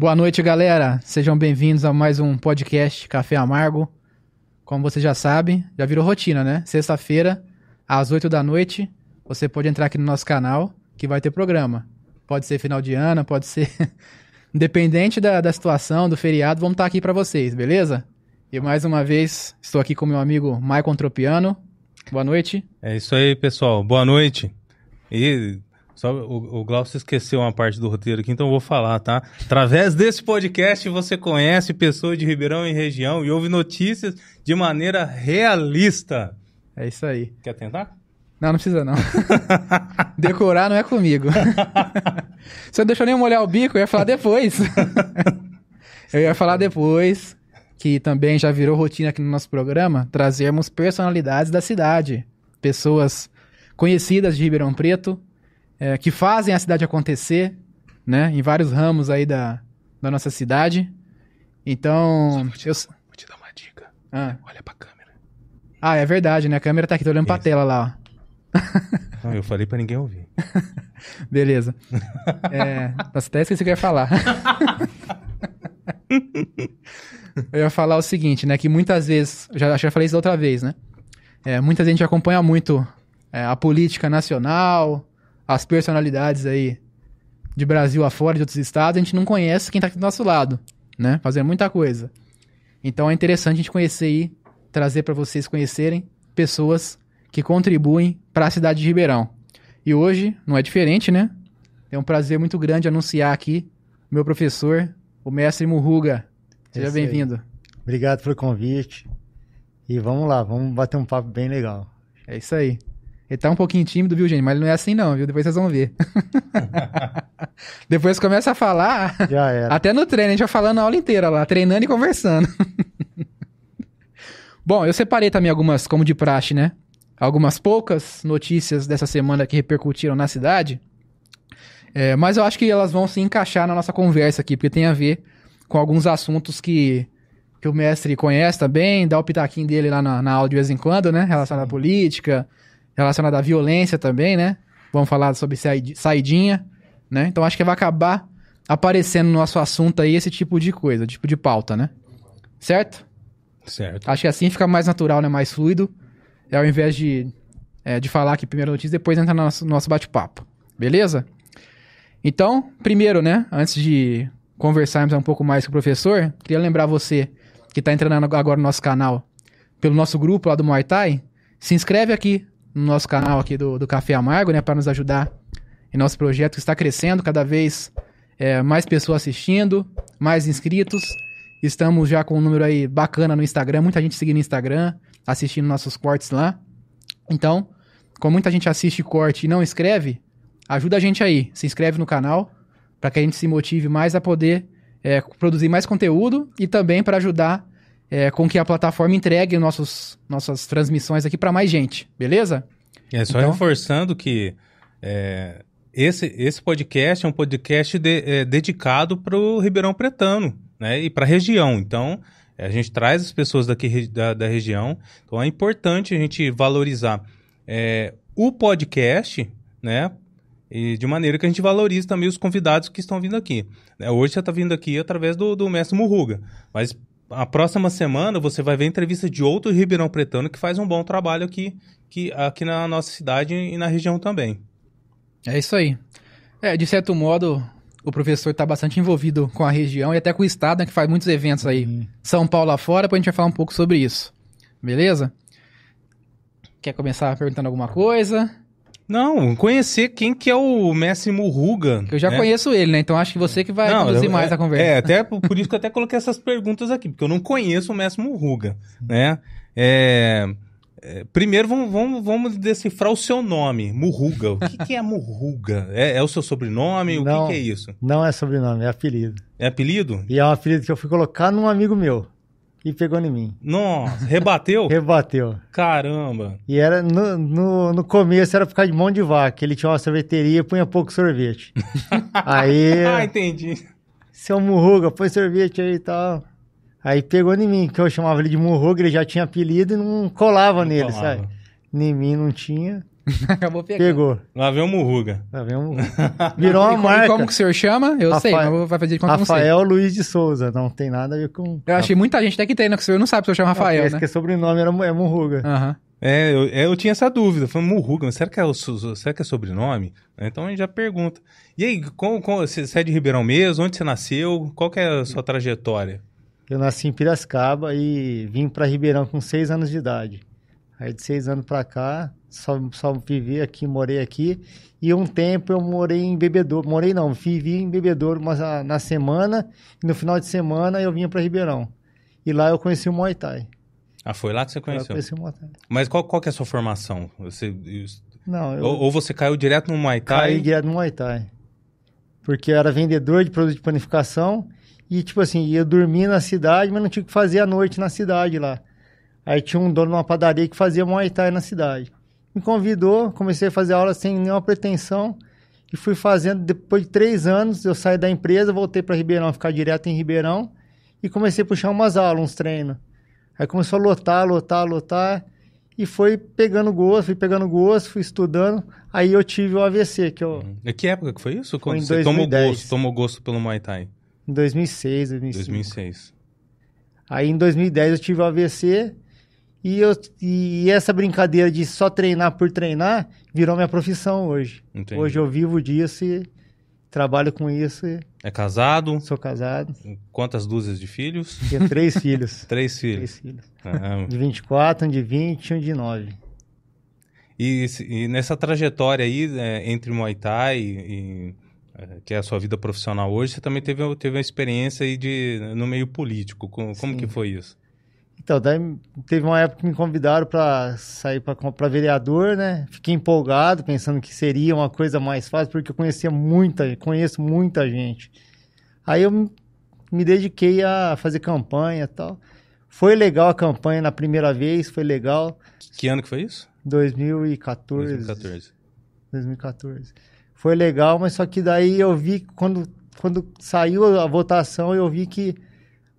Boa noite, galera. Sejam bem-vindos a mais um podcast Café Amargo. Como você já sabe, já virou rotina, né? Sexta-feira, às 8 da noite, você pode entrar aqui no nosso canal que vai ter programa. Pode ser final de ano, pode ser. Independente da, da situação, do feriado, vamos estar aqui para vocês, beleza? E mais uma vez, estou aqui com meu amigo Maicon Tropiano. Boa noite. É isso aí, pessoal. Boa noite. E só o, o Glaucio esqueceu uma parte do roteiro aqui, então eu vou falar, tá? Através desse podcast você conhece pessoas de Ribeirão e região e ouve notícias de maneira realista. É isso aí. Quer tentar? Não, não precisa não. Decorar não é comigo. Você não deixou nem molhar o bico, eu ia falar depois. eu ia falar depois, que também já virou rotina aqui no nosso programa, trazermos personalidades da cidade. Pessoas conhecidas de Ribeirão Preto, é, que fazem a cidade acontecer, né? Em vários ramos aí da, da nossa cidade. Então. Vou te, eu... vou te dar uma dica. Ah. Olha pra câmera. Ah, é verdade, né? A câmera tá aqui, tô olhando Isso. pra tela lá, ó. Não, eu falei pra ninguém ouvir. Beleza. É, nossa, até esqueci o que eu ia falar. eu ia falar o seguinte, né? Que muitas vezes, já, já falei isso outra vez, né? É, muita gente acompanha muito é, a política nacional, as personalidades aí de Brasil afora, de outros estados, a gente não conhece quem tá aqui do nosso lado, né? Fazendo muita coisa. Então é interessante a gente conhecer aí, trazer para vocês conhecerem pessoas que contribuem para a cidade de Ribeirão. E hoje não é diferente, né? É um prazer muito grande anunciar aqui o meu professor, o mestre Murruga. Seja bem-vindo. Obrigado pelo convite. E vamos lá, vamos bater um papo bem legal. É isso aí. Ele tá um pouquinho tímido, viu, gente? Mas ele não é assim, não, viu? Depois vocês vão ver. Depois começa a falar. Já era. Até no treino, a gente vai falando a aula inteira lá, treinando e conversando. Bom, eu separei também algumas, como de praxe, né? Algumas poucas notícias dessa semana que repercutiram na cidade. É, mas eu acho que elas vão se encaixar na nossa conversa aqui, porque tem a ver com alguns assuntos que, que o mestre conhece também, dá o pitaquinho dele lá na, na aula de vez em quando, né? Relacionado à política, relacionada à violência também, né? Vamos falar sobre saidinha, né? Então acho que vai acabar aparecendo no nosso assunto aí esse tipo de coisa, tipo de pauta, né? Certo? Certo. Acho que assim fica mais natural, né? Mais fluido. É ao invés de, é, de falar aqui primeiro notícia, depois entrar no nosso, nosso bate-papo. Beleza? Então, primeiro, né? Antes de conversarmos um pouco mais com o professor, queria lembrar você que está entrando agora no nosso canal pelo nosso grupo lá do Muay Thai, se inscreve aqui no nosso canal aqui do, do Café Amargo, né, para nos ajudar em nosso projeto que está crescendo cada vez é, mais pessoas assistindo, mais inscritos. Estamos já com um número aí bacana no Instagram, muita gente seguindo no Instagram, assistindo nossos cortes lá. Então, como muita gente assiste corte e não escreve, ajuda a gente aí, se inscreve no canal para que a gente se motive mais a poder é, produzir mais conteúdo e também para ajudar é, com que a plataforma entregue nossos, nossas transmissões aqui para mais gente, beleza? É só então... reforçando que é, esse, esse podcast é um podcast de, é, dedicado para o Ribeirão Pretano né, e para a região. Então, a gente traz as pessoas daqui da, da região. Então, é importante a gente valorizar é, o podcast, né? E de maneira que a gente valorize também os convidados que estão vindo aqui. É, hoje você está vindo aqui através do, do mestre Murruga, mas a próxima semana você vai ver entrevista de outro Ribeirão Pretano que faz um bom trabalho aqui, que, aqui na nossa cidade e na região também. É isso aí. É, de certo modo, o professor está bastante envolvido com a região e até com o estado, né, que faz muitos eventos aí. Uhum. São Paulo afora, depois a gente vai falar um pouco sobre isso. Beleza? Quer começar perguntando alguma coisa? Não, conhecer quem que é o Messi Murruga. Eu já né? conheço ele, né? Então acho que você que vai não, conduzir eu, mais é, a conversa. É, até por isso que eu até coloquei essas perguntas aqui, porque eu não conheço o Messi Murruga, né? É, é, primeiro vamos, vamos, vamos decifrar o seu nome, Murruga. O que, que é Murruga? É, é, o seu sobrenome? Não, o que, que é isso? Não é sobrenome, é apelido. É apelido? E é um apelido que eu fui colocar num amigo meu e pegou em mim. Nossa, rebateu? rebateu. Caramba. E era no, no, no começo era por causa de mão de vaca. Ele tinha uma sorveteria e punha pouco sorvete. aí. ah, entendi. Seu Murruga, põe sorvete aí e tal. Aí pegou em mim, que eu chamava ele de Murruga, ele já tinha apelido e não colava não nele, colava. sabe? Em mim não tinha. Acabou pegando. Pegou. Lá vem o Murruga. Tá vendo? Virou uma E como- marca. Como que o senhor chama? Eu sei, Rafael- mas vai fazer de conta sei. Rafael Luiz de Souza. Não tem nada a ver com. Eu achei muita gente até que treina, que o senhor não sabe se eu chamo Rafael, Esse né? que é sobrenome era, é Murruga. Aham. É, eu, é, eu tinha essa dúvida. Falei, Murruga, mas será que é, o, será que é sobrenome? Então a gente já pergunta. E aí, como, como- você você é de Ribeirão mesmo? Onde você nasceu? Qual que é a sua trajetória? Eu nasci em Piracicaba e vim para Ribeirão com seis anos de idade. Aí de seis anos para cá, só, só vivi aqui, morei aqui. E um tempo eu morei em Bebedouro. Morei não, vivi em Bebedouro mas, ah, na semana. E no final de semana eu vinha para Ribeirão. E lá eu conheci o Muay Thai. Ah, foi lá que você Lá eu conheceu. conheci o Muay Thai. Mas qual, qual que é a sua formação? Você, Não, eu ou, ou você caiu direto no Muay Thai? caí direto no Muay Thai. Porque eu era vendedor de produto de panificação. E, tipo assim, ia dormir na cidade, mas não tinha o que fazer à noite na cidade lá. Aí tinha um dono de uma padaria que fazia Muay Thai na cidade. Me convidou, comecei a fazer aula sem nenhuma pretensão. E fui fazendo, depois de três anos, eu saí da empresa, voltei para Ribeirão, ficar direto em Ribeirão. E comecei a puxar umas aulas, uns treinos. Aí começou a lotar, lotar, lotar. E foi pegando gosto, fui pegando gosto, fui estudando. Aí eu tive o AVC, que eu, E que época que foi isso? Quando em você tomou 2010. gosto, tomou gosto pelo Muay Thai? em 2006, 2005. 2006. Aí em 2010 eu tive o AVC e, eu, e essa brincadeira de só treinar por treinar virou minha profissão hoje. Entendi. Hoje eu vivo disso e trabalho com isso e É casado? sou casado. Quantas dúzias de filhos? Tenho três filhos. Três filhos. Três filhos. Ah, De 24, um de 20 e um de 9. E, e nessa trajetória aí, é, entre Muay Thai e, e, é, que é a sua vida profissional hoje, você também teve, teve uma experiência aí de, no meio político. Como, como Sim. que foi isso? Então, daí teve uma época que me convidaram para sair para vereador, né? Fiquei empolgado, pensando que seria uma coisa mais fácil, porque eu conhecia muita, conheço muita gente. Aí eu me- dediquei a fazer campanha e tal. Foi legal a campanha na primeira vez, foi legal. Que ano que foi isso? 2014. 2014. 2014. Foi legal, mas só que daí eu vi, quando, quando saiu a votação, eu vi que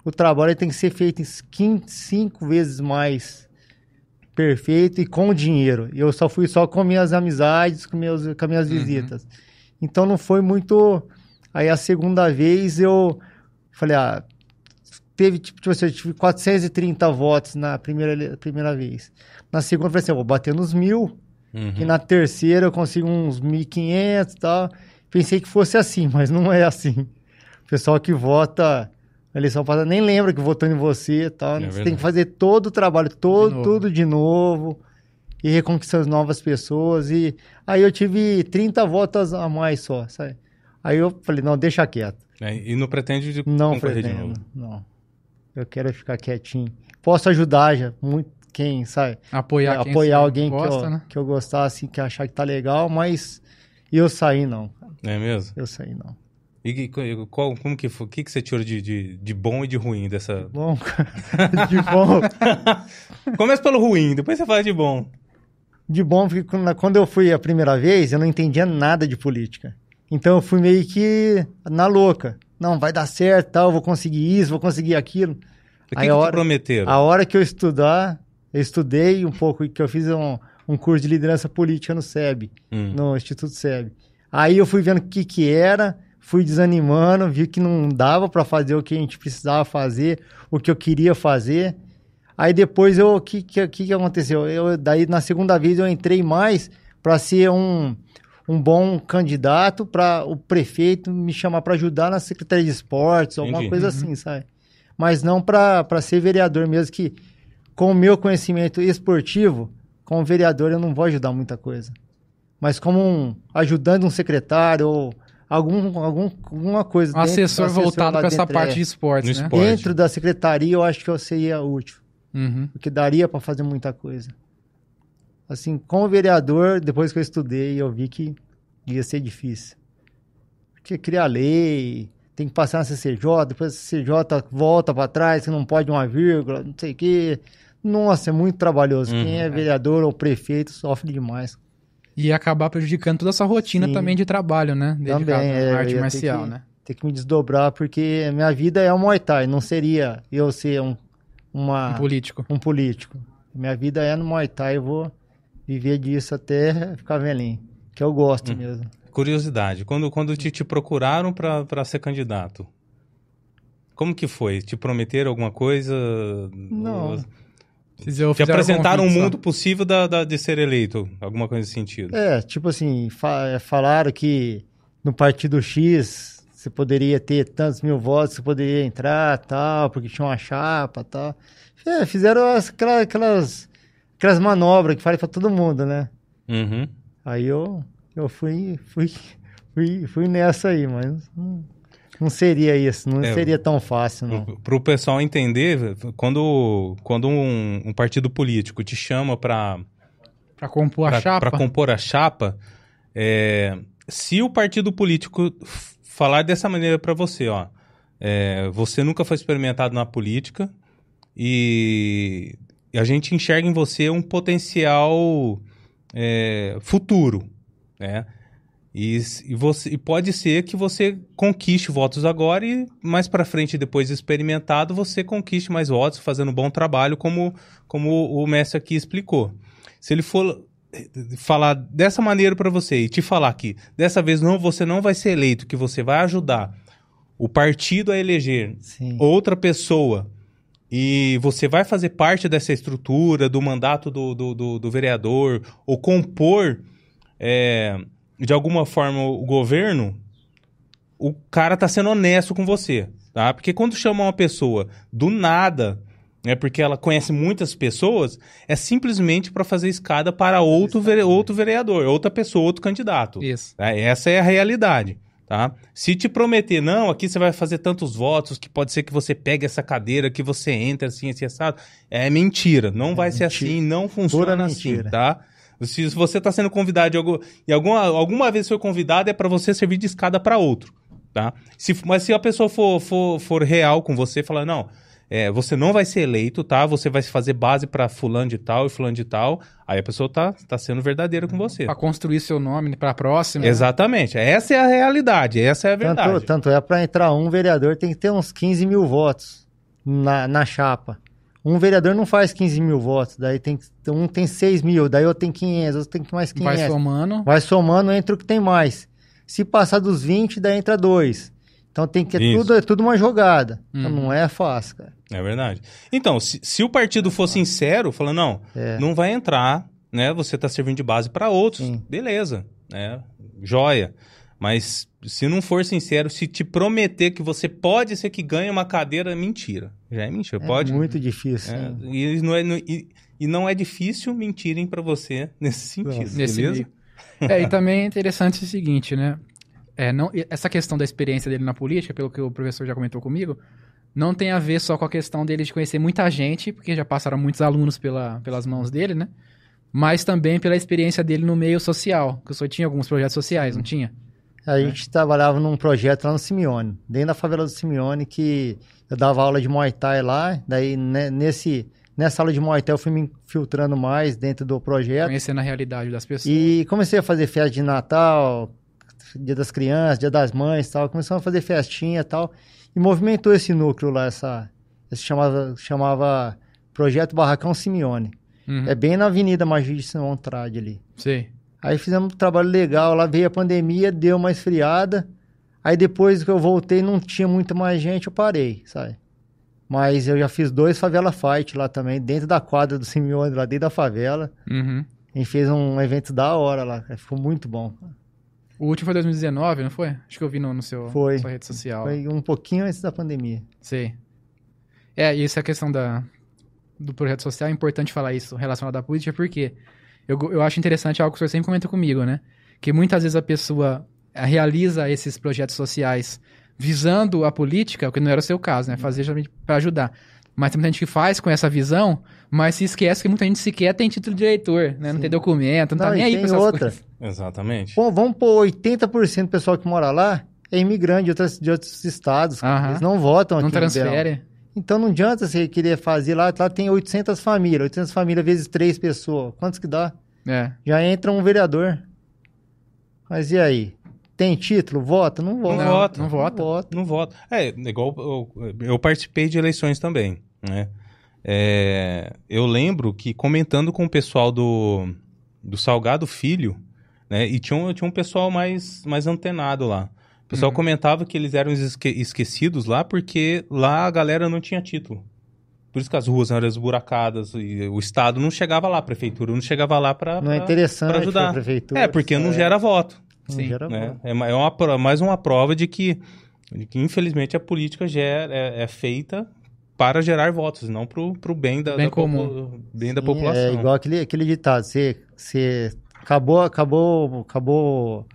o trabalho tem que ser feito em cinco vezes mais perfeito e com dinheiro. Eu só fui só com minhas amizades, com, meus, com as minhas Uhum. visitas. Então não foi muito. Aí a segunda vez eu falei, ah, teve tipo, tipo assim, eu tive 430 votos na primeira, primeira vez. Na segunda eu falei assim, eu vou bater nos mil. Uhum. E na terceira eu consigo uns 1.500 e tal. Pensei que fosse assim, mas não é assim. O pessoal que vota na eleição passada nem lembra que votou em você e tal. É você verdade. tem que fazer todo o trabalho, todo, De tudo de novo. E reconquistar as novas pessoas. E aí eu tive 30 votos a mais só, sabe? Aí eu falei, não, deixa quieto. É, e não pretende de Não concorrer de pretendo, novo? não. Eu quero ficar quietinho. Posso ajudar já, muito, quem, sabe? Apoiar, quem apoiar alguém gosta, que, eu, né? que eu gostar, assim, que achar que tá legal, mas eu saí não. É mesmo? eu saí não. E qual, como que foi? O que, que você tirou de, de, de bom e de ruim dessa... Bom, de bom, Começa pelo ruim, depois você fala de bom. de bom, porque quando eu fui a primeira vez, eu não entendia nada de política. Então eu fui meio que na louca. Não, vai dar certo, tal, vou conseguir isso, vou conseguir aquilo. O que, Aí que a hora- prometeram? A hora que eu estudar, eu estudei um pouco, que eu fiz um, um curso de liderança política no SEB. Hum. no Instituto SEB. Aí eu fui vendo o que que era, fui desanimando, vi que não dava para fazer o que a gente precisava fazer, o que eu queria fazer. Aí depois eu, o que, que, que aconteceu? Eu, daí na segunda vez eu entrei mais para ser um, um bom candidato para o prefeito me chamar para ajudar na Secretaria de Esportes, alguma Entendi. coisa assim, sabe? Mas não para ser vereador mesmo, que com o meu conhecimento esportivo, como vereador eu não vou ajudar muita coisa. Mas como um, ajudando um secretário ou algum, algum, alguma coisa. Um dentro- assessor voltado para essa parte é. de esportes, No né? esporte. Dentro da secretaria eu acho que eu seria útil, Uhum. porque daria para fazer muita coisa. Assim, como vereador, depois que eu estudei, eu vi que ia ser difícil. Porque criar lei, tem que passar na CCJ, depois a CCJ volta para trás, que não pode uma vírgula, não sei o quê. Nossa, é muito trabalhoso. Uhum. Quem é vereador ou prefeito sofre demais. E acabar prejudicando toda essa rotina Sim. também de trabalho, né? Dedicado Também, é, à arte marcial, que- né? Ter que me desdobrar, porque minha vida é um Muay Thai, não seria eu ser um, uma, Um político. um político. Minha vida é no Muay Thai, eu vou viver disso até ficar velhinho. Que eu gosto Hum. mesmo. Curiosidade, quando, quando te, te procuraram para ser candidato, como que foi? Te prometeram alguma coisa? Não. Fizeram- Te apresentaram um mundo possível da, da- de ser eleito? Alguma coisa nesse sentido? É, tipo assim, fa- é, falaram que no partido X você poderia ter tantos mil votos, você poderia entrar, tal, porque tinha uma chapa, tal. É, fizeram as- aquela- aquelas, aquelas manobras que falei pra todo mundo, né? Uhum. Aí eu, eu fui, fui, fui, fui nessa aí, mas não, não seria isso, não É, seria tão fácil, não. Para o pessoal entender, quando, quando um, um partido político te chama para Pra compor a chapa. compor a chapa, é, se o partido político falar dessa maneira para você, ó, é, você nunca foi experimentado na política e, e a gente enxerga em você um potencial é, futuro, né? E, e você, e pode ser que você conquiste votos agora e mais para frente, depois de experimentado, você conquiste mais votos, fazendo um bom trabalho, como, como o mestre aqui explicou. Se ele for eh, falar dessa maneira para você e te falar que dessa vez não, você não vai ser eleito, que você vai ajudar o partido a eleger Sim. outra pessoa e você vai fazer parte dessa estrutura, do mandato do, do, do- do vereador, ou compor é, de alguma forma o governo, o cara tá sendo honesto com você, tá? Porque quando chama uma pessoa do nada, é porque ela conhece muitas pessoas, é simplesmente para fazer escada para outro, vere- outro vereador, outra pessoa, outro candidato. Isso. Tá? Essa é a realidade, tá? Se te prometer, não, aqui você vai fazer tantos votos que pode ser que você pegue essa cadeira, que você entre assim, assim, assado, é mentira. Não vai ser mentira. assim, não funciona Pura assim, mentira. tá? Se, você está sendo convidado de algum, e alguma, alguma vez foi convidado, é para você servir de escada para outro, tá? Se, mas se a pessoa for, for, for real com você, falar, não, é, você não vai ser eleito, tá? Você vai fazer base para fulano de tal e fulano de tal, aí a pessoa tá, tá sendo verdadeira com você. Pra construir seu nome pra próxima. Exatamente. Essa é a realidade, essa é a verdade. Tanto, tanto é para entrar um vereador tem que ter uns 15 mil votos na, na chapa. Um vereador não faz 15 mil votos, daí tem que- um tem 6 mil, daí outro tem 500, outro tem mais 500. Vai somando. Vai somando entre o que tem mais. Se passar dos 20, daí entra dois. Então tem que Isso. tudo é tudo uma jogada. Então Uhum. não é fácil, cara. É verdade. Então, se, se o partido for sincero, falando, não, É. não vai entrar, né? Você tá servindo de base para outros, Sim. beleza, né? Joia. Mas se não for sincero, se te prometer que você pode ser que ganhe uma cadeira, é mentira. Já é mentira, É pode. muito difícil. É, né? e, não é, não- e, e não é difícil mentirem para você nesse sentido, Nesse beleza? É, e também é interessante o seguinte, né? É, não, essa questão da experiência dele na política, pelo que o professor já comentou comigo, não tem a ver só com a questão dele de conhecer muita gente, porque já passaram muitos alunos pela, pelas mãos dele, né? Mas também pela experiência dele no meio social, que o senhor tinha alguns projetos sociais, não tinha? A gente trabalhava num projeto lá no Simeone, dentro da favela do Simeone, que eu dava aula de Muay Thai lá, daí né, nesse, nessa aula de Muay Thai eu fui me infiltrando mais dentro do projeto Conhecendo a realidade das pessoas. e comecei a fazer festa de Natal, Dia das Crianças, Dia das Mães tal, começamos a fazer festinha e tal, e movimentou esse núcleo lá, essa, esse chamava, chamava Projeto Barracão Simeone. Uhum, É bem na Avenida Magir de Simão Trade ali. Sei. Aí fizemos um trabalho legal, lá veio a pandemia, deu uma esfriada. Aí depois que eu voltei, não tinha muita mais gente, eu parei, sabe? Mas eu já fiz dois favela fight lá também, dentro da quadra do Simeone, lá dentro da favela. Uhum. A gente fez um evento da hora lá, ficou muito bom. O último foi 2019, não foi? Acho que eu vi no, no seu Foi. sua rede social. Foi um pouquinho antes da pandemia. Sei. É, e essa questão da, do projeto social, é importante falar isso relacionado à política, porque eu, eu acho interessante algo que o senhor sempre comenta comigo, né? Que muitas vezes a pessoa eh, realiza esses projetos sociais visando a política, o que não era o seu caso, né? Fazer geralmente para ajudar. Mas tem muita gente que faz com essa visão, mas se esquece que muita gente sequer tem título de eleitor, né? Não Sim. tem documento, não, tá Não, nem e aí pra essas outra. coisas. Exatamente. Pô, vamos pôr 80% do pessoal que mora lá é imigrante de, outras, de outros estados. Eles não votam Não aqui em Ribeirão. transfere. Então não adianta você querer fazer lá, lá tem 800 famílias, 800 famílias vezes 3 pessoas. Quantos que dá? É. Já entra um vereador. Mas e aí? Tem título? Vota? Não vota. Não vota. Não vota. vota. Não voto. É, igual eu, eu participei de eleições também, né? É, eu lembro que comentando com o pessoal do, do Salgado Filho, né? E tinha um, tinha um pessoal mais, mais antenado lá. O pessoal Uhum. comentava que eles eram esque- esquecidos lá porque lá a galera não tinha título. Por isso que as ruas eram esburacadas e o Estado não chegava lá, a prefeitura não chegava lá para Não é interessante pra ajudar. pra prefeitura. É, porque não é, gera voto. não Sim, gera né? voto. É, é uma, mais uma prova de que, de que infelizmente, a política gera, é, é feita para gerar votos, não para o bem da, Bem da comum. bem da Sim, população. É igual aquele, aquele ditado, você, você acabou, acabou, acabou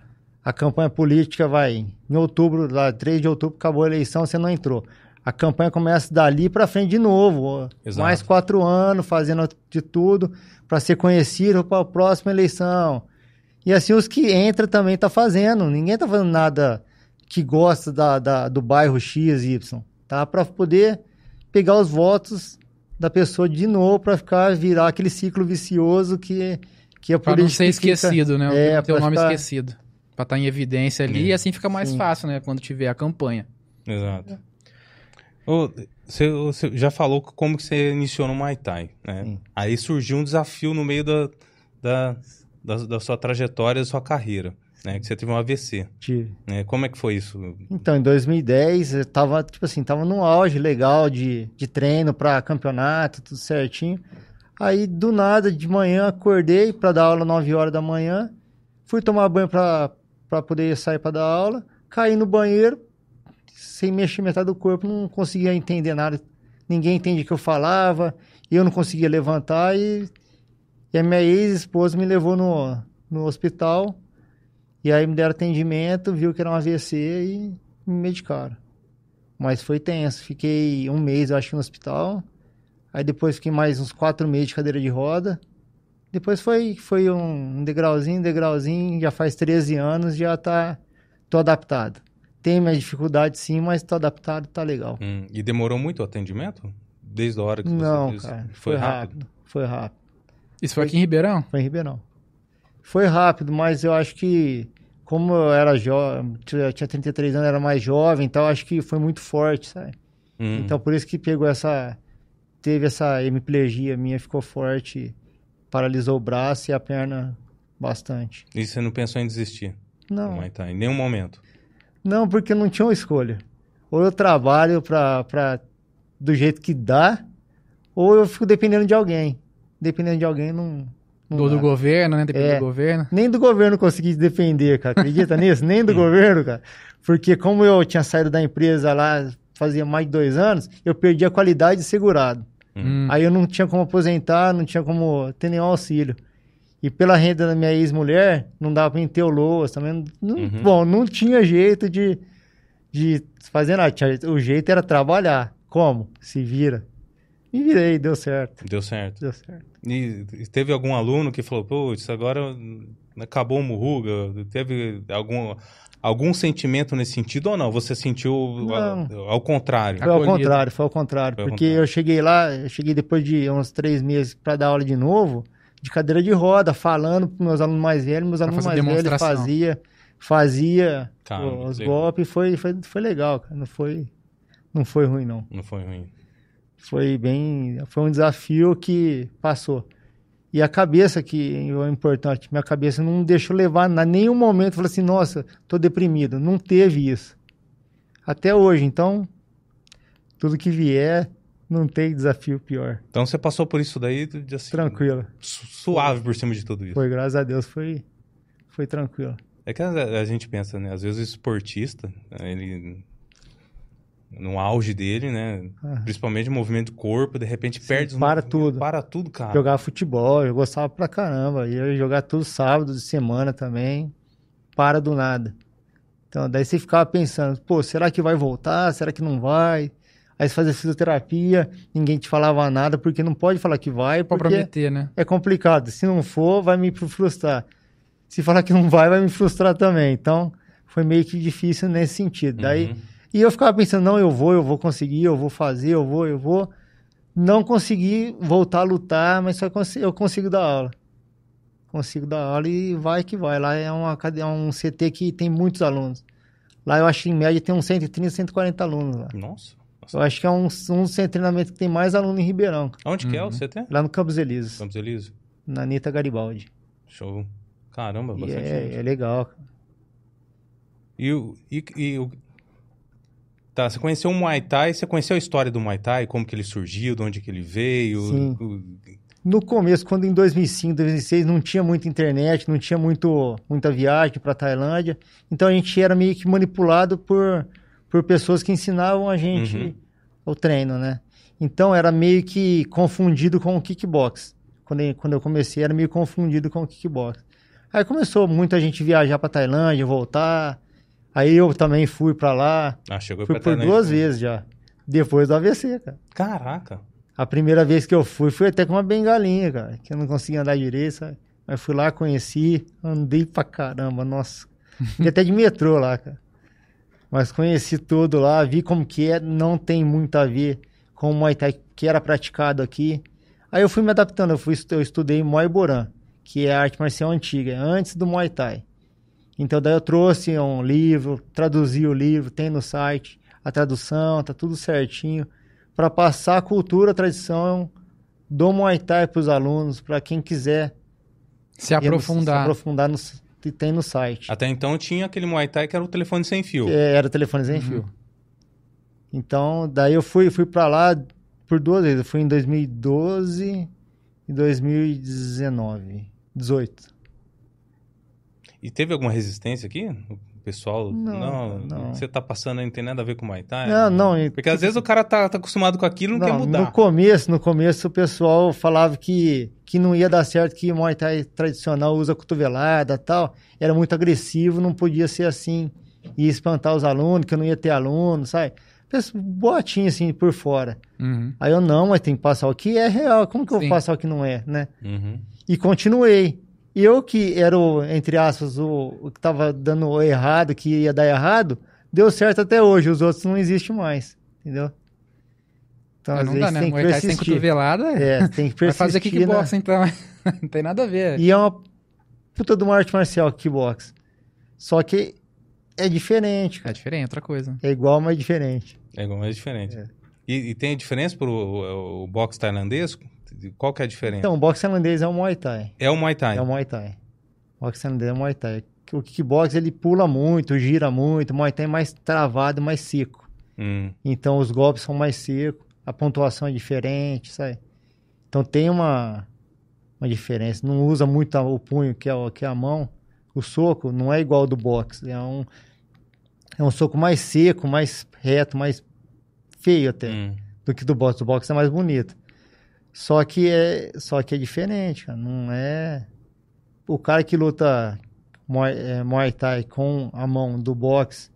a campanha política, vai, em outubro, lá, 3 de outubro, acabou a eleição, você não entrou. A campanha começa dali pra frente de novo. Exato. mais quatro anos, fazendo de tudo para ser conhecido para a próxima eleição. E assim os que entram também tá fazendo. Ninguém tá fazendo nada que gosta da, da- do bairro X, Y, tá? Para poder pegar os votos da pessoa de novo para ficar virar aquele ciclo vicioso que que a Pra não política ser fica- esquecido, né? É, não ter o nome ficar- esquecido. Pra estar em evidência ali É. e assim fica mais Sim. fácil, né? Quando tiver a campanha. Exato. Ô, Você, você já falou como que você iniciou no Muay Thai, né? Sim. Aí surgiu um desafio no meio da, da, da, da sua trajetória, da sua carreira, né? Que você teve um AVC, Tive. né? Como é que foi isso? Então, em 2010, eu tava, tipo assim, tava num auge legal de, de treino para campeonato, tudo certinho. Aí, do nada, de manhã, acordei para dar aula 9 horas da manhã. Fui tomar banho para poder sair para dar aula. Caí no banheiro, sem mexer metade do corpo, não conseguia entender nada. Ninguém entendia o que eu falava, eu não conseguia levantar. E, e a minha ex-esposa me levou no, no hospital. E aí me deram atendimento, viu que era um AVC e me medicaram. Mas foi tenso. Fiquei um mês, eu acho, no hospital. Aí depois fiquei mais uns quatro meses de cadeira de roda. Depois foi, foi um degrauzinho, degrauzinho. Já faz 13 anos, já tá... Tô adaptado. Tem minhas dificuldades sim, mas tô adaptado, tá legal. Hum, e demorou muito o atendimento? Desde a hora que Não, você fez? cara. Foi, rápido? Foi rápido. Isso foi aqui em Ribeirão? Foi em Ribeirão. Foi rápido, mas eu acho que, como eu era jovem, eu tinha 33 anos, era mais jovem, então eu acho que foi muito forte, sabe? Hum. Então por isso que pegou essa. Teve essa hemiplegia minha, ficou forte, paralisou o braço e a perna bastante. E você não pensou em desistir Não, Muay Thai? Em nenhum momento? não, porque não tinha uma escolha. Ou eu trabalho pra, pra, do jeito que dá, ou eu fico dependendo de alguém. Dependendo de alguém, não. não Do, do governo, né? Depende É. do governo. Nem do governo consegui defender, cara. Acredita nisso? Nem do governo, cara. Porque como eu tinha saído da empresa lá fazia mais de dois anos, eu perdi a qualidade de segurado. Hum. Aí eu não tinha como aposentar, não tinha como ter nenhum auxílio. E pela renda da minha ex-mulher, não dava pra o LOAS também. Não- Uhum. Bom, não tinha jeito de, de fazer nada. O jeito era trabalhar. Como? Se vira. Me virei, deu certo. Deu certo. Deu certo. E e teve algum aluno que falou, putz, agora acabou o Murruga? Teve algum, algum sentimento nesse sentido ou não? Você sentiu ao, Não. ao contrário? Foi ao Acolhido. contrário, foi ao contrário. Foi ao porque contrário. eu cheguei lá, eu cheguei depois de uns três meses para dar aula de novo, de cadeira de roda, falando para meus alunos mais velhos, meus Pra alunos mais velhos demonstração. fazia, fazia Caramba, os legal. golpes, foi, foi, foi legal, cara. Não foi, não foi ruim, não. Não foi ruim. Foi bem. Foi um desafio que passou. E a cabeça, que é importante, minha cabeça não me deixou levar em nenhum momento, falou assim, nossa, tô deprimido. Não teve isso. Até hoje, então, tudo que vier, não tem desafio pior. Então você passou por isso daí, de, assim, Tranquilo. su- suave por cima de tudo isso. Foi, graças a Deus, foi, foi tranquilo. É que a, a gente pensa, né? Às vezes o esportista, ele no auge dele, né? Ah. Principalmente movimento de corpo, de repente perde os para tudo. Para tudo, cara. Jogar futebol, eu gostava pra caramba. Ia jogar todo sábado de semana também. Para do nada. Então, daí você ficava pensando, pô, será que vai voltar? Será que não vai? Aí você fazia fisioterapia, ninguém te falava nada, porque não pode falar que vai, Pra porque prometer, né? é complicado. Se não for, vai me frustrar. Se falar que não vai, vai me frustrar também. Então, foi meio que difícil nesse sentido. Daí, Uhum. E eu ficava pensando, não, eu vou, eu vou conseguir, eu vou fazer, eu vou, eu vou. Não consegui voltar a lutar, mas só eu consigo dar aula. Consigo dar aula e vai que vai. Lá é, uma, é um CT que tem muitos alunos. Lá eu acho que em média tem uns 130, 140 alunos lá. Nossa. Eu acho que é um, um centro de treinamento que tem mais aluno em Ribeirão. Onde que é o Uhum. CT? Lá no Campos Elíseos, Campos Elísio. na Anitta Garibaldi. Show. Caramba, E bastante é, gente. é legal. cara. E, o- e, e o- Tá, você conheceu o Muay Thai, você conheceu a história do Muay Thai, como que ele surgiu, de onde que ele veio? Sim. o- No começo, quando em 2005, 2006 não tinha muita internet, não tinha muito, muita viagem para Tailândia, então a gente era meio que manipulado por, por pessoas que ensinavam a gente Uhum. o treino, né? Então era meio que confundido com o kickbox. Quando eu, quando eu comecei, era meio confundido com o kickbox. Aí começou muita gente viajar para Tailândia, voltar. Aí eu também fui para lá. Ah, chegou Fui pra por duas também. vezes já. Depois do AVC, cara. Caraca. A primeira vez que eu fui, fui até com uma bengalinha, cara. Que eu não conseguia andar direito, sabe? Mas fui lá, conheci, andei pra caramba, nossa. Fui até de metrô lá, cara. Mas conheci tudo lá, vi como que é, não tem muito a ver com o Muay Thai que era praticado aqui. Aí eu fui me adaptando, eu, fui, eu estudei Muay Boran, que é a arte marcial antiga, é antes do Muay Thai. Então daí eu trouxe um livro, traduzi o livro, tem no site a tradução, tá tudo certinho, para passar a cultura, a tradição do Muay Thai para os alunos, para quem quiser Se no- se aprofundar. aprofundar no, que tem no site. Até então tinha aquele Muay Thai que era o telefone sem fio. É, era telefone sem fio. Então, daí eu fui, fui para lá por duas vezes. Eu fui em 2012 e 2019. 18. E teve alguma resistência aqui? O pessoal, não, Não, não. você tá passando aí, não tem nada a ver com Muay Thai? Não, não. e- Porque às vezes o cara tá, tá acostumado com aquilo e não, quer mudar. No começo, no começo o pessoal falava que, que não ia dar certo, que Muay Thai tradicional usa cotovelada e tal. Era muito agressivo, não podia ser assim. Ia espantar os alunos, que eu não ia ter aluno, sabe? Pensa, Botinho assim por fora. Uhum. Aí eu, não, mas tem que passar o que é real. Como que eu Sim. vou passar o que não é, né? Uhum. E continuei. E eu que era, o, entre aspas, o, o que estava dando errado, que ia dar errado, deu certo até hoje. Os outros não existem mais, entendeu? Então, às não vezes dá, né? tem que Muay Thai sem persistir. cotovelada, É, tem que persistir. vai fazer né? kickbox, então. não tem nada a ver. E é uma puta de uma arte marcial, kickbox. Só que é diferente, É cara. diferente, outra coisa. É igual, mas diferente. É igual, mas é diferente. É. E, e tem diferença pro o, o boxe tailandês? Qual que é a diferença? Então, o boxe tailandês é o Muay Thai. é o Muay Thai. É o Muay Thai. O boxe tailandês é o Muay Thai. O kickbox, ele pula muito, gira muito. O Muay Thai é mais travado, mais seco. Hum, Então os golpes são mais secos, a pontuação é diferente, sabe? Então tem uma, uma diferença. Não usa muito o punho, que é, o- que é a mão. O soco não é igual ao do boxe. É um, é um soco mais seco, mais reto, mais feio até hum. do que do boxe. O boxe é mais bonito. Só que é, só que é diferente, cara. Não é. O cara que luta Muay, é, Muay Thai com a mão do boxe,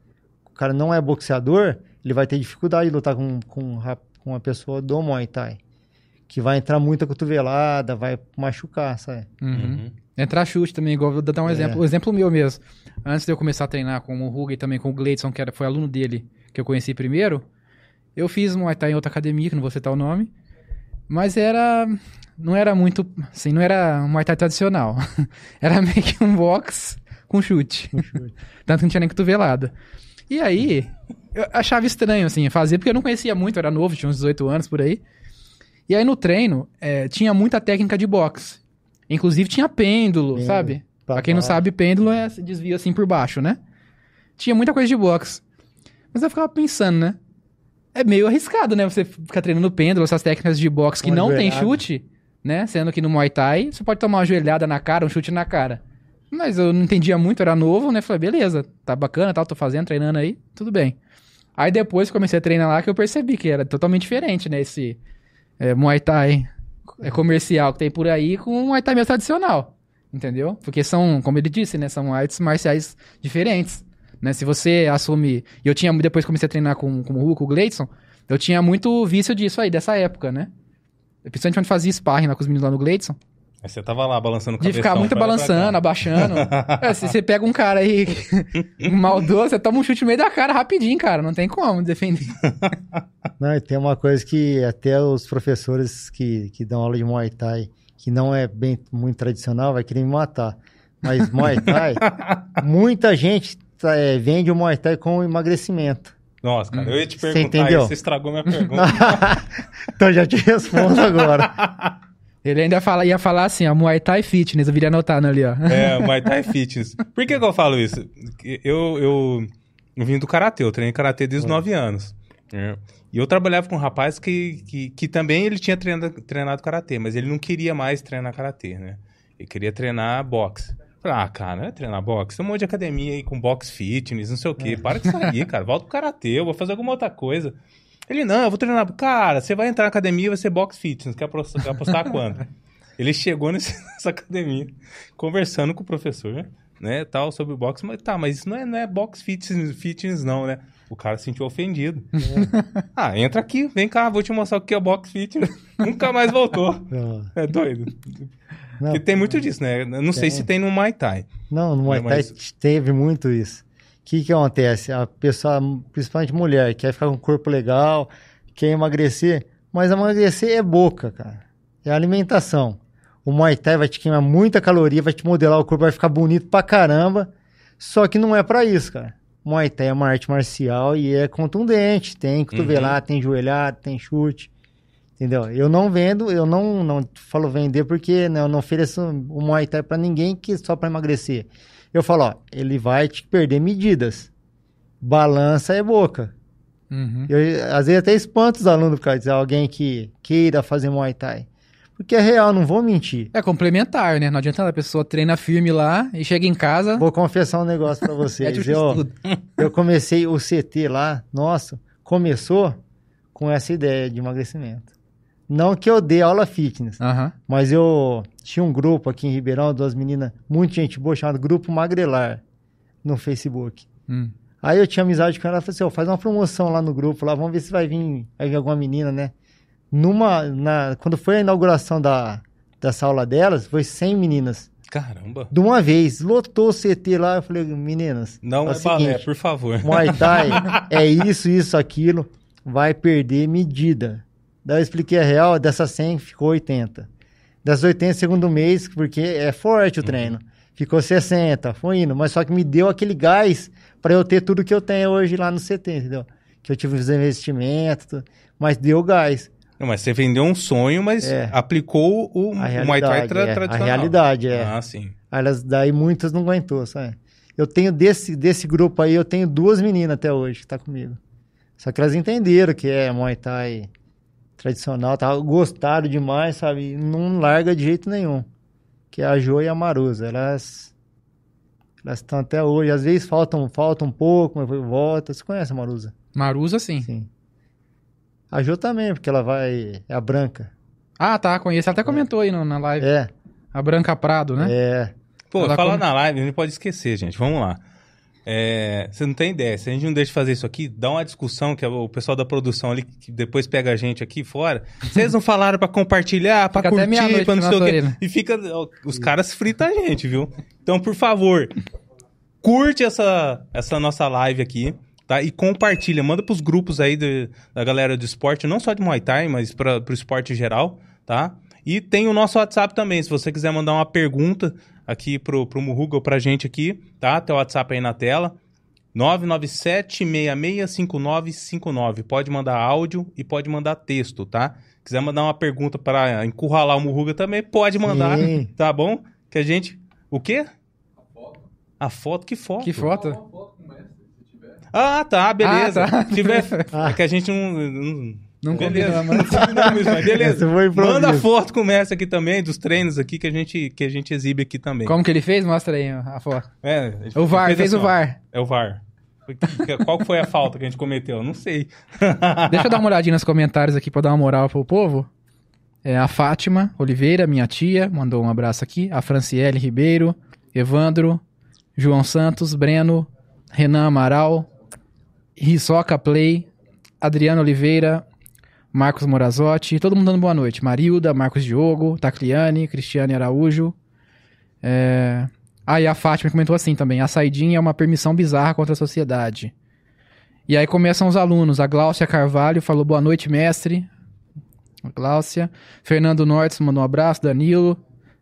o cara não é boxeador, ele vai ter dificuldade de lutar com, com, com uma pessoa do Muay Thai. Que vai entrar muita cotovelada, vai machucar, sabe? Uhum. Uhum. Entrar chute também, igual vou dar um É. exemplo. O exemplo meu mesmo. Antes de eu começar a treinar com o Hugo e também com o Gleidson, que era, foi aluno dele, que eu conheci primeiro, eu fiz Muay Thai em outra academia, que não vou citar o nome, mas era... Não era muito... Assim, não era um Muay Thai tradicional. era meio que um box com chute. Tanto que não tinha nem cotovelada. E aí, eu achava estranho, assim, fazer, porque eu não conhecia muito, eu era novo, tinha uns 18 anos por aí. E aí no treino, eh, tinha muita técnica de boxe. Inclusive tinha pêndulo, sabe? pra Pra quem não sabe, pêndulo é desvio assim por baixo, né? Tinha muita coisa de boxe. Mas eu ficava pensando, né? É meio arriscado, né? Você ficar treinando pêndulo, essas técnicas de boxe que Uma não tem joelhada. chute, né? Sendo que no Muay Thai, você pode tomar uma joelhada na cara, um chute na cara. Mas eu não entendia muito, era novo, né? Falei, beleza, tá bacana, tal, tô fazendo, treinando aí, tudo bem. Aí depois que comecei a treinar lá, que eu percebi que era totalmente diferente, né? Esse é, Muay Thai é, comercial que tem por aí com o Muay Thai mesmo tradicional. Entendeu? Porque são, como ele disse, né? São artes marciais diferentes. Né? Se você assume. E eu tinha, depois que comecei a treinar com, com o Hulk, com o Gleidson, eu tinha muito vício disso aí, dessa época, né? Principalmente quando fazia sparring lá com os meninos lá no Gleidson. Aí você tava lá balançando o De ficar muito balançando, abaixando. É, se você pega um cara aí maldoso, você toma um chute no meio da cara rapidinho, cara. Não tem como defender. Não, e tem uma coisa que até os professores que, que dão aula de Muay Thai, que não é bem muito tradicional, vai querer me matar. Mas Muay Thai, muita gente é, vende o Muay Thai com emagrecimento. Nossa, cara, eu ia te Você perguntar entendeu? isso, você estragou minha pergunta. então já te respondo agora. Ele ainda fala, ia falar assim, ó, Muay Thai Fitness, eu viria anotando ali, ó. É, Muay Thai Fitness. Por que, que eu falo isso? Eu, eu, eu vim do Karatê, eu treinei Karatê desde os 9 anos. É. E eu trabalhava com um rapaz que, que, que também ele tinha treinado, treinado Karatê, mas ele não queria mais treinar Karatê, né? Ele queria treinar boxe. Falei, ah, cara, não é treinar boxe. Tem um monte de academia aí com boxe fitness, não sei o quê. Para de sair, cara. Volta pro karatê, eu vou fazer alguma outra coisa. Ele, não, eu vou treinar. Cara, você vai entrar na academia e vai ser boxe fitness. Quer apostar, quer apostar quando? Ele chegou nesse, nessa academia, conversando com o professor, né, tal, sobre boxe. Mas tá, mas isso não é, não é boxe fitness, fitness, não, né? O cara se sentiu ofendido. É. ah, entra aqui, vem cá, vou te mostrar o que é boxe fitness. Nunca mais voltou. Não. É doido. Não, Porque tem muito disso, né? Eu não tem. sei se tem no Muay Thai. Não, no Muay Thai mas... teve muito isso. O que, que acontece? A pessoa, principalmente mulher, quer ficar com um corpo legal, quer emagrecer, mas emagrecer é boca, cara. É alimentação. O Muay Thai vai te queimar muita caloria, vai te modelar o corpo, vai ficar bonito pra caramba. Só que não é para isso, cara. Muay Thai é uma arte marcial e é contundente. Tem cotovelada, uhum. tem joelhada, tem chute. Entendeu? Eu não vendo, eu não, não falo vender porque né, eu não ofereço o Muay Thai para ninguém que só para emagrecer. Eu falo, ó, ele vai te perder medidas. Balança é boca. Uhum. Eu, às vezes até espanto os alunos por causa de alguém que queira fazer Muay Thai. Porque é real, não vou mentir. É complementar, né? Não adianta a pessoa treina firme lá e chega em casa. Vou confessar um negócio para vocês. é eu, eu comecei o CT lá, nossa, começou com essa ideia de emagrecimento. Não que eu dê aula fitness, uhum. mas eu tinha um grupo aqui em Ribeirão, duas meninas, muito gente boa, chamado Grupo Magrelar, no Facebook. Hum. Aí eu tinha amizade com ela, ela falou assim, oh, faz uma promoção lá no grupo, lá, vamos ver se vai vir, vai vir alguma menina, né? Numa, na, quando foi a inauguração da, dessa aula delas, foi 100 meninas. Caramba. De uma vez, lotou o CT lá, eu falei, meninas... Não é, é seguinte, balé, por favor. Muay Thai é isso, isso, aquilo, vai perder medida. Daí eu expliquei a real, dessas 100 ficou 80. Das 80, segundo mês, porque é forte o uhum. treino. Uhum. Ficou 60, foi indo. Mas só que me deu aquele gás para eu ter tudo que eu tenho hoje lá no CT, entendeu? Que eu tive os investimentos, mas deu gás. Não, mas você vendeu um sonho, mas é. aplicou o, o Muay Thai tra é. tradicional. A realidade, é. Ah, sim. Aí elas, daí muitas não aguentou, sabe? Eu tenho desse, desse grupo aí, eu tenho duas meninas até hoje que tá comigo. Só que elas entenderam que é Muay Thai tradicional, tá? Gostaram demais, sabe? Não larga de jeito nenhum. Que é a Jo e a Marusa. Elas elas estão até hoje. Às vezes faltam, faltam um pouco, mas volta. Você conhece a Marusa? Marusa, sim. Sim. A Jo também, porque ela vai. É a branca. Ah, tá, conheço. Ela até comentou aí no, na live. É. A Branca Prado, né? É. Pô, ela falar com... na live, a gente pode esquecer, gente. Vamos lá. É, você não tem ideia. Se a gente não deixa de fazer isso aqui, dá uma discussão que é o pessoal da produção ali, que depois pega a gente aqui fora. Vocês não falaram para compartilhar, para curtir, pra não sei o quê. E fica. Os caras fritam a gente, viu? Então, por favor, curte essa, essa nossa live aqui. Tá? E compartilha, manda pros grupos aí de, da galera do esporte, não só de Muay Thai, mas para pro esporte geral, tá? E tem o nosso WhatsApp também, se você quiser mandar uma pergunta, aqui pro, pro Murruga ou pra gente aqui, tá? Tem o WhatsApp aí na tela. 997-665959. Pode mandar áudio e pode mandar texto, tá? Quiser mandar uma pergunta para encurralar o Murruga também, pode mandar, Sim. tá bom? Que a gente... O quê? A foto. A foto? Que foto? Que foto? Ah, tá, beleza. Ah, tá. Tiver... É que a gente não... não não beleza. mas... beleza. Manda foto com o mestre aqui também, dos treinos aqui que a gente, que a gente exibe aqui também. Como que ele fez? Mostra aí a foto. É, o VAR, fez, fez assim, o VAR. É o VAR. Qual foi a falta que a gente cometeu? Não sei. Deixa eu dar uma olhadinha nos comentários aqui pra dar uma moral pro povo. É, a Fátima Oliveira, minha tia, mandou um abraço aqui. A Franciele Ribeiro, Evandro, João Santos, Breno, Renan Amaral, Risoca Play, Adriano Oliveira, Marcos Morazotti, todo mundo dando boa noite. Marilda, Marcos Diogo, Tacliane, Cristiane Araújo. É... Ah, a Fátima comentou assim também: a saidinha é uma permissão bizarra contra a sociedade. E aí começam os alunos. A Gláucia Carvalho falou boa noite, mestre. A Gláucia. Fernando Nortes mandou um abraço. Danilo.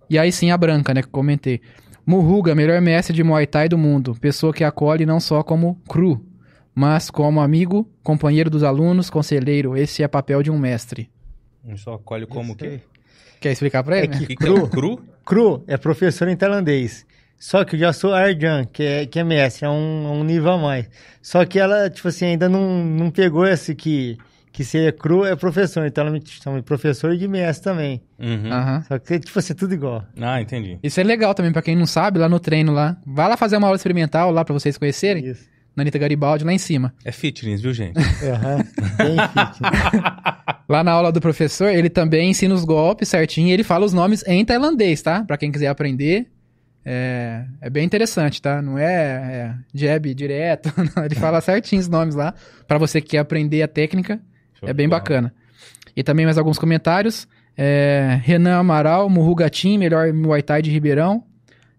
E aí sim a Branca, né, que comentei. Murruga, melhor mestre de Muay Thai do mundo. Pessoa que acolhe não só como cru, mas como amigo, companheiro dos alunos, conselheiro, esse é papel de um mestre. Só acolhe como o quê? Quer explicar pra ele? É né? O que, que é o cru? Cru é professor em tailandês. Só que eu já sou Arjan, que é, que é mestre, é um, um nível a mais. Só que ela, tipo assim, ainda não, não pegou esse que, que ser cru é professor. Então ela me chama de professor e de mestre também. Uhum. Aham. Só que, tipo assim, tudo igual. Ah, entendi. Isso é legal também, pra quem não sabe, lá no treino lá. Vai lá fazer uma aula experimental lá pra vocês conhecerem. Isso. Na Anitta Garibaldi, lá em cima. É fitness, viu, gente? Aham. Bem. Lá na aula do professor, ele também ensina os golpes certinho e ele fala os nomes em tailandês, tá? Pra quem quiser aprender. É, é bem interessante, tá? Não é, é jab direto, não, ele fala certinho os nomes lá. Pra você que quer aprender a técnica, Show é bem bola. bacana. E também mais alguns comentários. É, Renan Amaral, Murru Gatim, melhor Muay Thai de Ribeirão.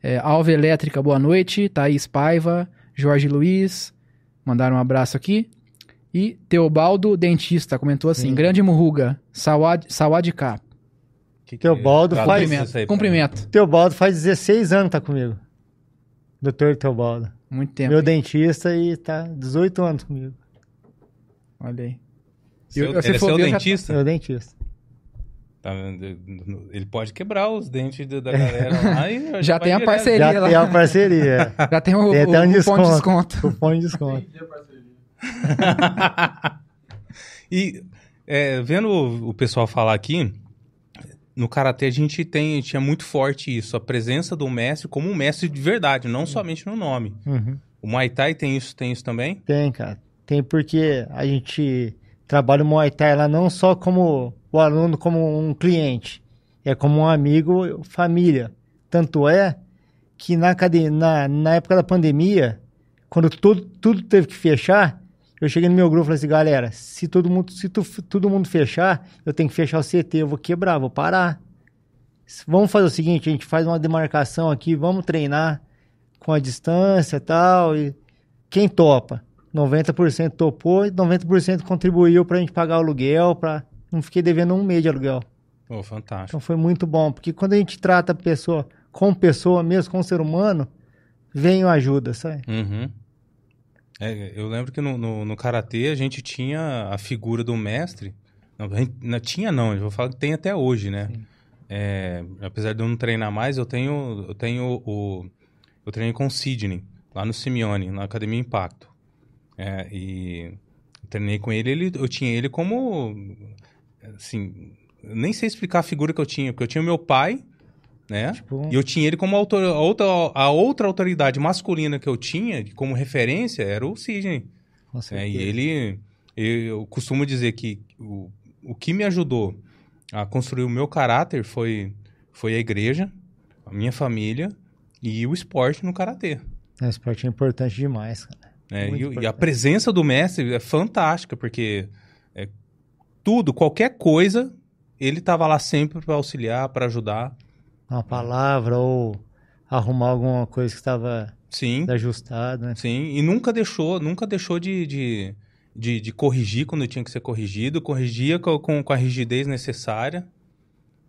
É, Alva Elétrica, boa noite. Thaís Paiva, Jorge Luiz, mandaram um abraço aqui. E Teobaldo Dentista comentou assim: Sim. Grande Murruga, Sawad, Sawadika. Que que Teobaldo é? faz- isso aí Cumprimento. Teobaldo faz 16 anos que tá comigo. Doutor Teobaldo. Muito tempo. Meu hein? dentista e tá 18 anos comigo. Olha aí. Seu, Eu- ele é for seu ver, eu já- dentista? Meu dentista. Tá? Ele pode quebrar os dentes da galera lá e Já vai tem a parceria. Já lá. tem a parceria. Já tem o, Tem até o, um o cupom de desconto. desconto. Cupom de desconto. E é, vendo o, o pessoal falar aqui, no karatê a gente tem, tinha muito forte isso, a presença do mestre como um mestre de verdade, não somente no nome. Uhum. O Muay Thai tem isso, tem isso também? Tem, cara. Tem porque a gente trabalha o Muay Thai lá não só como o aluno, como um cliente. É como um amigo, família. Tanto é que na, na, na época da pandemia, quando tudo, tudo teve que fechar, eu cheguei no meu grupo e falei assim, galera, se todo mundo, se tu- todo mundo fechar, eu tenho que fechar o CT, eu vou quebrar, vou parar. Vamos fazer o seguinte, a gente faz uma demarcação aqui, vamos treinar com a distância tal, e quem topa? 90% topou e 90% contribuiu pra gente pagar o aluguel, pra... não fiquei devendo um mês de aluguel. Oh, fantástico. Então foi muito bom, porque quando a gente trata a pessoa como pessoa mesmo, como ser humano, vem a ajuda, sabe? Uhum. É, eu lembro que no, no, no Karatê a gente tinha a figura do mestre. Não, a não tinha não, eu vou falar que tem até hoje, né? É, apesar de eu não treinar mais, eu tenho, eu tenho o... Eu treinei com o Sidney, lá no Simeone, na Academia Impacto. É, e treinei com ele, ele, eu tinha ele como... Assim, nem sei explicar a figura que eu tinha, porque eu tinha o meu pai, né? Tipo, E eu tinha ele como autor, a outra, a outra autoridade masculina que eu tinha, como referência, era o Sidney. com certeza. E ele, eu costumo dizer que o, o que me ajudou a construir o meu caráter foi, foi a igreja, a minha família e o esporte no karatê. É, esporte é importante demais, cara. Muito E, e a presença do mestre é fantástica, porque é, tudo, qualquer coisa, ele estava lá sempre para auxiliar, para ajudar. Uma palavra ou arrumar alguma coisa que estava ajustada, né? Sim, e nunca deixou, nunca deixou de, de, de, de corrigir quando tinha que ser corrigido, corrigia com, com, com a rigidez necessária.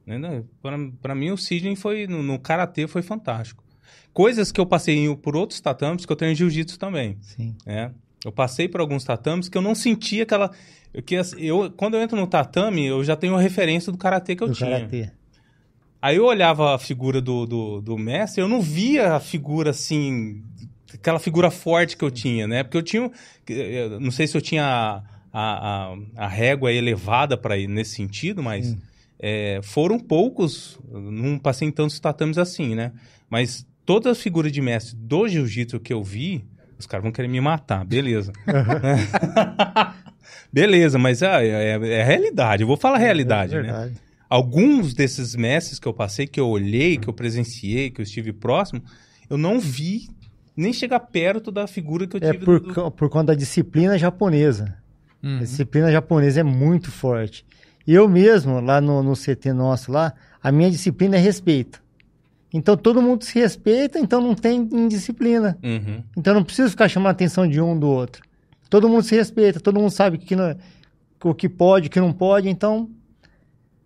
Né? Para mim, o Sidney foi, no, no Karatê foi fantástico. Coisas que eu passei por outros tatames, que eu tenho em Jiu-Jitsu também. Sim. né? Eu passei por alguns tatames que eu não sentia aquela... Que, eu, quando eu entro no tatame, eu já tenho a referência do Karatê que eu Do tinha. karatê. Aí eu olhava a figura do, do, do mestre, eu não via a figura assim, aquela figura forte que eu tinha, né? Porque eu tinha, eu não sei se eu tinha a, a, a, régua elevada para ir nesse sentido, mas é, foram poucos, não passei em tantos tatames assim, né? Mas todas as figuras de mestre do jiu-jitsu que eu vi, os caras vão querer me matar, beleza. beleza, mas é, é, é a realidade, eu vou falar a realidade, É né? alguns desses mestres que eu passei, que eu olhei, que eu presenciei, que eu estive próximo, eu não vi nem chegar perto da figura que eu É tive. por, do- por conta da disciplina japonesa. Uhum. A disciplina japonesa é muito forte. Eu mesmo, lá no, no CT nosso lá, a minha disciplina é respeito. Então todo mundo se respeita, então não tem indisciplina. Uhum. Então não precisa ficar chamando a atenção de um do outro. Todo mundo se respeita, todo mundo sabe que não- o que pode, o que não pode, então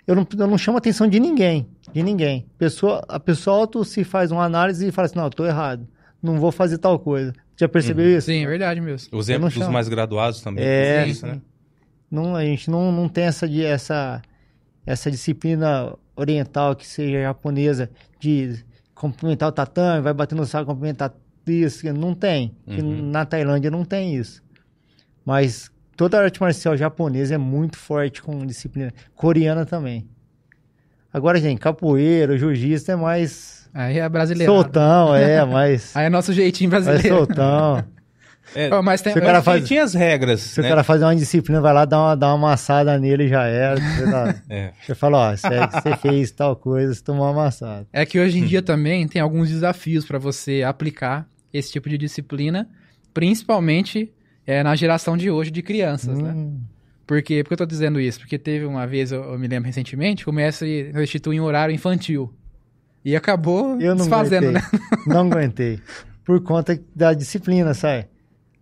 eu não, eu não chamo a atenção de ninguém, de ninguém. Pessoa, a pessoa auto se faz uma análise e fala assim, não, eu tô errado, não vou fazer tal coisa. Já percebeu isso? Sim, é verdade mesmo. O Eu exemplo não dos mais graduados também. É, isso, né? Não, a gente não, não tem essa, de- essa, essa disciplina oriental que seja japonesa de cumprimentar o tatame, vai bater no saco, cumprimentar isso, não tem. Que Uhum. Na Tailândia não tem isso. Mas toda a arte marcial japonesa é muito forte com disciplina. Coreana também. Agora, gente, capoeira, jiu-jitsu é mais Aí é brasileiro. soltão, é, mais, Aí é nosso jeitinho mais brasileiro. soltão. É, mas tem, Se o cara faz- tinha as regras, Se né? o cara fazer uma disciplina, vai lá dar uma, dar uma amassada nele e já era. Você, dá- É. você fala, ó, você, você fez tal coisa, você tomou uma amassada. É que hoje em Hum. dia também tem alguns desafios para você aplicar esse tipo de disciplina, principalmente é, na geração de hoje de crianças, né? Hum, Por quê? Por que eu tô dizendo isso? Porque teve uma vez, eu, eu me lembro recentemente, começa a instituir um horário infantil. E acabou eu não desfazendo, aguentei. né? Não aguentei. Por conta da disciplina, sabe?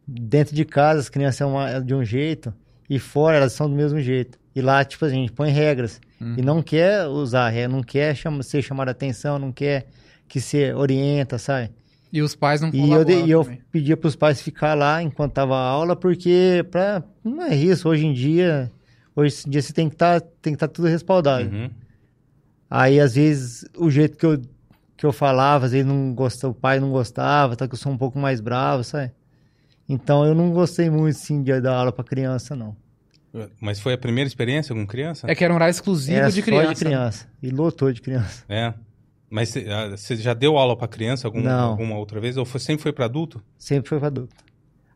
Dentro de casa, as crianças são uma- de um jeito e fora elas são do mesmo jeito. E lá, tipo, a gente põe regras. Hum. E não quer usar regra, não quer chama, ser chamado a atenção, não quer que você orienta, sabe? E os pais não E eu, e eu também. pedia para os pais ficar lá enquanto tava a aula, porque pra, não é isso. Hoje em dia, hoje em dia você tem que estar tem que tá tudo respaldado. Uhum. Aí, às vezes, o jeito que eu, que eu falava, às vezes não gostava, o pai não gostava, tá que eu sou um pouco mais bravo, sabe? Então, eu não gostei muito, sim, de dar aula para criança, não. Mas foi a primeira experiência com criança? É que era um horário exclusivo Era de só criança. de criança. E lotou de criança. É. Mas você ah, já deu aula pra criança alguma, Não. alguma outra vez? Ou foi- sempre foi pra adulto? Sempre foi para adulto.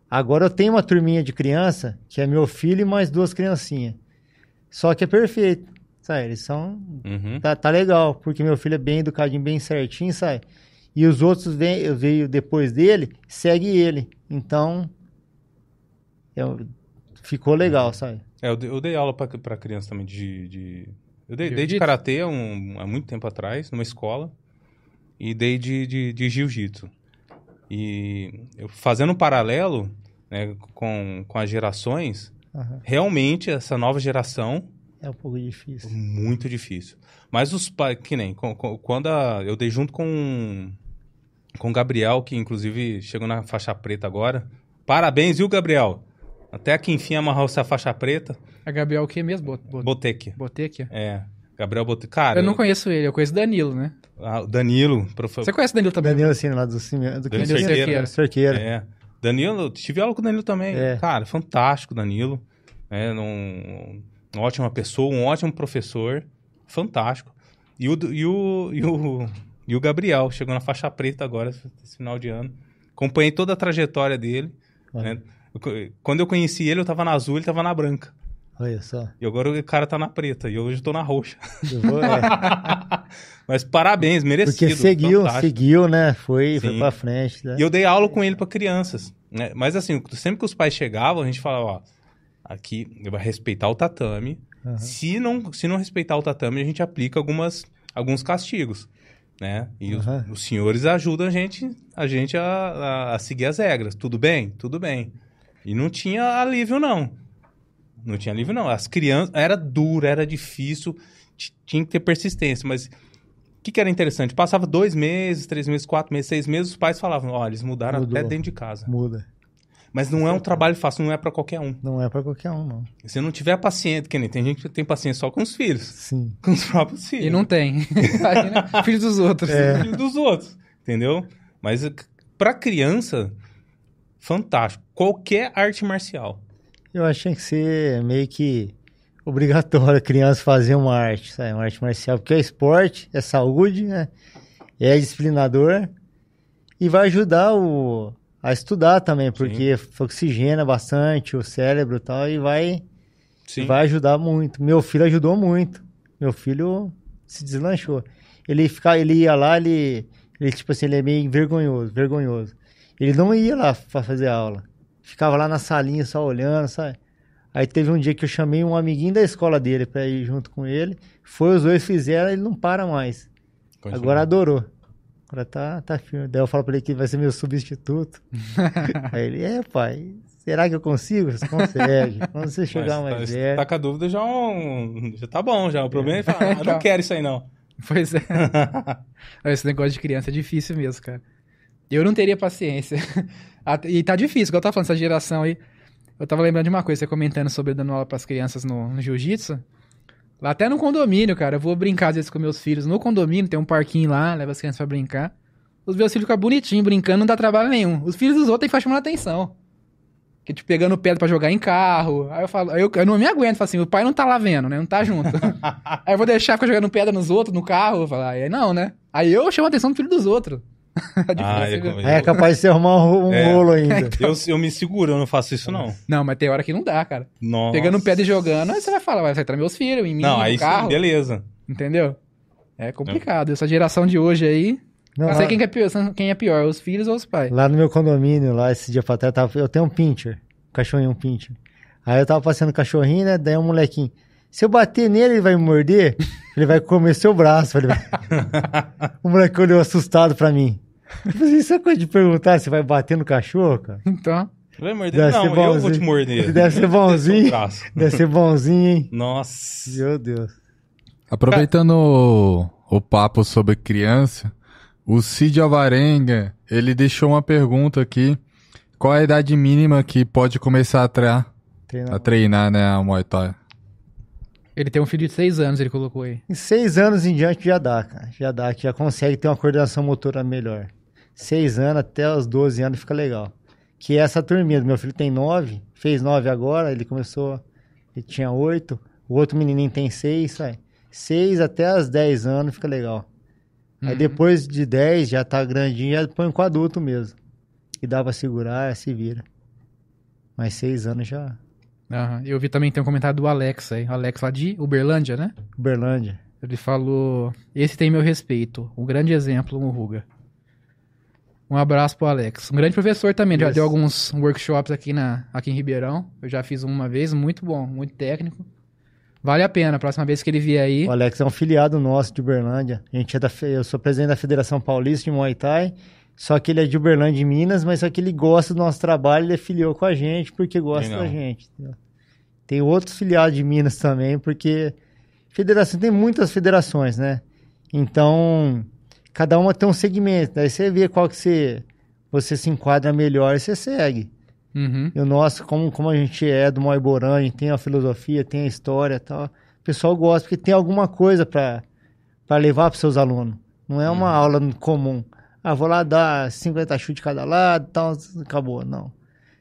Agora eu tenho uma turminha de criança, que é meu filho e mais duas criancinhas. Só que é perfeito. Sabe? Eles são. Uhum. Tá, tá legal, porque meu filho é bem educadinho, bem certinho, sabe? E os outros vem, veio depois dele, segue ele. Então. eu- ficou legal, sabe? É, eu, dei, eu dei aula pra criança também de. de- eu dei, dei de Jiu-jitsu? karatê há um- há muito tempo atrás, numa escola. E dei de, de, de jiu-jitsu. E eu, fazendo um paralelo né, com, com as gerações, Aham. realmente essa nova geração É um pouco difícil. Muito difícil. Mas os pais, que nem, quando a- eu dei junto com, com o Gabriel, que inclusive chegou na faixa preta agora. Parabéns, viu, Gabriel? Até aqui enfim amarrou essa faixa preta. A Gabriel o que mesmo? Bot- bot- Boteque. Botequia? É. Gabriel Boteque. Cara, Eu não conheço ele, eu conheço o Danilo, né? ah, o Danilo, profe... Você conhece o Danilo também? Danilo, assim, lá do cimento. Do Danilo Quinto- Cerqueira. Cerqueira. É. Danilo, tive aula com o Danilo também. É. Cara, fantástico, Danilo. É, um, uma ótima pessoa, um ótimo professor. Fantástico. E o, e o, e o, e o Gabriel, chegou na faixa preta agora, esse final de ano. Acompanhei toda a trajetória dele. Né? Quando eu conheci ele, eu tava na azul, ele tava na branca. Olha só. E agora o cara tá na preta. E hoje eu tô na roxa. Eu vou- é. Mas parabéns, merecido. Porque seguiu, fantástico. seguiu, né? Foi, foi pra frente. Né? E eu dei aula com ele para crianças, né? Mas assim, sempre que os pais chegavam, a gente falava, ó, aqui vai respeitar o tatame. Aham. Se não, se não respeitar o tatame, a gente aplica algumas alguns castigos, né? E os, os senhores ajudam a gente a gente a, a- a seguir as regras. Tudo bem? Tudo bem. E não tinha alívio não. Não tinha alívio não. As crianças era duro, era difícil, tinha que ter persistência, mas o que, que era interessante? Passava dois meses, três meses, quatro meses, seis meses, os pais falavam, ó, eles mudaram Mudou. até dentro de casa. Muda. Mas não é um trabalho fácil, não é pra qualquer um. Não é pra qualquer um, não. Se não tiver paciente, que nem tem gente que tem paciência só com os filhos, Sim. com os próprios filhos. E não tem. Imagina, Filho dos outros. É. Filho dos outros, entendeu? Mas eh, pra criança, fantástico. Qualquer arte marcial. Eu acho que ser meio que obrigatório a criança fazer uma arte, sabe? Uma arte marcial, porque é esporte, é saúde, né? É disciplinador e vai ajudar o, a estudar também, porque oxigena bastante o cérebro e tal, e vai, Sim. vai ajudar muito. Meu filho ajudou muito. Meu filho se deslanchou. Ele, fica, ele ia lá, ele, ele, tipo assim, ele é meio vergonhoso, vergonhoso. Ele não ia lá pra fazer aula. Ficava lá na salinha só olhando, sabe? Aí teve um dia que eu chamei um amiguinho da escola dele pra ir junto com ele. Foi, os dois fizeram, ele não para mais. Continua. Agora adorou. Agora tá, tá firme. Daí eu falo pra ele que vai ser meu substituto. Aí ele, é, pai, será que eu consigo? Você consegue. Quando você chegar Mas mais tá, velho. tá com a dúvida já, é um- já tá bom já. O problema é falar, ah, não quero isso aí não. Pois é. Esse negócio de criança é difícil mesmo, cara. Eu não teria paciência. E tá difícil, igual eu tava falando, essa geração aí. Eu tava lembrando de uma coisa, você comentando sobre dando aula pras crianças no, no jiu-jitsu. Lá até no condomínio, cara. Eu vou brincar às vezes com meus filhos. No condomínio tem um parquinho lá, leva as crianças pra brincar. Os meus filhos ficam bonitinhos, brincando, não dá trabalho nenhum. Os filhos dos outros tem que ficar chamando atenção. Que, tipo, pegando pedra pra jogar em carro. Aí eu falo, aí eu, eu não me aguento, falo assim, o pai não tá lá vendo, né? Não tá junto. aí eu vou deixar ficar jogando pedra nos outros, no carro. Falo, aí não, né? Aí eu chamo a atenção do filho dos outros. Ah, eu, Aí é capaz de você arrumar um, um É. rolo ainda. eu, eu me seguro, eu não faço isso, não. Não, mas tem hora que não dá, cara. Nossa. Pegando pedra e jogando, aí você vai falar, vai acertar meus filhos, em mim, Não, no aí sim, carro. beleza. Entendeu? É complicado. Essa geração de hoje aí. Não, não sei lá, quem que é pior, quem é pior, os filhos ou os pais. lá no meu condomínio, lá esse dia pra trás, tava- eu tenho um pincher, um cachorrinho, um pincher. Aí eu tava passeando o cachorrinho, né? Daí um molequinho. Se eu bater nele, ele vai me morder? Ele vai comer seu braço. Ele vai... o moleque olhou assustado pra mim. Isso é coisa de perguntar se vai bater no cachorro, cara. Então, Vai morder? Deve Não, ser eu vou te morder. Deve ser bonzinho. Deve ser bonzinho, hein? Nossa. Meu Deus. Aproveitando o, o papo sobre criança, o Cid Alvarenga, ele deixou uma pergunta aqui. Qual a idade mínima que pode começar a, treinar, Treina- a treinar, né, a Muay Thai? ele tem um filho de seis anos, ele colocou aí. Em seis anos em diante já dá, cara. Já dá, que já consegue ter uma coordenação motora melhor. Seis anos até os 12 anos fica legal. Que é essa turminha. Meu filho tem nove, fez nove agora, ele começou, ele tinha oito. O outro menininho tem seis, sai. Seis até os 10 anos fica legal. Aí Uhum. depois de 10, já tá grandinho, já põe com adulto mesmo. E dá pra segurar, se vira. Mas seis anos já. Aham. Eu vi também tem um comentário do Alex aí. Alex lá de Uberlândia, né? Uberlândia. Ele falou: Esse tem meu respeito. Um grande exemplo, um Ruga. Um abraço pro Alex. Um grande professor também. Já deu alguns workshops aqui, na, aqui em Ribeirão. Eu já fiz um uma vez, muito bom, muito técnico. Vale a pena. A próxima vez que ele vier aí. O Alex é um filiado nosso de Uberlândia. A gente é da, eu sou presidente da Federação Paulista de Muay Thai. Só que ele é de Uberlândia, de Minas, mas só que ele gosta do nosso trabalho, ele afiliou com a gente porque gosta da gente. Tem outros filiados de Minas também, porque federação tem muitas federações, né? Então, cada uma tem um segmento. Daí você vê qual que você, você se enquadra melhor e você segue. Uhum. E o nosso, como, como a gente é do gente tem a filosofia, tem a história e tal. O pessoal gosta, porque tem alguma coisa para levar para seus alunos. Não é uma aula comum. Ah, vou lá dar 50 chutes de cada lado, tal, acabou. Não.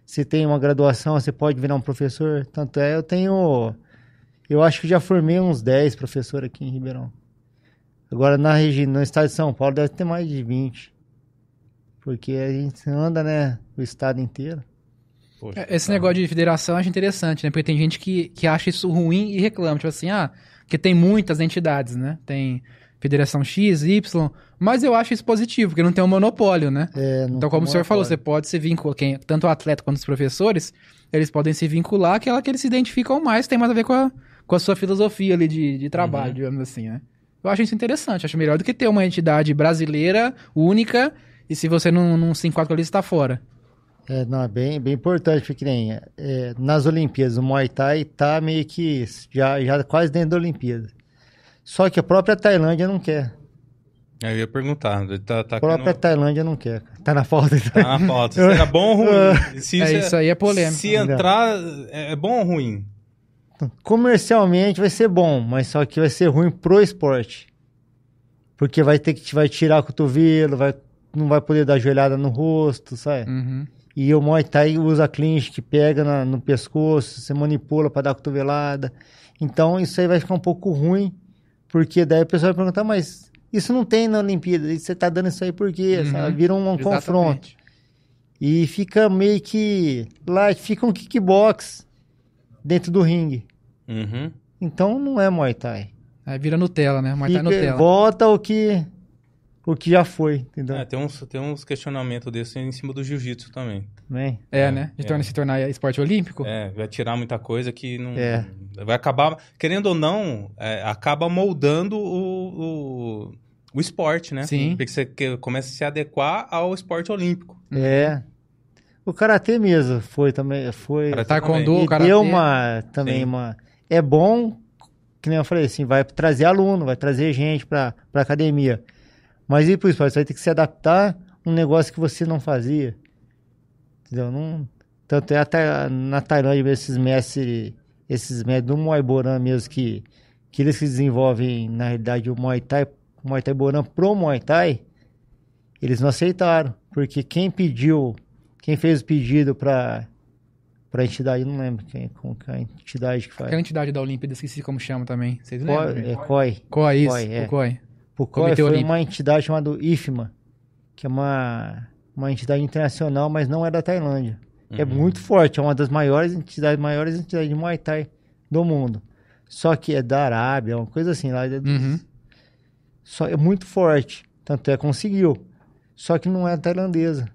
Você tem uma graduação, você pode virar um professor. Tanto é, eu tenho. Eu acho que já formei uns 10 professores aqui em Ribeirão. Agora na região, no estado de São Paulo, deve ter mais de 20. Porque a gente anda, né, o estado inteiro. Poxa, É, Esse tá. negócio de federação eu acho interessante, né? Porque tem gente que, que acha isso ruim e reclama. Tipo assim, ah, porque tem muitas entidades, né? Tem Federação X, Y, mas eu acho isso positivo, porque não tem um monopólio, né? É, não Então, como o senhor falou, você monopólio. pode se vincular, quem, tanto o atleta quanto os professores, eles podem se vincular àquela que eles se identificam mais, tem mais a ver com a, com a sua filosofia ali de, de trabalho, Uhum. digamos assim, né? Eu acho isso interessante, acho melhor do que ter uma entidade brasileira, única, e se você não, não se enquadra ali, você tá fora. É, não, é bem, bem importante, porque nem, é, nas Olimpíadas, o Muay Thai tá meio que já, já quase dentro da Olimpíada. Só que a própria Tailândia não quer. Eu ia perguntar. Tá, tá A aqui própria no- Tailândia não quer. Tá na falta. tá na pauta. Se era bom ou ruim? Se É, isso aí é polêmico. Se entrar, é é bom ou ruim? Comercialmente vai ser bom, mas só que vai ser ruim pro esporte. Porque vai ter que vai tirar o cotovelo, vai, não vai poder dar joelhada no rosto, sabe? Uhum. E o Muay Thai usa clinch que pega na- no pescoço, você manipula para dar cotovelada. Então isso aí vai ficar um pouco ruim, porque daí a pessoa vai perguntar, mas isso não tem na Olimpíada, e você tá dando isso aí por quê? Uhum. Sabe? Vira um, um confronto. E fica meio que. Lá fica um kickbox dentro do ringue. Uhum. Então não é Muay Thai. Aí vira Nutella, né? Mas tá Fica- Nutella. volta o que. O que já foi, entendeu? É, tem uns, tem uns questionamentos desses em cima do jiu-jitsu também. É, É, né? De é. torna, se tornar esporte olímpico. É, vai tirar muita coisa que não. É. Vai acabar, querendo ou não, é, acaba moldando o, o, o esporte, né? Sim. Porque você que- começa a se adequar ao esporte olímpico. É. O karatê mesmo foi também. Foi. Karatê Taekwondo. E karatê. deu uma também Sim. uma é bom que nem eu falei assim vai trazer aluno vai trazer gente para para academia mas e por isso você vai ter que se adaptar a um negócio que você não fazia entendeu não tanto é até na Tailândia esses mestres esses mestres do Muay Boran mesmo que que eles que desenvolvem, na realidade, o Muay Thai, o Muay Thai Boran pro Muay Thai, eles não aceitaram. Porque quem pediu, quem fez o pedido para para entidade, não lembro quem, como que é a entidade que faz. Aquela entidade da Olimpíada, esqueci como chama também. Vocês COI, lembram? é COI. COI, isso. COI, é. O COI. O COI foi Olímpico. uma entidade chamada IFMA, que é uma, uma entidade internacional, mas não é da Tailândia. É muito forte, é uma das maiores entidades, maiores entidades de Muay Thai do mundo. Só que é da Arábia, uma coisa assim, lá é, Uhum. só, é muito forte. Tanto é, conseguiu. Só que não é tailandesa.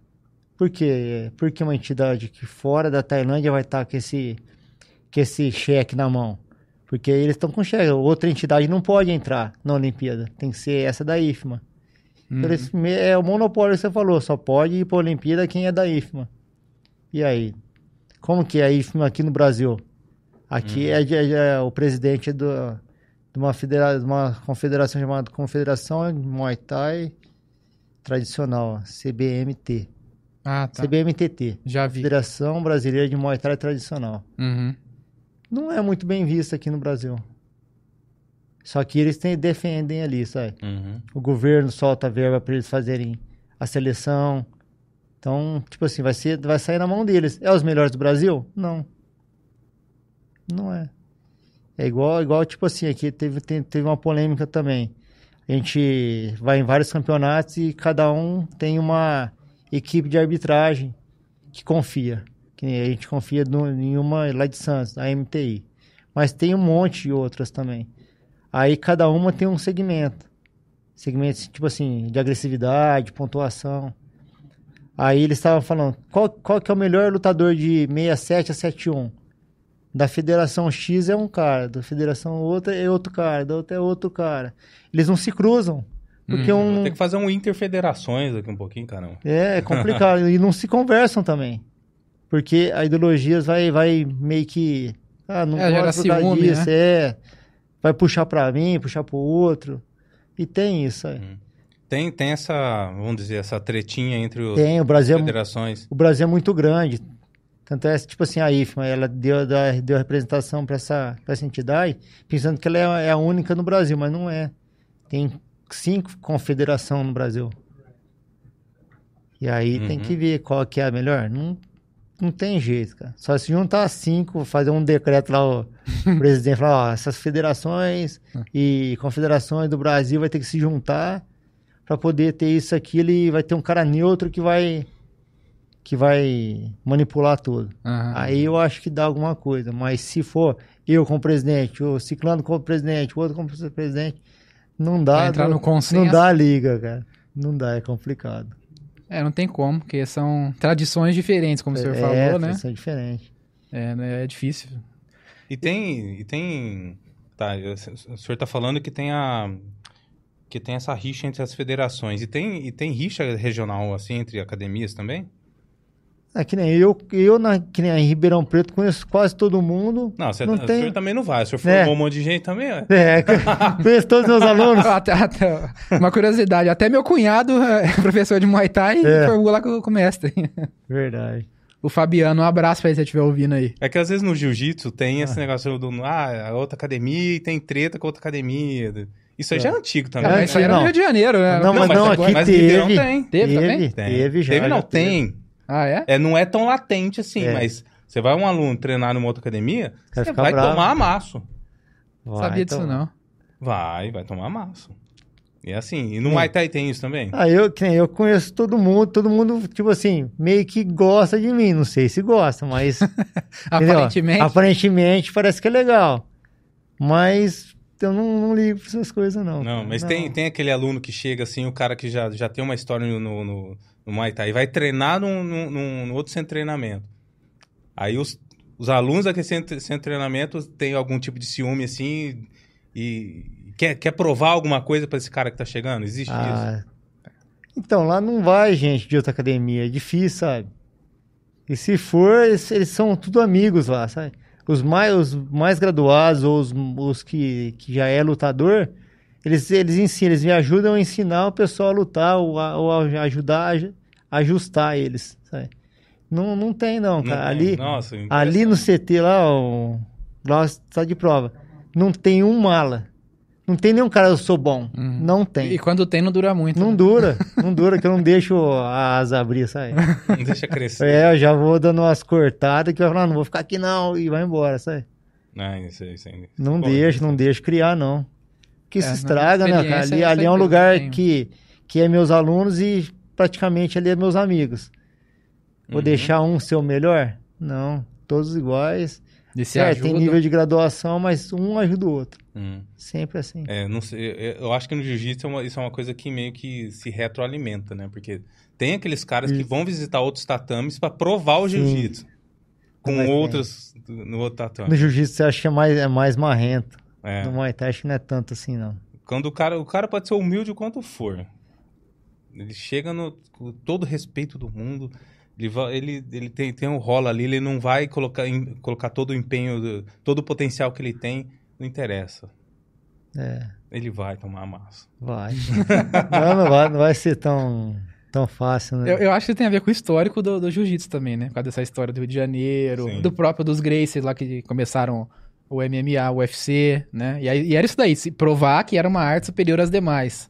Por quê? Porque uma entidade que fora da Tailândia vai estar com esse, com esse cheque na mão. Porque eles estão com cheque. Outra entidade não pode entrar na Olimpíada. Tem que ser essa da IFMA. Uhum. Então, eles- me- é o monopólio que você falou. Só pode ir para a Olimpíada quem é da IFMA. E aí? Como que é a IFMA aqui no Brasil? Aqui é, de- é de- é o presidente do, de, uma de uma confederação chamada Confederação Muay Thai Tradicional, CBMT. Ah, tá. CBMTT. Já vi. Federação Brasileira de Muay Thai Tradicional. Uhum. Não é muito bem vista aqui no Brasil. Só que eles têm, defendem ali, sabe? Uhum. O governo solta verba para eles fazerem a seleção. Então, tipo assim, vai, ser, vai sair na mão deles. É os melhores do Brasil? Não. Não é. É igual, igual tipo assim, aqui teve, tem- teve uma polêmica também. A gente vai em vários campeonatos e cada um tem uma equipe de arbitragem que confia. Que a gente confia no, em uma lá de Santos, a MTI. Mas tem um monte de outras também. Aí cada uma tem um segmento. Segmentos, tipo assim, de agressividade, pontuação. Aí eles estavam falando, qual, qual que é o melhor lutador de 67 a 71? Da Federação X é um cara, da Federação outra é outro cara, da outra é outro cara. Eles não se cruzam. Porque Vou um... ter que fazer um interfederações aqui um pouquinho, caramba. É, é complicado. e não se conversam também. Porque a ideologia vai, vai meio que. Ah, não É, por causa ciúme, disso, né? é. Vai puxar pra mim, puxar pro outro. E tem isso aí. Tem, tem essa, vamos dizer, essa tretinha entre os Tem, o Brasil, é, federações. o Brasil é muito grande. Tanto é, tipo assim, a IFMA, ela deu, da- deu representação para essa, pra essa entidade, pensando que ela é, é a única no Brasil, mas não é. Tem cinco confederações no Brasil. E aí tem Uhum. que ver qual que é a melhor. Não, não tem jeito, cara. Só se juntar cinco, fazer um decreto lá, o presidente falar, ó, essas federações e confederações do Brasil vai ter que se juntar para poder ter isso aqui. Ele vai ter um cara neutro que vai que vai manipular tudo. Aham. Aí eu acho que dá alguma coisa. Mas se for eu como presidente, o Ciclano como presidente, o outro como presidente, não dá. Vai entrar no não, consenso. não dá liga, cara. Não dá, é complicado. É, não tem como, porque são tradições diferentes, como o senhor é, falou, né? É diferente. É, né, é difícil. E tem, e tem, tá, o senhor tá falando que tem a, que tem essa rixa entre as federações. E tem, e tem rixa regional, assim, entre academias também? É que nem eu, eu na, que nem em Ribeirão Preto conheço quase todo mundo. Não, você, Não o tem- senhor também não vai. O senhor É. formou um monte de gente também, ué. É, conheço todos os meus alunos. Até- até- uma curiosidade, até meu cunhado é professor de Muay Thai É. e formou lá com, com o mestre. Verdade. O Fabiano, um abraço pra ele se ele estiver ouvindo aí. É que às vezes no jiu-jitsu tem esse negócio do, ah, a outra academia e tem treta com a outra academia. Isso aí já é antigo também. É, né? isso aí era não. no Rio de Janeiro, né? Não, mas mas não, agora- aqui mas teve. Tem. Teve também? Tem. Teve já. Teve não, já tem. Ah, é? É, não é tão latente assim, É. mas você vai um aluno treinar numa outra academia, você vai bravo. tomar amasso. Vai, Sabia disso então. não. Vai, vai tomar amasso. E é assim, e no Muay Thai tem isso também? Ah, eu, eu conheço todo mundo, todo mundo, tipo assim, meio que gosta de mim. Não sei se gosta, mas. Aparentemente. Aparentemente parece que é legal. Mas eu não, não ligo pra essas coisas, não. Não, cara. mas Tem, tem aquele aluno que chega assim, o cara que já, já tem uma história no, no, no, Muay Thai e vai treinar num, num, num- outro centro de treinamento. Aí os, os alunos daquele centro, centro de treinamento têm algum tipo de ciúme assim e quer, quer provar alguma coisa pra esse cara que tá chegando? Existe isso? Ah, então, lá não vai gente de outra academia. É difícil, sabe? E se for, eles, eles são tudo amigos lá, sabe? Os mais, os mais graduados ou os, os que, que já é lutador, eles, eles ensinam, eles me ajudam a ensinar o pessoal a lutar ou, a, ou a ajudar ajustar eles, sabe? Não, não tem não, Não cara. tem? Ali, Nossa, ali no CT lá, o, lá está de prova. não tem um mala. Não tem nenhum cara, eu sou bom. Uhum. Não tem. E quando tem, não dura muito. Não né? dura, não dura, que eu não deixo a asa abrir, sabe? Não deixa crescer. É, eu já vou dando umas cortadas que eu falo, não, não vou ficar aqui não, e vai embora, sabe? Ah, isso isso aí. Não Bom, deixo, não deixo criar, não. Que É, se não, estraga, né, cara? Ali, essa ali é um lugar que, que é meus alunos e praticamente ali é meus amigos. Vou Uhum. deixar um ser o melhor? Não, todos iguais. E se Certo, tem nível de graduação, mas um ajuda o outro. Hum. Sempre assim. É, não sei, eu- acho que no jiu-jitsu é uma- isso é uma coisa que meio que se retroalimenta, né? Porque tem aqueles caras que Isso. vão visitar outros tatames pra provar o jiu-jitsu. Com Mas tem. outros no outro tatame. No jiu-jitsu você acha que é mais, é mais marrento. É. No Muay Thai acho que não é tanto assim, não. Quando o cara, o cara pode ser humilde o quanto for. Ele chega no com todo o respeito do mundo. Ele, ele, ele tem, tem um rola ali, ele não vai colocar, em- colocar todo o empenho, do- todo o potencial que ele tem, não interessa. É, Ele vai tomar a massa. vai. não, não vai, não vai ser tão, tão fácil, né? Eu, eu acho que tem a ver com o histórico do, do jiu-jitsu também, né? Por causa dessa história do Rio de Janeiro, Sim. do próprio dos Gracies lá que começaram o MMA, o UFC, né? E, aí- e era isso daí, se provar que era uma arte superior às demais.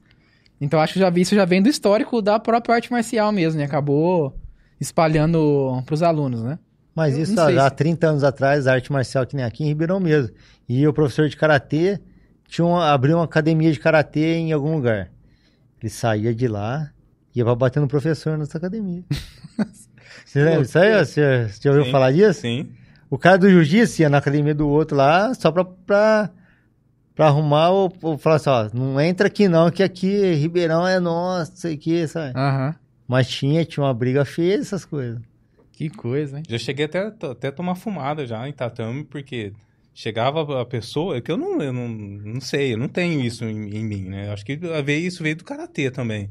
Então acho que já vi isso já vem do histórico da própria arte marcial mesmo, né? Acabou espalhando pros alunos, né? Mas Eu isso há se- 30 anos atrás, a arte marcial que nem aqui em Ribeirão mesmo. E o professor de karatê tinha uma, abriu uma academia de karatê em algum lugar. Ele saía de lá e ia pra bater no professor nessa academia. Você lembra disso aí? Você, você já ouviu Sim, falar disso? Sim. O cara do jiu-jitsu ia na academia do outro lá só pra, pra, pra arrumar ou, ou falar assim, ó, não entra aqui não, que aqui Ribeirão é nosso, não sei o que, sabe? Aham. Mas tinha, tinha uma briga feia essas coisas. Que coisa, hein? Já cheguei até, até tomar fumada já em tatame, porque chegava a pessoa, é que eu não, eu não, não sei, eu não tenho isso em, em mim, né? Acho que veio, isso veio do karatê também.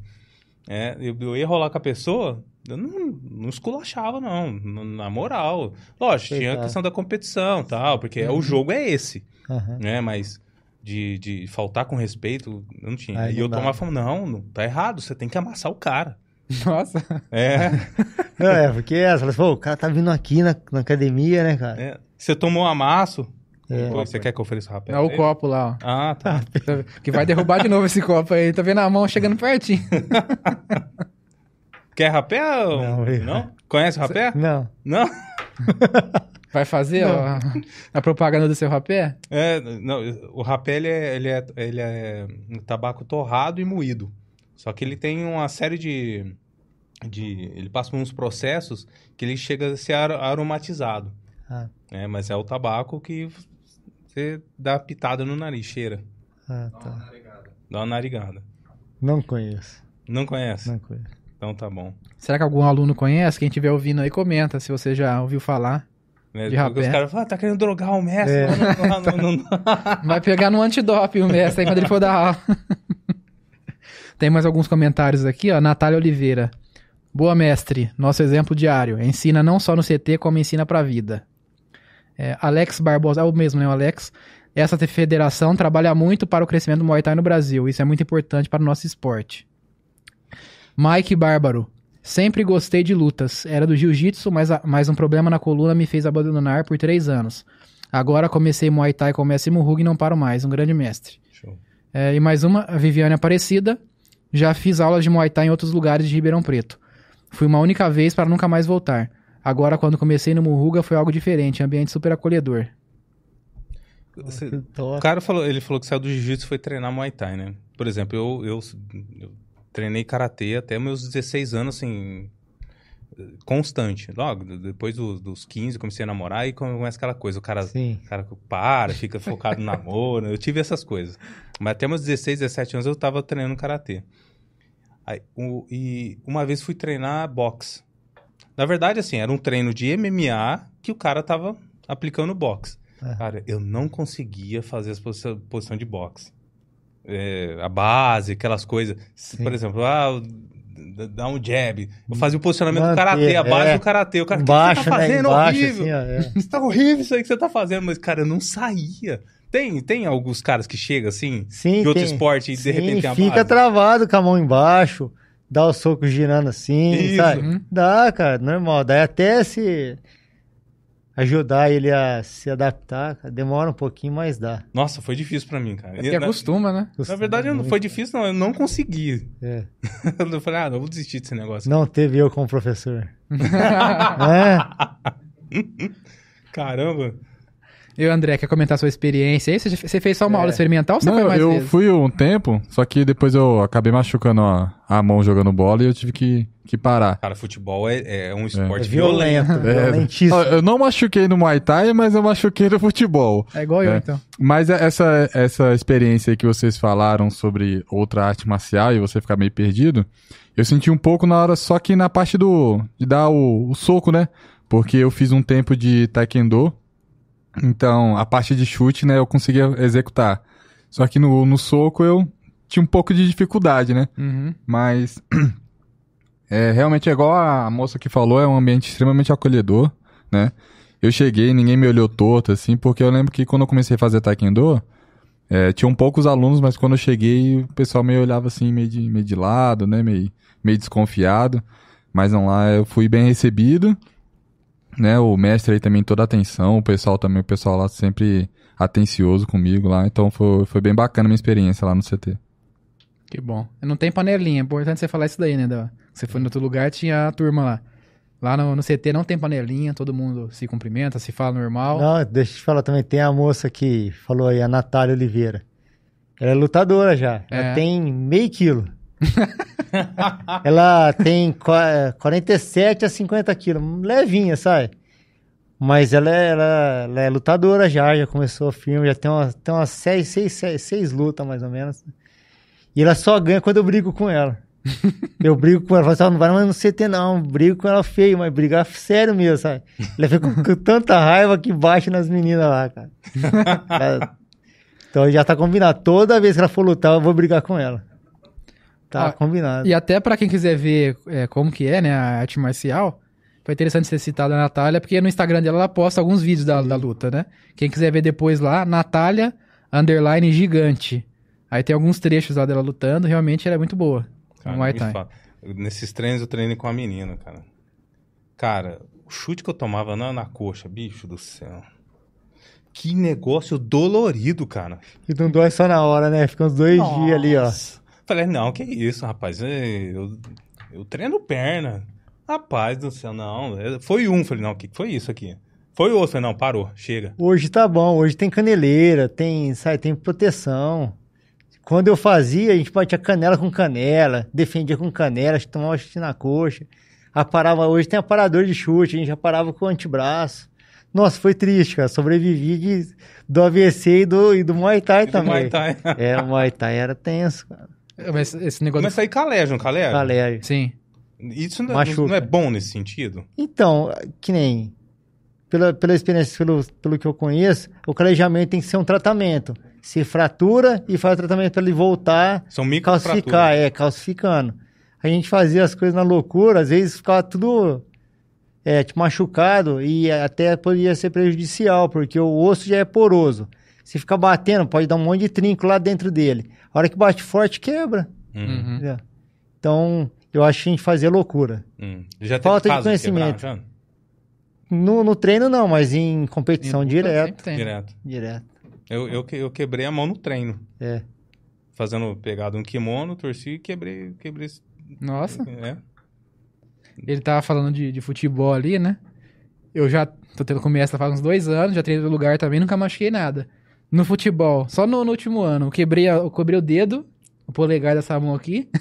É, eu, eu ia rolar com a pessoa, eu não, não esculachava, não, na moral. Lógico, tinha a questão da competição tal, porque Uhum. o jogo é esse, Aham. né? Mas de, de faltar com respeito, eu não tinha. Aí e não eu dá. tomava fumada, não, não, tá errado, você tem que amassar o cara. Nossa. É, Não, é, porque essa, ela falou, o cara tá vindo aqui na, na academia, né, cara? é. Você tomou um amasso, É. Pô, você quer que eu ofereça o rapé? É o copo lá, ó. Ah, tá. Que vai derrubar de novo esse copo aí. Tá vendo a mão chegando pertinho. Quer rapé ou Não, eu- não? Conhece o rapé? Não. Não? Vai fazer ó, a propaganda do seu rapé? É, não, o rapé ele é, ele, é, ele é um tabaco torrado e moído. Só que ele tem uma série de, de... Ele passa por uns processos que ele chega a ser ar- aromatizado. Ah, né? Mas é o tabaco que você dá a pitada no nariz, cheira. ah, tá. Dá uma narigada. Não conheço. Não conhece? Não conheço. Então tá bom. Será que algum aluno conhece? Quem estiver ouvindo aí, comenta se você já ouviu falar. Né? De Porque Os rapé. caras falam, ah, tá querendo drogar o mestre. É. Não, não, não, não, não. Vai pegar no antidoping o mestre aí quando ele for dar aula. Tem mais alguns comentários aqui, ó. Natália Oliveira. Boa, mestre. Nosso exemplo diário. Ensina não só no CT, como ensina pra vida. É, Alex Barbosa, é o mesmo, né, o Alex? Essa federação trabalha muito para o crescimento do Muay Thai no Brasil. Isso é muito importante para o nosso esporte. Mike Bárbaro. Sempre gostei de lutas. Era do jiu-jitsu, mas, a- mas um problema na coluna me fez abandonar por três anos. Agora comecei Muay Thai com o Mestre Muhug e não paro mais. Um grande mestre. Show. É, e mais uma, a Viviane Aparecida. Já fiz aulas de Muay Thai em outros lugares de Ribeirão Preto. Fui uma única vez para nunca mais voltar. Agora, quando comecei no Muruga, foi algo diferente, ambiente super acolhedor. Você- Que O cara falou, ele falou que saiu do jiu-jitsu e foi treinar Muay Thai, né? Por exemplo, eu, eu, eu treinei karatê até meus 16 anos, assim, constante. Logo, depois do- dos 15, comecei a namorar e começa aquela coisa, o cara, Sim. o cara para, fica focado no namoro, eu tive essas coisas. Mas até meus 16, 17 anos eu tava treinando karatê. Aí, o- e uma vez fui treinar boxe. Na verdade, assim, era um treino de MMA que o cara tava aplicando boxe. É. Cara, eu não conseguia fazer posição, posição de boxe. É, a base, aquelas coisas. Sim. Por exemplo, ah, dá um jab. Eu fazia o posicionamento do Manter, karatê, a base é. do karatê. O cara, o que Embaixo, você tá né? fazendo? Embaixo, horrível. assim, ó. É. Isso tá horrível isso aí que você tá fazendo. Mas, cara, eu não saía. Tem, tem alguns caras que chegam assim, Sim, de outro tem. esporte, e de Sim, repente tem a fica base. travado com a mão embaixo, dá o soco girando assim, Isso. sabe? Uhum. Dá, cara, normal. Daí até se. Ajudar ele a se adaptar. Demora um pouquinho, mas dá. Nossa, foi difícil pra mim, cara. É porque na, acostuma, né? na verdade, não foi difícil, não. Eu não consegui. É. Eu falei, ah, não vou desistir desse negócio. Não teve eu como professor. é. Caramba. E o André, quer comentar sua experiência aí? Você, você fez só uma É. aula experimental ou você foi Não, mais eu vezes? fui um tempo, só que depois eu acabei machucando a, a mão jogando bola e eu tive que, que parar. Cara, futebol é, é um É esporte violento, violento. É, violentíssimo. eu não machuquei no Muay Thai, mas eu machuquei no futebol. É igual eu, É. então. Mas é- essa, essa experiência aí que vocês falaram sobre outra arte marcial e você ficar meio perdido, eu senti um pouco na hora, só que na parte do. de dar o, o soco, né? Porque eu fiz um tempo de taekwondo, então a parte de chute, né, eu conseguia executar. Só que no, no soco eu tinha um pouco de dificuldade, né? Uhum. Mas é, realmente é igual a moça que falou, é um ambiente extremamente acolhedor, né? Eu cheguei, ninguém me olhou torto, assim, porque eu lembro que quando eu comecei a fazer taekwondo, é, tinham poucos alunos, mas quando eu cheguei, o pessoal meio olhava assim, meio de, meio de lado, né? Meio, meio desconfiado. Mas não lá, eu fui bem recebido, né? O mestre aí também toda a atenção, o pessoal também, o pessoal lá sempre atencioso comigo lá. Então foi, foi bem bacana a minha experiência lá no CT. Que bom. Não tem panelinha. É importante você falar isso daí, né? Da... Você foi no outro lugar, tinha a turma lá. Lá no, no CT não tem panelinha, todo mundo se cumprimenta, se fala normal. Não, deixa eu te falar também, tem a moça que falou aí, a Natália Oliveira. Ela é lutadora já. É. Ela tem meio quilo. ela tem qua- 47 a 50 quilos. Levinha, sabe? Mas ela é, ela, ela é lutadora já, já começou firme, já tem umas, tem umas seis, seis, seis, seis lutas mais ou menos. E ela só ganha quando eu brigo com ela. Eu brigo com ela, falo assim, "Ah, não vai mais no CT não, brigo com ela feio, mas brigar sério mesmo, sabe? Ela fica com, com tanta raiva que bate nas meninas lá, cara. Ela- então já tá combinado, toda vez que ela for lutar, eu vou brigar com ela. Tá Ah, combinado. E até pra quem quiser ver é, como que é, né, a arte marcial, foi interessante ser citada a Natália, porque no Instagram dela ela posta alguns vídeos da, da luta, né? Quem quiser ver depois lá, Natália, underline gigante. Aí tem alguns trechos lá dela lutando, realmente ela é muito boa. Cara, Muay Thai. fala. Nesses treinos eu treinei com a menina, cara. Cara, o chute que eu tomava na, na coxa, bicho do céu. Que negócio dolorido, cara. E não dói só na hora, né? Fica uns dois dias ali, ó. Falei, não, que isso, rapaz. é, Eu, eu treino perna. Rapaz do céu, não. é, Foi um. Falei, não, o que foi isso aqui? Foi outro. Falei, não, parou, chega. Hoje tá bom, hoje tem caneleira, tem, sabe, tem proteção. Quando eu fazia, a gente batia canela com canela, defendia com canela, tomava chute na coxa. Aparava, hoje tem aparador de chute, a gente aparava com o antebraço. Nossa, foi triste, cara. Sobrevivi de, do AVC e do, e do Muay Thai E do também. Muay Thai. É, o Muay Thai era tenso, cara. Mas esse negócio... Começa aí calégio, não calégio? Galera. Sim. Isso não, Machuca. não é bom nesse sentido? Então, que nem. Pela, pela experiência, pelo, pelo que eu conheço, o calejamento tem que ser um tratamento. Se fratura e faz o tratamento para ele voltar São calcificar, microfraturas. é, calcificando. A gente fazia as coisas na loucura, às vezes ficava tudo é, tipo, machucado e até poderia ser prejudicial, porque o osso já é poroso. Se ficar batendo, pode dar um monte de trinco lá dentro dele. A hora que bate forte, quebra. Hum, Uhum. entendeu? Então, eu acho que a gente fazia loucura. hum. Falta de conhecimento. quebrar? No, no treino não, mas em competição direto. Sempre tem. Direto. Direto. Eu, eu, que- eu quebrei a mão no treino. É. Fazendo pegado um kimono, torci e quebrei. quebrei esse- Nossa. É. Ele tava falando de, de futebol ali, né? Eu já tô tendo começa faz uns dois anos, já treinei no lugar também, nunca machuquei nada. No futebol, só no, no último ano, eu quebrei, a- eu quebrei o dedo, o polegar dessa mão aqui.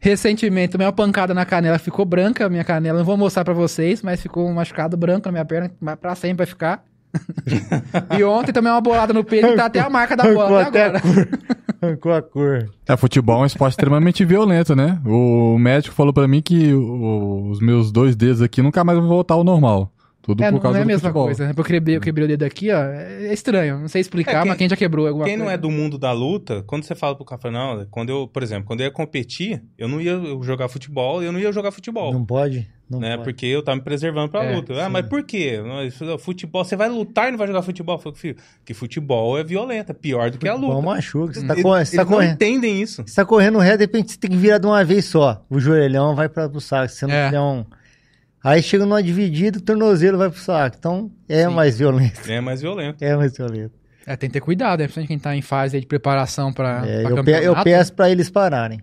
Recentemente, tomei uma pancada na canela, ficou branca a minha canela. Não vou mostrar pra vocês, mas ficou um machucado branco na minha perna, mas pra sempre vai ficar. e ontem tomei uma bolada no peito e tá até a marca da bola até até agora. Arrancou a cor. É, futebol é um esporte extremamente violento, né? O médico falou pra mim que o- os meus dois dedos aqui nunca mais vão voltar ao normal. Tudo É, por não, causa não é a mesma futebol. coisa, né? Porque eu quebrei, eu quebrei o dedo aqui, ó. É estranho, não sei explicar, É, quem- mas quem já quebrou alguma Quem coisa. não é do mundo da luta, quando você fala pro cara, não, quando eu, por exemplo, quando eu ia competir, eu não ia jogar futebol, eu não ia jogar futebol. Não pode? Não né? pode. Porque eu tava me preservando pra É, luta. Ah, mas por quê? É Futebol, você vai lutar e não vai jogar futebol? Eu falei, filho, que futebol é violento, é pior do que a Futebol luta. machuca. Você tá, Eles- correndo, você tá eles não correndo. entendem isso. Você tá correndo reto, de repente você tem que virar de uma vez só. O joelhão vai para o saco. Se você não É. tiver um, Aí chega numa dividida, o tornozelo vai pro saco. Então é Sim. mais violento. É mais violento. É mais violento. É, tem que ter cuidado, é principalmente quem tá em fase aí de preparação pra, É, eu, pe- eu peço pra eles pararem.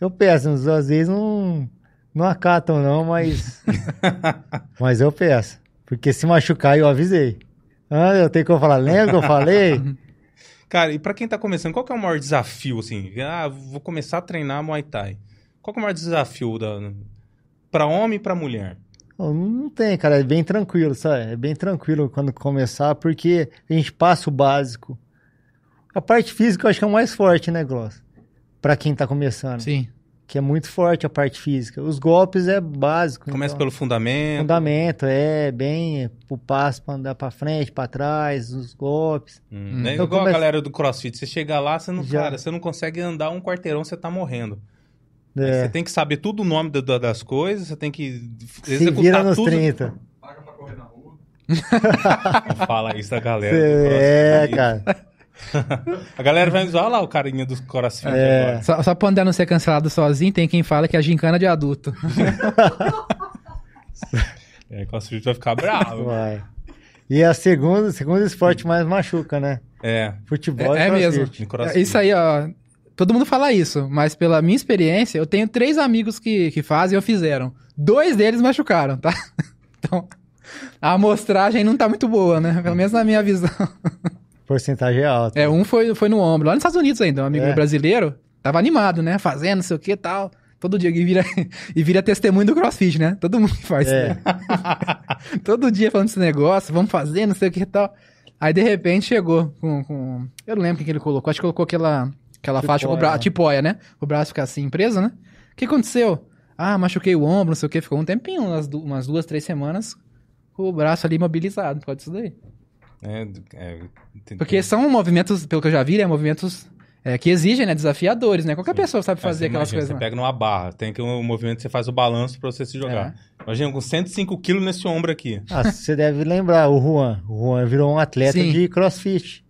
Eu peço, às vezes não, não acatam não, mas mas eu peço. Porque se machucar eu avisei. Ah, eu tenho que falar, lembra que eu falei? Cara, e pra quem tá começando, qual que é o maior desafio, assim? Ah, vou começar a treinar Muay Thai. Qual que é o maior desafio da... pra homem e pra mulher? Não, tem, cara, é bem tranquilo, sabe? É bem tranquilo quando começar, porque a gente passa o básico. A parte física eu acho que é o mais forte, né, Gloss? Pra quem tá começando. Sim. Que é muito forte a parte física. Os golpes é básico. Começa então- pelo fundamento. Fundamento, é bem o passo pra andar pra frente, pra trás, os golpes. Hum, né? Então Igual começa- a galera do CrossFit. Você chega lá, você não, Já. cara, você não consegue andar um quarteirão, você tá morrendo. É, Você tem que saber tudo o nome da- da- das coisas, você tem que se executar vira nos tudo. 30. Não Fala isso da galera. do É, cara. A galera vai usar lá o carinha dos CrossFit É. agora. Só, só pra andar não ser cancelado sozinho, tem quem fala que é gincana de adulto. É, CrossFit vai ficar bravo. Vai. E é a segunda, segundo esporte mais machuca, né? É. Futebol É, é mesmo. É Isso aí, ó. Todo mundo fala isso, mas pela minha experiência, eu tenho três amigos que, que fazem ou fizeram. Dois deles machucaram, tá? Então, a amostragem não tá muito boa, né? Pelo menos na minha visão. Porcentagem alta. É, um foi, foi no ombro, lá nos Estados Unidos ainda, um amigo É. brasileiro, tava animado, né? Fazendo, não sei o que e tal. Todo dia, e vira, e vira testemunho do crossfit, né? Todo mundo faz isso, É. né? Todo dia falando desse negócio, vamos fazer, não sei o que e tal. Aí, de repente, chegou com... com- eu não lembro o que ele colocou, acho que colocou aquela, aquela faixa com o braço, né? tipóia, né? O braço ficar assim, preso, né? O que aconteceu? Ah, machuquei o ombro, não sei o que, ficou um tempinho, umas, du- umas duas, três semanas, com o braço ali imobilizado, pode isso daí. É, é, tem- Porque são movimentos, pelo que eu já vi, né? Movimentos é, que exigem, né? Desafiadores, né? Qualquer pessoa sabe Ah, fazer aquelas coisas. Você lá. pega numa barra, tem que um movimento que você faz o balanço pra você se jogar. É. Imagina com 105 quilos nesse ombro aqui. Ah, você deve lembrar, o Juan. O Juan virou um atleta Sim. de crossfit.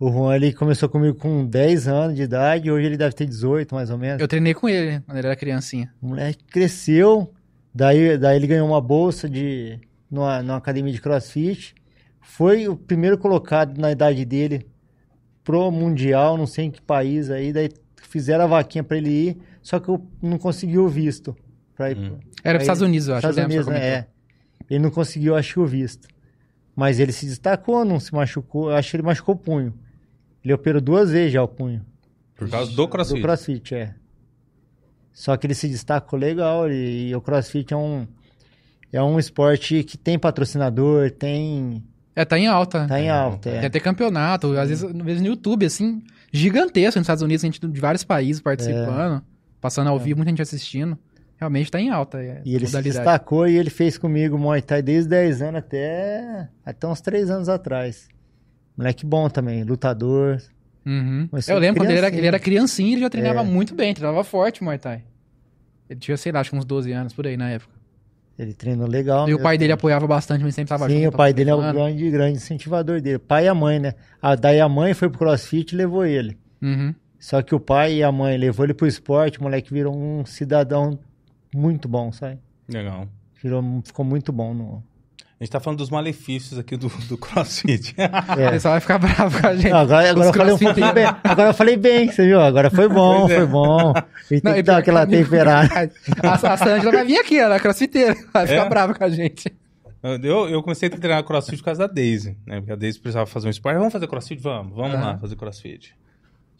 O Juan, ele começou comigo com 10 anos de idade, hoje ele deve ter 18, mais ou menos. Eu treinei com ele quando ele era criancinha. O moleque cresceu, daí, daí ele ganhou uma bolsa de numa, numa academia de crossfit. Foi o primeiro colocado na idade dele pro Mundial, não sei em que país aí. Daí fizeram a vaquinha pra ele ir, só que eu não consegui o visto. Pra ir Hum. pro- Era pros Estados Unidos, eu acho. Estados Unidos, né? É. Ele não conseguiu, acho que o visto. Mas ele se destacou, não se machucou. Eu acho que ele machucou o punho. Ele operou duas vezes já o punho. Por causa do CrossFit. Do crossfit, é. Só que ele se destacou legal e, e o crossfit é um, é um esporte que tem patrocinador, tem. É, tá em alta. tá em alta. Tem É. até campeonato, às vezes, às vezes no YouTube, assim, gigantesco nos Estados Unidos, gente de vários países participando, passando ao vivo, muita gente assistindo. Realmente tá em alta. É, E ele se destacou e ele fez comigo Muay Thai desde 10 anos até, até uns 3 anos atrás. Moleque bom também, lutador. Uhum. Mas Eu lembro quando ele era, criancinha. ele era criancinha, ele já treinava É. muito bem, treinava forte Muay Thai. Ele tinha, sei lá, acho que uns 12 anos por aí na época. Ele treinou legal. e o pai dele apoiava bastante, mas sempre tava Sim, junto. o pai dele é o grande, grande incentivador dele. Pai e a mãe, né? A, daí a mãe foi pro crossfit e levou ele. Uhum. Só que o pai e a mãe levou ele pro esporte, o moleque virou um cidadão muito bom, sabe? Legal. Virou, ficou muito bom no. A gente tá falando dos malefícios aqui do, do CrossFit. O É. pessoal vai ficar bravo com a gente. Não, agora, agora eu falei um pouquinho bem. Agora eu falei bem, você viu? Agora foi bom, é. foi bom. E tem Não, que e dar aquela que- temperada. A, a Sandra vai vir aqui, ela é crossfiteira. Vai ficar É? brava com a gente. Eu, eu comecei a treinar CrossFit por causa da Daisy, né? Porque a Daisy precisava fazer um esporte. Vamos fazer CrossFit? Vamos, vamos Aham. lá fazer CrossFit.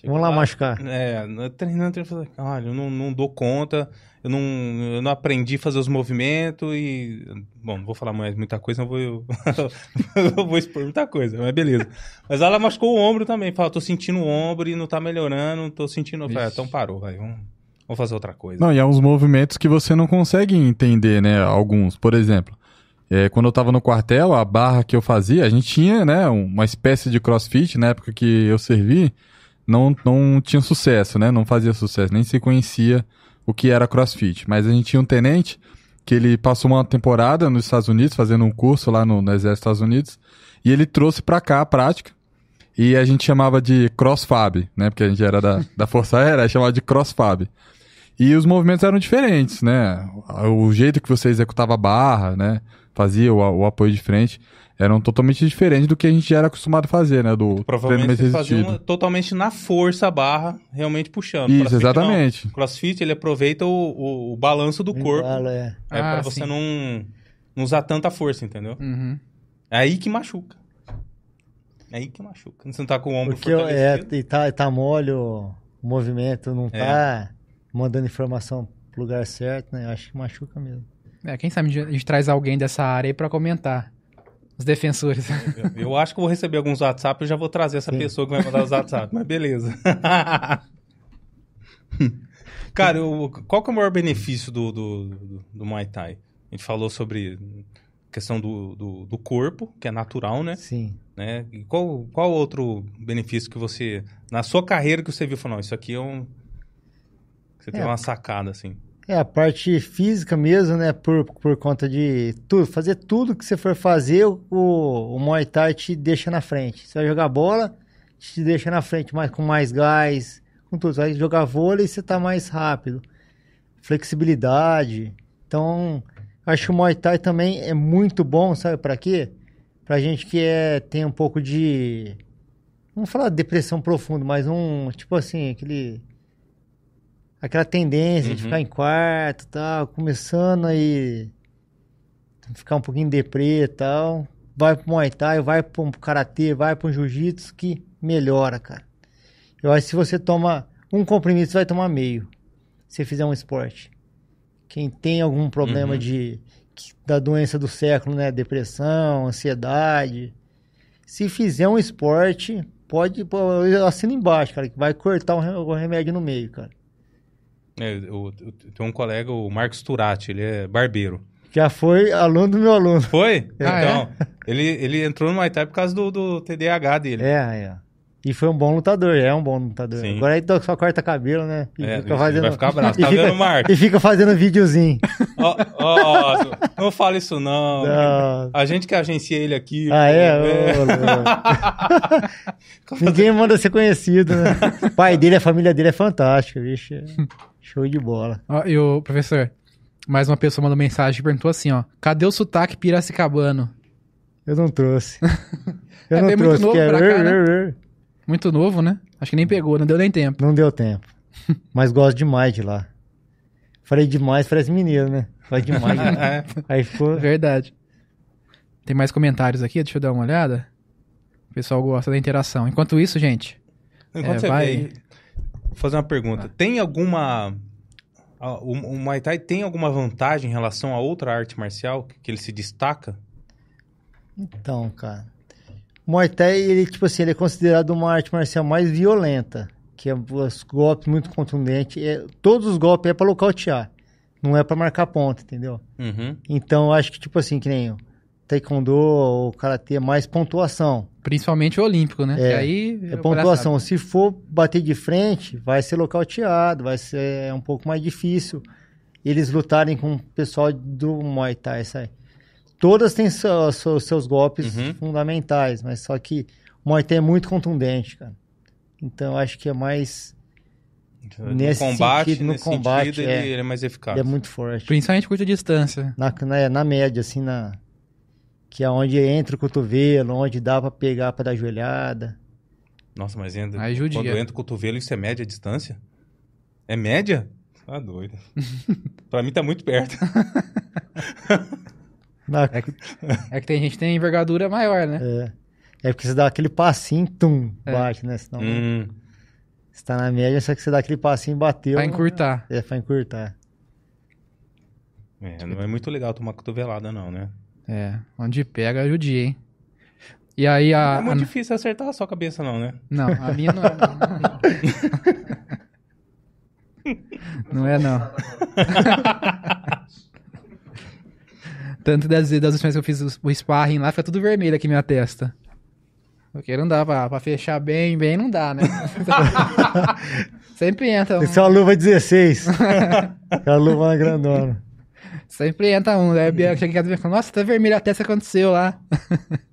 Vamos lá machucar. É, treinando, treinando, olha, eu não, não dou conta, eu não, eu não aprendi a fazer os movimentos e... Bom, não vou falar mais muita coisa, não vou... eu vou expor muita coisa, mas beleza. Mas ela machucou o ombro também, falou, tô sentindo o ombro e não tá melhorando, tô sentindo... Eu falei, ah, então parou, vai, vamos, vamos fazer outra coisa. Não, e há uns movimentos que você não consegue entender, né? Alguns. Por exemplo, é, quando eu tava no quartel, a barra que eu fazia, a gente tinha, né, uma espécie de crossfit na época que eu servi, não, não tinha sucesso, né? Não fazia sucesso, nem se conhecia o que era crossfit. Mas a gente tinha um tenente que ele passou uma temporada nos Estados Unidos, fazendo um curso lá no, no Exército dos Estados Unidos, e ele trouxe pra cá a prática. E a gente chamava de crossfab, né? Porque a gente era da, da Força Aérea, chamava de crossfab. E os movimentos eram diferentes, né? O jeito que você executava a barra, né? Fazia o, o apoio de frente, eram totalmente diferentes do que a gente já era acostumado a fazer, né? Do Provavelmente treino faziam totalmente na força a barra, realmente puxando. Isso, Crossfit, não. exatamente. Crossfit, ele aproveita o, o, o balanço do corpo. Embala, é. É Ah, pra você sim. não, não usar tanta força, entendeu? Uhum. É aí que machuca. É aí que machuca. Você não tá com o ombro Porque é, fortalecido. e tá, tá mole o o movimento, não É. tá mandando informação pro lugar certo, né? Acho que machuca mesmo. É, quem sabe a gente traz alguém dessa área aí pra comentar. Os defensores. Eu, eu acho que vou receber alguns WhatsApp e já vou trazer essa Sim. pessoa que vai mandar os WhatsApp, mas beleza. Cara, eu- qual que é o maior benefício do, do, do, do Muay Thai? A gente falou sobre questão do, do, do corpo, que é natural, né? Sim. né? E qual, qual outro benefício que você, na sua carreira, que você viu, falou, não, isso aqui é um... Você teve É. uma sacada, assim. É, a parte física mesmo, né? Por, por conta de tudo, fazer tudo que você for fazer, o, o Muay Thai te deixa na frente. Você vai jogar bola, te deixa na frente, mas com mais gás, com tudo. Você vai jogar vôlei, você tá mais rápido. Flexibilidade. Então, acho que o Muay Thai também é muito bom, sabe pra quê? Pra gente que é, tem um pouco de. Vamos falar de depressão profunda, mas um. Tipo assim, aquele aquela tendência de Uhum. ficar em quarto e tal, começando aí ficar um pouquinho deprê e tal, vai pro Muay Thai, vai pro Karatê, vai pro Jiu-Jitsu que melhora, cara. Eu acho que se você toma um comprimido, você vai tomar meio, se fizer um esporte. Quem tem algum problema Uhum. de da doença do século, né, depressão, ansiedade, se fizer um esporte, pode, assino embaixo, cara, que vai cortar o remédio no meio, cara. É, eu, eu tenho um colega, o Marcos Turati, ele é barbeiro. Já foi aluno do meu aluno. Foi? Ah, então, ele, ele entrou no Muay Thai por causa do, do TDAH dele. É, é. E foi um bom lutador, é um bom lutador. Sim. Agora aí só corta cabelo, né? E É, fica fazendo... vai ficar bravo. Tá fica- vendo, Marcos? E fica fazendo videozinho. Ó, ó, ó, não fala isso não. Ah, A gente que agencia ele aqui. ah, é? pô, Ô, louco. Ninguém manda ser conhecido, né? O pai dele, a família dele é fantástica, bicho. É Show de bola. Ó, e o professor, mais uma pessoa mandou mensagem e perguntou assim, ó. Cadê o sotaque piracicabano? Eu não trouxe. Eu É não bem muito trouxe, novo porque é... pra cá, né? Muito novo, né? Acho que nem pegou, não deu nem tempo. Não deu tempo. Mas gosto demais de lá. Falei demais, parece mineiro, né? Falei demais. de lá. É. Aí ficou... Verdade. Tem mais comentários aqui, deixa eu dar uma olhada. O pessoal gosta da interação. Enquanto isso, gente, Enquanto É, você vai- vê, vou fazer uma pergunta. Tem alguma... a- O, o Muay Thai tem alguma vantagem em relação a outra arte marcial que, que ele se destaca? Então, cara. O Muay Thai, ele, tipo assim, ele é considerado uma arte marcial mais violenta. Que é os golpes muito contundentes. É, todos os golpes é pra nocautear. Não é pra marcar ponta, entendeu? Uhum. Então, eu acho que, tipo assim, que nem Taekwondo ou Karatê é mais pontuação. principalmente o olímpico, né? É, E aí, É o pontuação. Se for bater de frente, vai ser nocauteado, vai ser um pouco mais difícil eles lutarem com o pessoal do Muay Thai, sabe? Todas têm seu- seu- seus golpes Uhum. fundamentais, mas só que o Muay Thai é muito contundente, cara. Então eu acho que é mais. Nesse no combate, sentido, no nesse combate, sentido, é. ele, ele é mais eficaz. Ele é muito forte. Principalmente curta distância. Na, na, na média, assim, na. Que é onde entra o cotovelo, onde dá pra pegar pra dar joelhada. Nossa, mas entra, Aí judia. quando entra o cotovelo, isso é média distância? É média? Tá doido. pra mim tá muito perto. Na, É que, é que tem gente que tem envergadura maior, né? É. É porque você dá aquele passinho, tum, É. bate, né? Senão Hum, você tá na média, só que você dá aquele passinho, bateu. Pra encurtar. É, pra encurtar. é, não é muito legal tomar cotovelada, não, né? É, onde pega, judia, hein? E aí a... é muito a- difícil acertar a sua cabeça, não, né? Não, a minha não é. Não, não é, não. Tanto das, das últimas vezes que eu fiz o, o sparring lá, fica tudo vermelho aqui minha testa. Porque não dá pra, pra fechar bem, bem, não dá, né? sempre entra um, Tem que ser uma luva 16. Aquela luva grandona. Sempre entra um. Aí a Bianca chega em casa e fala, nossa, tá vermelho a testa, aconteceu lá.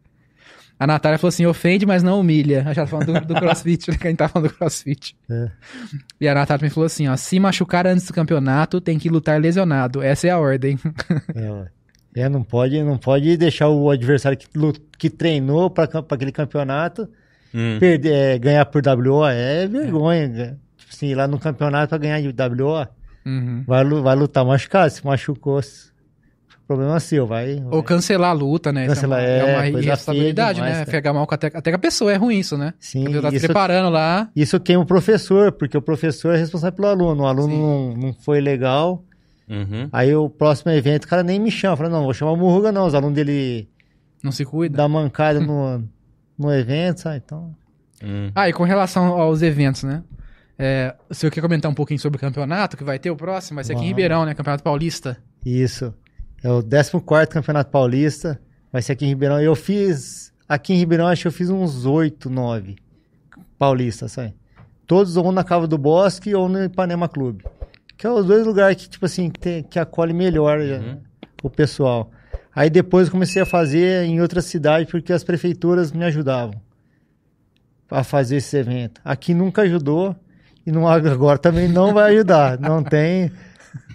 A Natália falou assim: ofende, mas não humilha. A gente tá falando do, do crossfit, né? Que a gente tá falando do crossfit. É. E a Natália me falou assim: ó, se machucar antes do campeonato, tem que lutar lesionado. Essa é a ordem. É. É, não pode, não pode deixar o adversário que, que treinou para aquele campeonato Hum. perder, é, ganhar por WO. É vergonha. né? Tipo assim, ir lá no campeonato para ganhar de WO, Uhum. vai, vai lutar machucado. Se machucou, problema seu. Vai, Ou vai. cancelar a luta, né? Isso Cancelar, é uma, é é, uma coisa irresponsabilidade, feia demais, né? Pegar mal com até, até com a pessoa, é ruim isso, né? Sim, Porque tá se isso- preparando lá. Isso queima o professor, porque o professor é responsável pelo aluno. O aluno não, não foi legal. Uhum. Aí o próximo evento, o cara nem me chama. Fala, não, vou chamar o Murruga, não. Os alunos dele Não se cuida. dá mancada no, no evento, sabe? Então. Hum. Ah, e com relação aos eventos, né? É, o senhor quer comentar um pouquinho sobre o campeonato que vai ter o próximo? Vai ser aqui em. Ribeirão, né? Campeonato Paulista. Isso. É o 14 Campeonato Paulista. Vai ser aqui em Ribeirão. Eu fiz. Aqui em Ribeirão, acho que eu fiz uns 8, 9 paulistas, sabe? Todos ou na Cava do Bosque ou no Ipanema Clube. Que é os dois lugares que, tipo assim, que, tem- que acolhe melhor né, o pessoal. Aí depois eu comecei a fazer em outras cidades porque as prefeituras me ajudavam a fazer esse evento. Aqui nunca ajudou e não, agora também não vai ajudar. Não tem.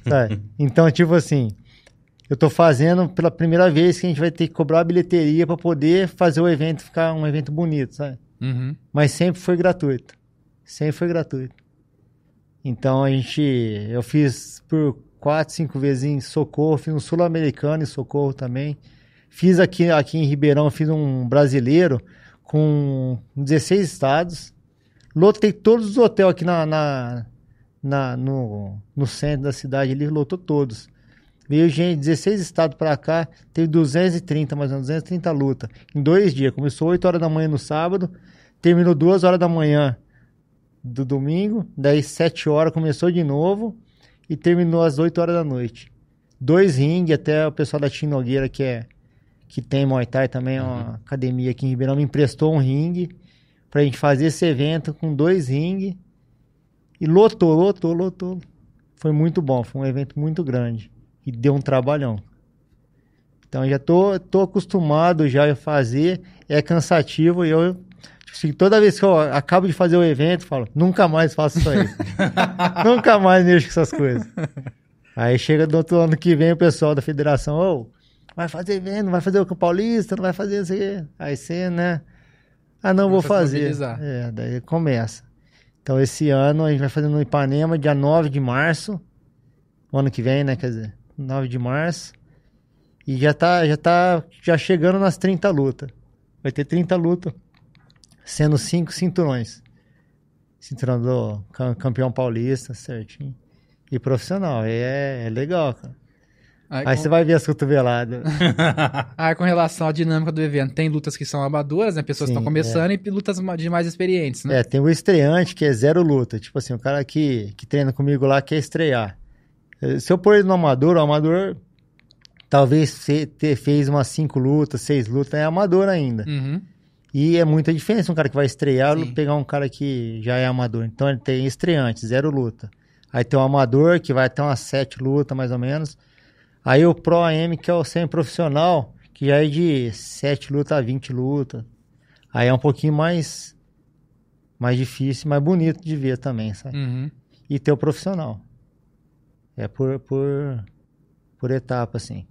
sabe? Então, tipo assim, eu tô fazendo pela primeira vez que a gente vai ter que cobrar a bilheteria para poder fazer o evento ficar um evento bonito, sabe? Uhum. Mas sempre foi gratuito. Sempre foi gratuito. Então a gente. Eu fiz por quatro, cinco vezes em Socorro, fiz um sul-americano em Socorro também. Fiz aqui, aqui em Ribeirão, fiz um brasileiro com 16 estados. Lotei todos os hotéis aqui na, na, na- no, no centro da cidade, ele lotou todos. Veio gente, 16 estados pra cá, teve 230, mais ou menos, 230 luta. Em dois dias. Começou 8 horas da manhã no sábado, terminou 2 horas da manhã do domingo, daí 7 horas começou de novo e terminou às 8 horas da noite. Dois ringue, até o pessoal da Tim Nogueira, que é que tem Muay Thai também, é uma academia aqui em Ribeirão, me emprestou um ringue pra gente fazer esse evento com dois ringue e lotou, lotou, lotou. Foi muito bom, foi um evento muito grande e deu um trabalhão. Então já tô, tô acostumado já a fazer, é cansativo e eu tipo assim, toda vez que eu acabo de fazer o evento, falo, nunca mais faço isso aí. nunca mais mexo com essas coisas. Aí chega do outro ano que vem o pessoal da federação, ô, vai fazer evento, vai fazer o Paulista, não vai fazer isso aí. Aí você, né? Ah, não, vou fazer. É, daí começa. Então esse ano a gente vai fazer no Ipanema, dia 9 de março. O ano que vem, né? Quer dizer, 9 de março. E já tá, já tá já chegando nas 30 lutas. Vai ter 30 lutas, sendo 5 cinturões. Cinturão do cam- campeão paulista, certinho. E profissional, é, é legal, cara. Aí, Aí com, você vai ver as cotoveladas. aí, com relação à dinâmica do evento, tem lutas que são amadoras, né? Pessoas que Sim, estão começando e lutas de mais experientes, né? É, tem o estreante, que é zero luta. Tipo assim, o cara que, que treina comigo lá quer estrear. Eh, Se eu pôr ele no amador, o amador talvez ter, fez umas cinco lutas, seis lutas, é amador ainda. Uhum. E é muita diferença um cara que vai estrear Sim. pegar um cara que já é amador. Então ele tem estreante, zero luta. Aí tem o amador, que vai ter umas sete lutas mais ou menos. Aí o Pro AM, que é o semi-profissional, que já é de sete lutas a 20 lutas. Aí é um pouquinho mais, mais difícil, mais bonito de ver também, sabe? Uhum. E ter o profissional. É por, por, por etapa, assim.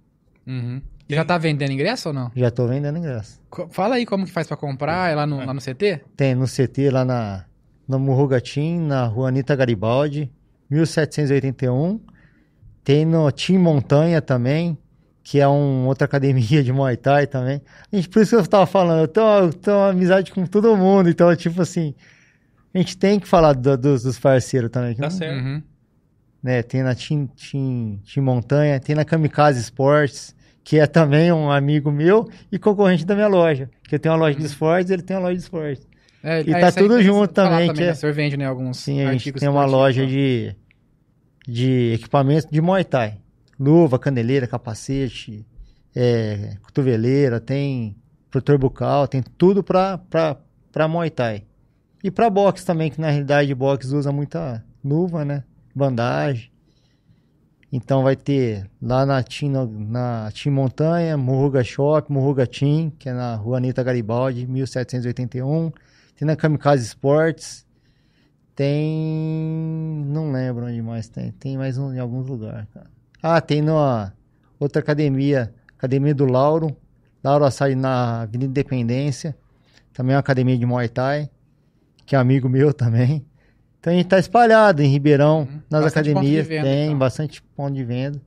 Uhum. E já tá vendendo ingresso ou não? Já tô vendendo ingresso. Co- Fala aí como que faz pra comprar, é lá no, lá no CT? Tem no CT lá na, no Murrugatim, na rua Anitta Garibaldi, 1781. Tem no Team Montanha também, que é uma outra academia de Muay Thai também. A gente, por isso que eu tava falando, eu tenho, eu tenho uma amizade com todo mundo, então, tipo assim, a gente tem que falar do- dos, dos parceiros também. Tá não- certo. Uhum. né? Tem na Team, Team, Team Montanha, tem na Kamikaze Sports, que é também um amigo meu e concorrente da minha loja. Que eu tenho uma loja de esportes, ele tem uma loja de esportes. É, E é, tá tudo que eu junto falar também, que né? é- O senhor vende, né, alguns Sim, a gente tem uma loja ó. de, de equipamentos de Muay Thai. Luva, caneleira, capacete, é, cotoveleira, tem protetor bucal, tem tudo pra Muay Thai. E pra boxe também, que na realidade boxe usa muita luva, né? Bandagem. Então vai ter lá na Tim, na Montanha, Murruga Shop, Murruga Tim, que é na rua Anitta Garibaldi, 1781. Tem na Kamikaze Sports. Tem. Não lembro onde mais tem. Tem mais um, em alguns lugares, cara. Ah, tem numa outra academia, Academia do Lauro. Lauro Açaí na Avenida Independência. Também é uma academia de Muay Thai, que é amigo meu também. Então a gente tá espalhado em Ribeirão, Uhum. nas academias. venda, tem então. bastante ponto de venda.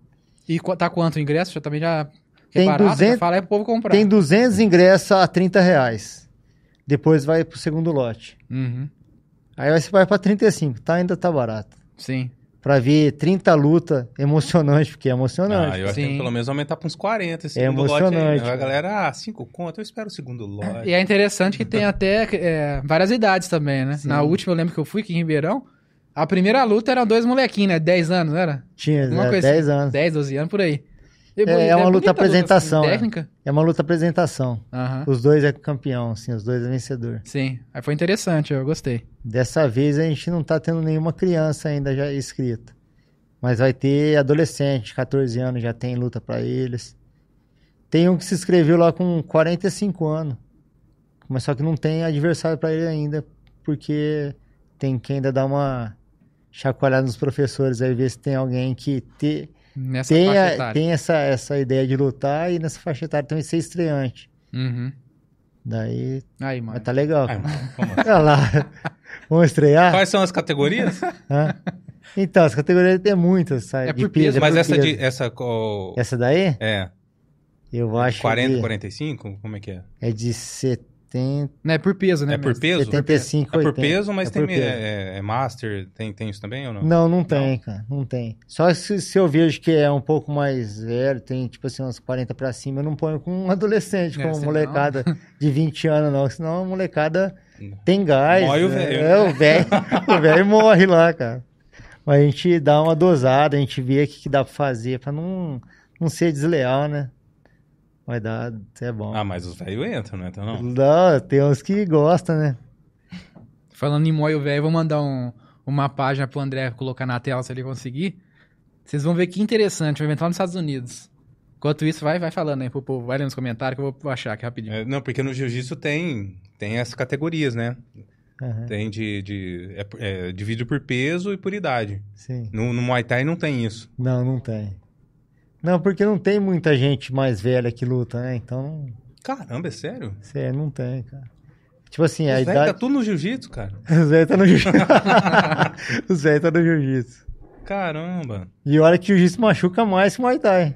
E tá quanto o ingresso? Já também já. que Tem é barato, 200 já fala aí pro povo comprar. Tem 200 ingressos a 30 reais. Depois vai pro segundo lote. Uhum. Aí você vai pra 35, tá? Ainda tá barato. Sim. Pra ver 30 luta emocionante, porque é emocionante. Ah, eu acho que Sim. pelo menos aumentar pra uns 40 esse É segundo lote aí. emocionante, né? A cara. galera, ah, 5 conto, eu espero o segundo lote. E é interessante que tem até é, várias idades também, né? Sim. Na última eu lembro que eu fui aqui em Ribeirão. A primeira luta eram dois molequinhos, né? 10 anos, não era? Tinha é, coisa 10 assim. anos. 10, 12 anos por aí. É, é uma luta apresentação, assim, é. técnica. É uma luta apresentação. Aham. Os dois é campeão, assim, os dois é vencedor. Sim. Aí foi interessante, eu gostei. Dessa vez a gente não tá tendo nenhuma criança ainda já inscrita. Mas vai ter adolescente, 14 anos, já tem luta pra eles. Tem um que se inscreveu lá com 45 anos. Mas só que não tem adversário pra ele ainda, porque tem que ainda dar uma chacoalhada nos professores aí, ver se tem alguém que te, Nessa faixa tenha, etária. tem essa, essa ideia de lutar e nessa faixa etária também ser estreante. Uhum. Daí Aí, mano. tá legal. Vamos lá. Olha lá. Vamos estrear? Quais são as categorias? Hã? Então, as categorias tem muitas, sabe? É de por peso, Mas por essa peso. de. Essa, qual- Essa daí? É. Eu acho 40, que 45? Como é que é? é de 70, Não, é por peso, né? É por peso? 75, É por 80. peso, mas É tem peso. É, é master, tem, tem isso também ou não? Não, não tem, cara, não tem. Só se, se eu vejo que é um pouco mais velho, tem tipo assim, uns 40 pra cima, eu não ponho com um adolescente, É, com uma molecada de 20 anos, não. Senão a molecada tem gás. Morre o né? velho. É, o velho. o velho morre lá, cara. Mas a gente dá uma dosada, a gente vê o que, que dá pra fazer pra não, não ser desleal, né? Vai dar, é bom. Ah, mas os velhos entram, não entra não? Não, tem uns que gostam, né? Falando em moio velho, eu vou mandar um- uma página pro André colocar na tela se ele conseguir. Vocês vão ver que interessante, um evento lá nos Estados Unidos. Enquanto isso, vai, vai falando aí pro povo, vai ler nos comentários que eu vou achar aqui rapidinho. É, não, porque no jiu-jitsu tem, tem as categorias, né? Aham, Tem de. de é, é, divide por peso e por idade. sim. No, no Muay Thai não tem isso. Não, não tem. Não, porque não tem muita gente mais velha que luta, né? Então, Caramba, é sério? sério, não tem, cara. Tipo assim, a velhos idade. tá tudo no jiu-jitsu, cara. Os velhos tá no jiu-jitsu. Os velhos tá no jiu-jitsu. Caramba. E olha que o jiu-jitsu machuca mais que o Muay Thai.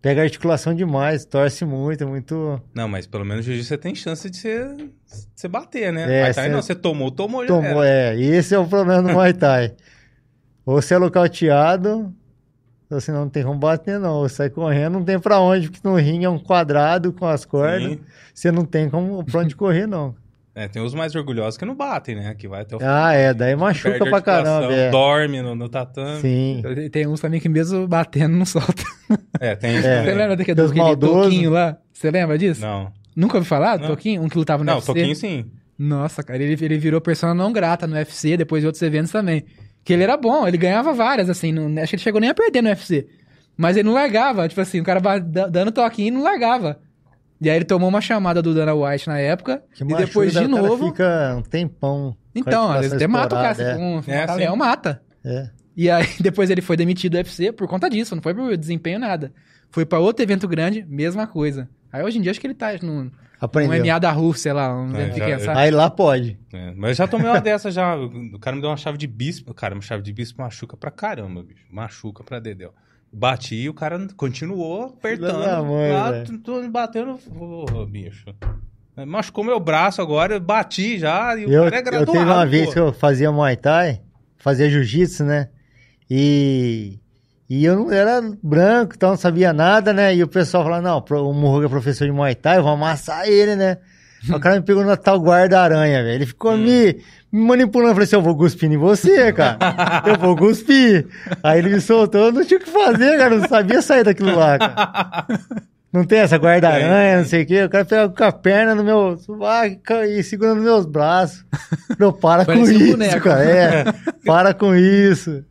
Pega articulação demais, torce muito, é muito. Não, mas pelo menos no jiu-jitsu você tem chance de você, bater, né? É, Muay Thai você- não, você tomou, tomou, já Tomou, é. Esse é o problema do Muay Thai. Ou você é nocauteado, ou você não tem como bater, não. Sai correndo, não tem pra onde, porque no ringue é um quadrado com as cordas. Sim. Você não tem como pra onde correr, não. É, tem os mais orgulhosos que não batem, né? Que vai até o Ah, é, daí machuca pra caramba. É. Dorme no, no tatame. Sim. Tem uns também que mesmo batendo não solta. É, tem isso É. Você lembra daquele, maldosos. Toquinho lá? Você lembra disso? Não. Nunca ouviu falar do Não. Toquinho? Um que lutava no Não, UFC? Toquinho sim. Nossa, cara, ele, ele virou persona não grata no UFC, depois de outros eventos também. Que ele era bom, ele ganhava várias, assim, não- acho que ele chegou nem a perder no UFC. Mas ele não largava, tipo assim, o cara dando toquinho e não largava. E aí ele tomou uma chamada do Dana White na época, Que e depois de o cara novo... fica um tempão. Então, às vezes até mata o cara, estourada, se for um É, leão, mata. É. é. E aí depois ele foi demitido do UFC por conta disso, não foi por desempenho nada. Foi pra outro evento grande, mesma coisa. Aí hoje em dia acho que ele tá no, Aprendeu. no MMA da Rússia, sei lá, um É, já- sabe? Aí lá pode. É, mas eu já tomei uma dessa já. O cara me deu uma chave de bispo. Cara, uma chave de bispo machuca pra caramba, bicho. Machuca pra dedéu. Bati e o cara continuou apertando. Mãe, lá, velho. tô- tô batendo. Ô, bicho. Machucou meu braço agora, eu bati já. E o Eu, cara é eu graduado. teve uma vez pô. que eu fazia Muay Thai, fazia Jiu-Jitsu, né? E, e eu não era branco, então não sabia nada, né? E o pessoal falava, não, o Murruga é professor de Muay Thai, eu vou amassar ele, né? O cara me pegou na tal guarda-aranha, velho. Ele ficou me, me manipulando. Eu falei assim, eu vou cuspir em você, cara. Eu vou cuspir. Aí ele me soltou, eu não tinha o que fazer, cara. Eu não sabia sair daquilo lá, cara. Não tem essa guarda-aranha, não sei o quê. O cara pega com a perna no meu sovaco e segurando meus braços. Meu, para com Parecia um isso, boneco. cara. É, para com isso.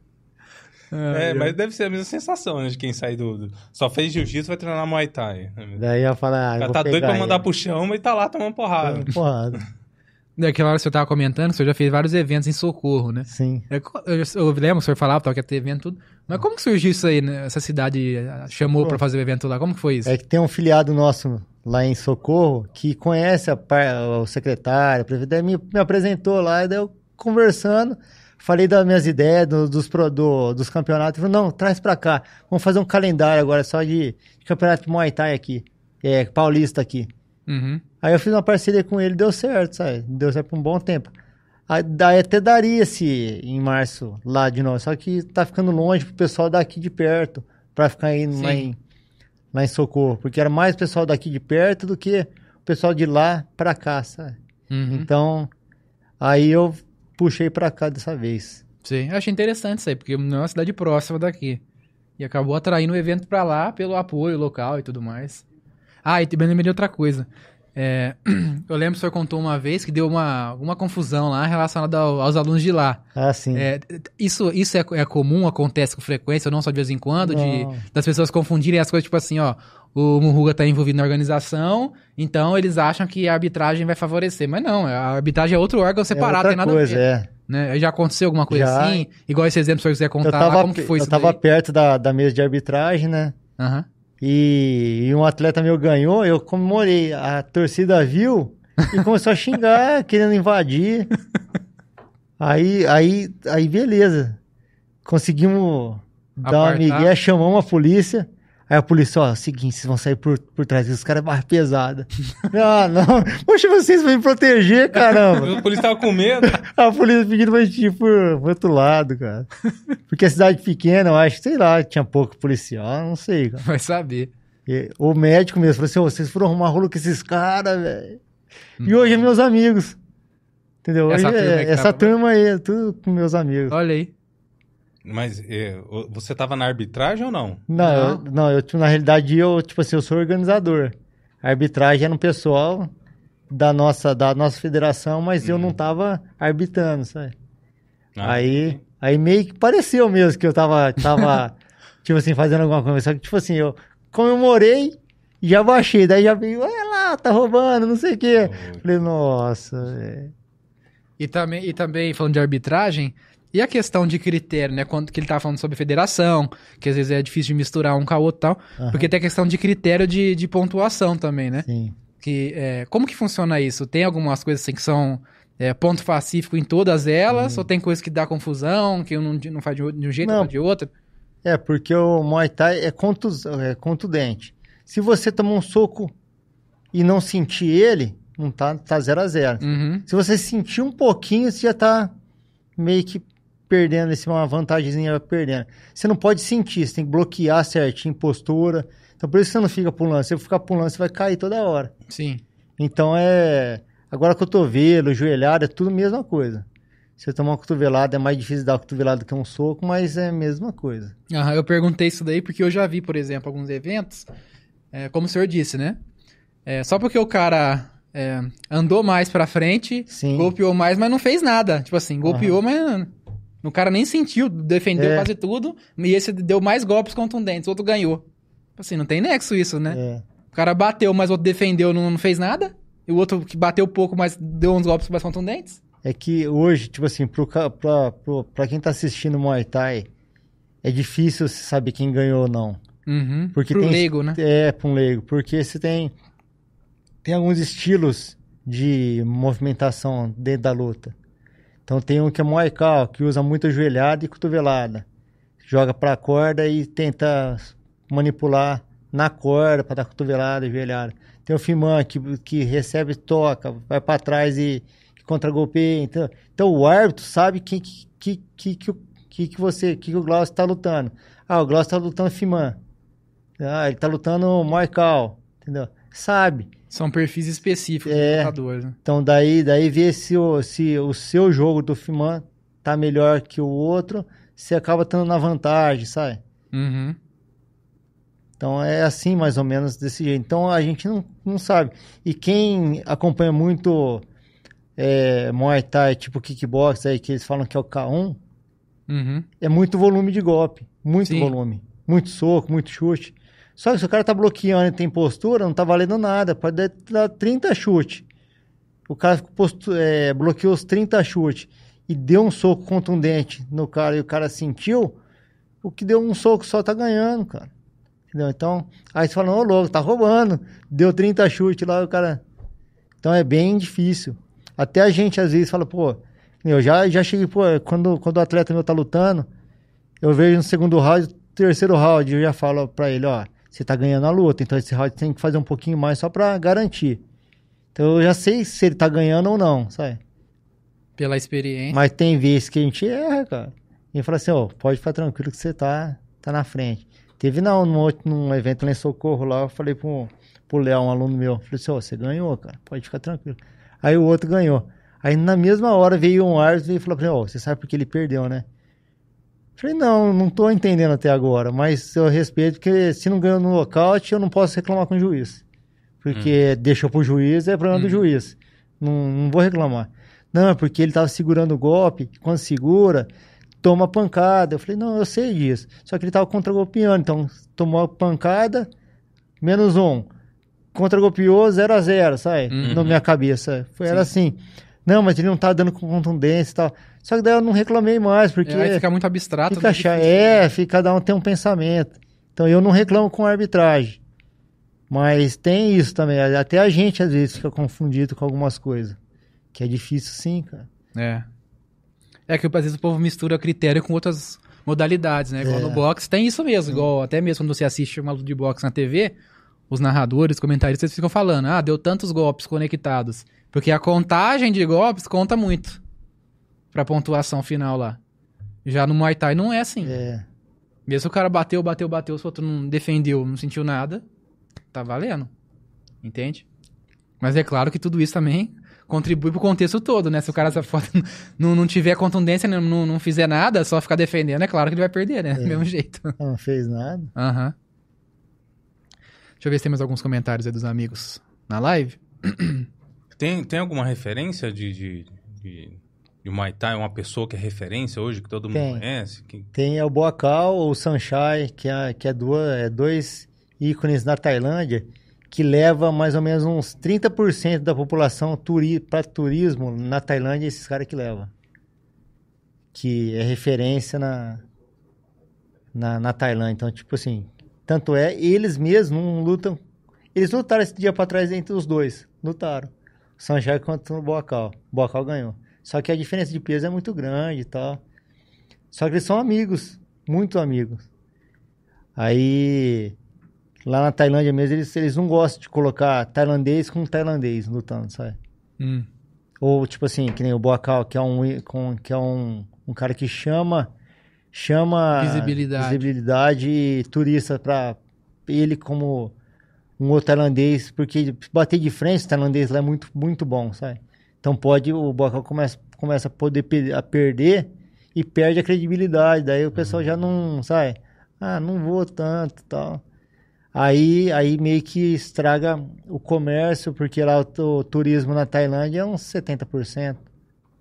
É, mas deve ser a mesma sensação, né? De quem sai do. do- Só fez jiu-jitsu vai treinar Muay Thai. Daí eu falo, ah, O eu tá doido pra mandar ele. pro chão, mas tá lá tomando porrada. Porrada. Daquela hora que o senhor tava comentando, o senhor já fez vários eventos em socorro, né? Sim. É, Eu, eu lembro, o senhor falava tal, que ia ter evento tudo. Mas como que surgiu isso aí, né? Essa cidade eh, chamou pra fazer o evento lá? Como que foi isso? É que tem um filiado nosso lá em Socorro que conhece a o secretário, a prefeito, daí me, me apresentou lá, e daí eu conversando, falei das minhas ideias, do- dos, do- dos campeonatos, ele falou, não, traz pra cá, vamos fazer um calendário agora só de, de campeonato de Muay Thai aqui, é, paulista aqui. Uhum. Aí eu fiz uma parceria com ele, deu certo, sabe? Deu certo por um bom tempo. Aí, daí até daria esse em março lá de novo, só que tá ficando longe pro pessoal daqui de perto, pra ficar indo lá em, lá em Socorro, porque era mais pessoal daqui de perto do que o pessoal de lá pra cá, sabe? Uhum. Então, aí eu puxei pra cá dessa vez. Sim, eu achei interessante isso aí, porque não é uma cidade próxima daqui. E acabou atraindo o evento pra lá pelo apoio local e tudo mais. Ah, e também lembrei de outra coisa. É, eu lembro que o senhor contou uma vez que deu uma, uma confusão lá relacionada ao- aos alunos de lá. Ah, sim. É, isso isso é, é comum, acontece com frequência, não só de vez em quando, de, das pessoas confundirem as coisas, tipo assim, ó, o Muruga tá envolvido na organização, então eles acham que a arbitragem vai favorecer. Mas não, a arbitragem é outro órgão É separado, outra tem nada coisa, a ver. é. Né? Já aconteceu alguma coisa Já. assim? Igual esse exemplo, se o senhor quiser Eu contar tava, lá, como que foi eu isso tava daí? perto da, da mesa de arbitragem, né? Aham. E, e um atleta meu ganhou, eu comemorei. A torcida viu e começou a xingar, querendo invadir. Aí, aí, aí beleza. Conseguimos dar uma Apartar. migué, chamamos a polícia. Aí a polícia, ó, seguinte, vocês vão sair por, por trás, os caras é barra pesada. ah, não. Poxa, vocês vão me proteger, caramba. O polícia tava com medo. A polícia pedindo pra gente ir por, pro outro lado, cara. Porque a cidade pequena, eu acho, sei lá, tinha pouco policial, não sei, cara. Vai saber. E o médico mesmo falou assim: "Ô, vocês foram arrumar rolo com esses caras, velho. E hoje é meus amigos. Entendeu? Essa Hoje turma é, que essa tá- turma aí, é tudo com meus amigos. Olha aí. Mas é, você tava na arbitragem ou não? Não, eu, não, eu, na realidade, eu, tipo assim, eu sou organizador. A arbitragem era um pessoal da nossa, da nossa federação, mas eu não tava arbitrando, sabe? Ah, aí, aí meio que pareceu mesmo que eu tava, tava tipo assim, fazendo alguma coisa. Só que, tipo assim, eu comemorei e já baixei. Daí já veio, olha lá, tá roubando, não sei o quê. Falei, nossa, velho. E também, e também falando de arbitragem, e a questão de critério, né? Quando que ele tava falando sobre federação, que às vezes é difícil de misturar um com a outra e tal. Aham. Porque tem a questão de critério de, de pontuação também, né? Sim. Que, é, como que funciona isso? Tem algumas coisas assim que são é, ponto pacífico em todas elas? Ou tem coisas que dá confusão, que um não, faz de, um- de um jeito, Não. faz de outro? É, porque o Muay Thai é, contus, é contundente. Se você tomar um soco e não sentir ele, não tá, tá zero a zero. Uhum. Se você sentir um pouquinho, você já tá meio que perdendo, esse uma vantagemzinha perdendo. Você não pode sentir, você tem que bloquear certinho, postura. Então por isso que você não fica pulando. Se você ficar pulando, você vai cair toda hora. Sim. Então é. Agora cotovelo, joelhada, é tudo a mesma coisa. Se você tomar uma cotovelada, é mais difícil dar uma cotovelada que um soco, mas é a mesma coisa. Aham, eu perguntei isso daí porque eu já vi, por exemplo, alguns eventos, é, como o senhor disse, né? É, só porque o cara é, andou mais pra frente, Sim. golpeou mais, mas não fez nada. Tipo assim, golpeou, mas o cara nem sentiu, defendeu É. quase tudo, e esse deu mais golpes contundentes, o outro ganhou. Assim, não tem nexo isso, né? É. O cara bateu, mas o outro defendeu, não, não fez nada, e o outro que bateu pouco, mas deu uns golpes mais contundentes. É que hoje, tipo assim, pro, pra, pro, pra quem tá assistindo Muay Thai, é difícil saber quem ganhou ou não. Uhum. Porque Pro tem, leigo, né? É, pra um leigo. Porque você tem, tem alguns estilos de movimentação dentro da luta. Então tem um que é Thai, que usa muito ajoelhada e cotovelada. Joga pra corda e tenta manipular na corda para dar cotovelada e ajoelhada. Tem o Fiman, que, que recebe, toca, vai para trás e contra-golpeia. Então, então o árbitro sabe quem que, que, que, que, que, que você, que, que o Glaucio está lutando. Ah, o Glaucio está lutando Fiman. Ah, ele tá lutando Thai, entendeu? Sabe. São perfis específicos É. dos lutadores, né? Então daí, daí ver se o, se o seu jogo do Fiman tá melhor que o outro, você acaba estando na vantagem, sabe? Uhum. Então é assim mais ou menos desse jeito. Então a gente não, não sabe. E quem acompanha muito é, Muay Thai, tipo kickbox aí, que eles falam que é o K1, Uhum. É muito volume de golpe. Muito Sim. volume. Muito soco, muito chute. Só que se o cara tá bloqueando e tem postura, não tá valendo nada. Pode dar- dar 30 chutes. O cara é, bloqueou os 30 chutes e deu um soco contundente no cara e o cara sentiu, o que deu um soco só tá ganhando, cara. Entendeu? Então, aí você fala, ô louco, tá roubando. Deu 30 chutes lá, o cara. Então é bem difícil. Até a gente às vezes fala, pô, eu já, já cheguei, pô, quando, quando o atleta meu tá lutando, eu vejo no segundo round, terceiro round, eu já falo pra ele, ó, você tá ganhando a luta, então esse round tem que fazer um pouquinho mais só pra garantir. Então eu já sei se ele tá ganhando ou não, sabe? Pela experiência. Mas tem vezes que a gente erra, cara. E fala assim, ó, pode ficar tranquilo que você tá, tá na frente. Teve não, num, outro- num evento lá em Socorro lá, eu falei pro, pro Léo, um aluno meu, falei assim, ó, você ganhou, cara, pode ficar tranquilo. Aí o outro ganhou. Aí na mesma hora veio um árbitro e falou pra mim, ó, você sabe porque ele perdeu, né? Falei, não, não tô entendendo até agora, mas eu respeito, porque se não ganhou no nocaute, eu não posso reclamar com o juiz. Porque deixou pro juiz, é problema do juiz. Não, não vou reclamar. Não, é porque ele tava segurando o golpe, quando segura, toma pancada. Eu falei, não, eu sei disso. Só que ele tava contra-golpeando, então tomou a pancada, menos um. Contra-golpeou, 0 a 0 sabe? Uhum. Na minha cabeça. Foi, era assim. Não, mas ele não tá dando com contundência e tal. Só que daí eu não reclamei mais, porque... É, aí fica muito abstrato. Fica chato. difícil. É, fica, cada um tem um pensamento. Então eu não reclamo com a arbitragem. Mas tem isso também. Até a gente às vezes fica confundido com algumas coisas. Que é difícil sim, cara. É. É que às vezes o povo mistura critério com outras modalidades, né? Igual É. no boxe tem isso mesmo. Igual até mesmo quando você assiste uma luta de boxe na TV, os narradores, comentaristas ficam falando: ah, deu tantos golpes conectados. Porque a contagem de golpes conta muito pra pontuação final lá. Já no Muay Thai não é assim. É. Mesmo se o cara bateu, bateu, bateu, se o outro não defendeu, não sentiu nada, tá valendo. Entende? Mas é claro que tudo isso também contribui pro contexto todo, né? Se o cara essa foto não, não tiver contundência, não, não, não fizer nada, só ficar defendendo, é claro que ele vai perder, né? Do mesmo jeito. Não fez nada. Aham. Deixa eu ver se tem mais alguns comentários aí dos amigos na live. Tem, tem alguma referência de, de, de, de Muay Thai? Uma pessoa que é referência hoje, que todo mundo Tem. conhece? Que... Tem o Boacal ou o Sanchai, que, é, que é, duas, é dois ícones na Tailândia, que leva mais ou menos uns 30% da população turi para turismo na Tailândia, esses caras que levam. Que é referência na, na, na Tailândia. Então, tipo assim, tanto é, eles mesmos não lutam. Eles lutaram esse dia para trás entre os dois. Lutaram. O Sanjay contra o Boacal. O Boacal ganhou. Só que a diferença de peso é muito grande e tal. Só que eles são amigos, muito amigos. Aí, lá na Tailândia mesmo, eles, eles não gostam de colocar tailandês com tailandês lutando, sabe? Hum. Ou, tipo assim, que nem o Boacal, que é um, com- que é um, um cara que chama chama Visibilidade. visibilidade e turista pra ele como um outro tailandês, porque bater de frente, o tailandês lá é muito, muito bom, sabe? Então pode, o Boacal começa, começa a poder a perder e perde a credibilidade, daí o pessoal já não, sabe? Ah, não vou tanto tal. Aí, aí meio que estraga o comércio, porque lá o, o turismo na Tailândia é uns 70%.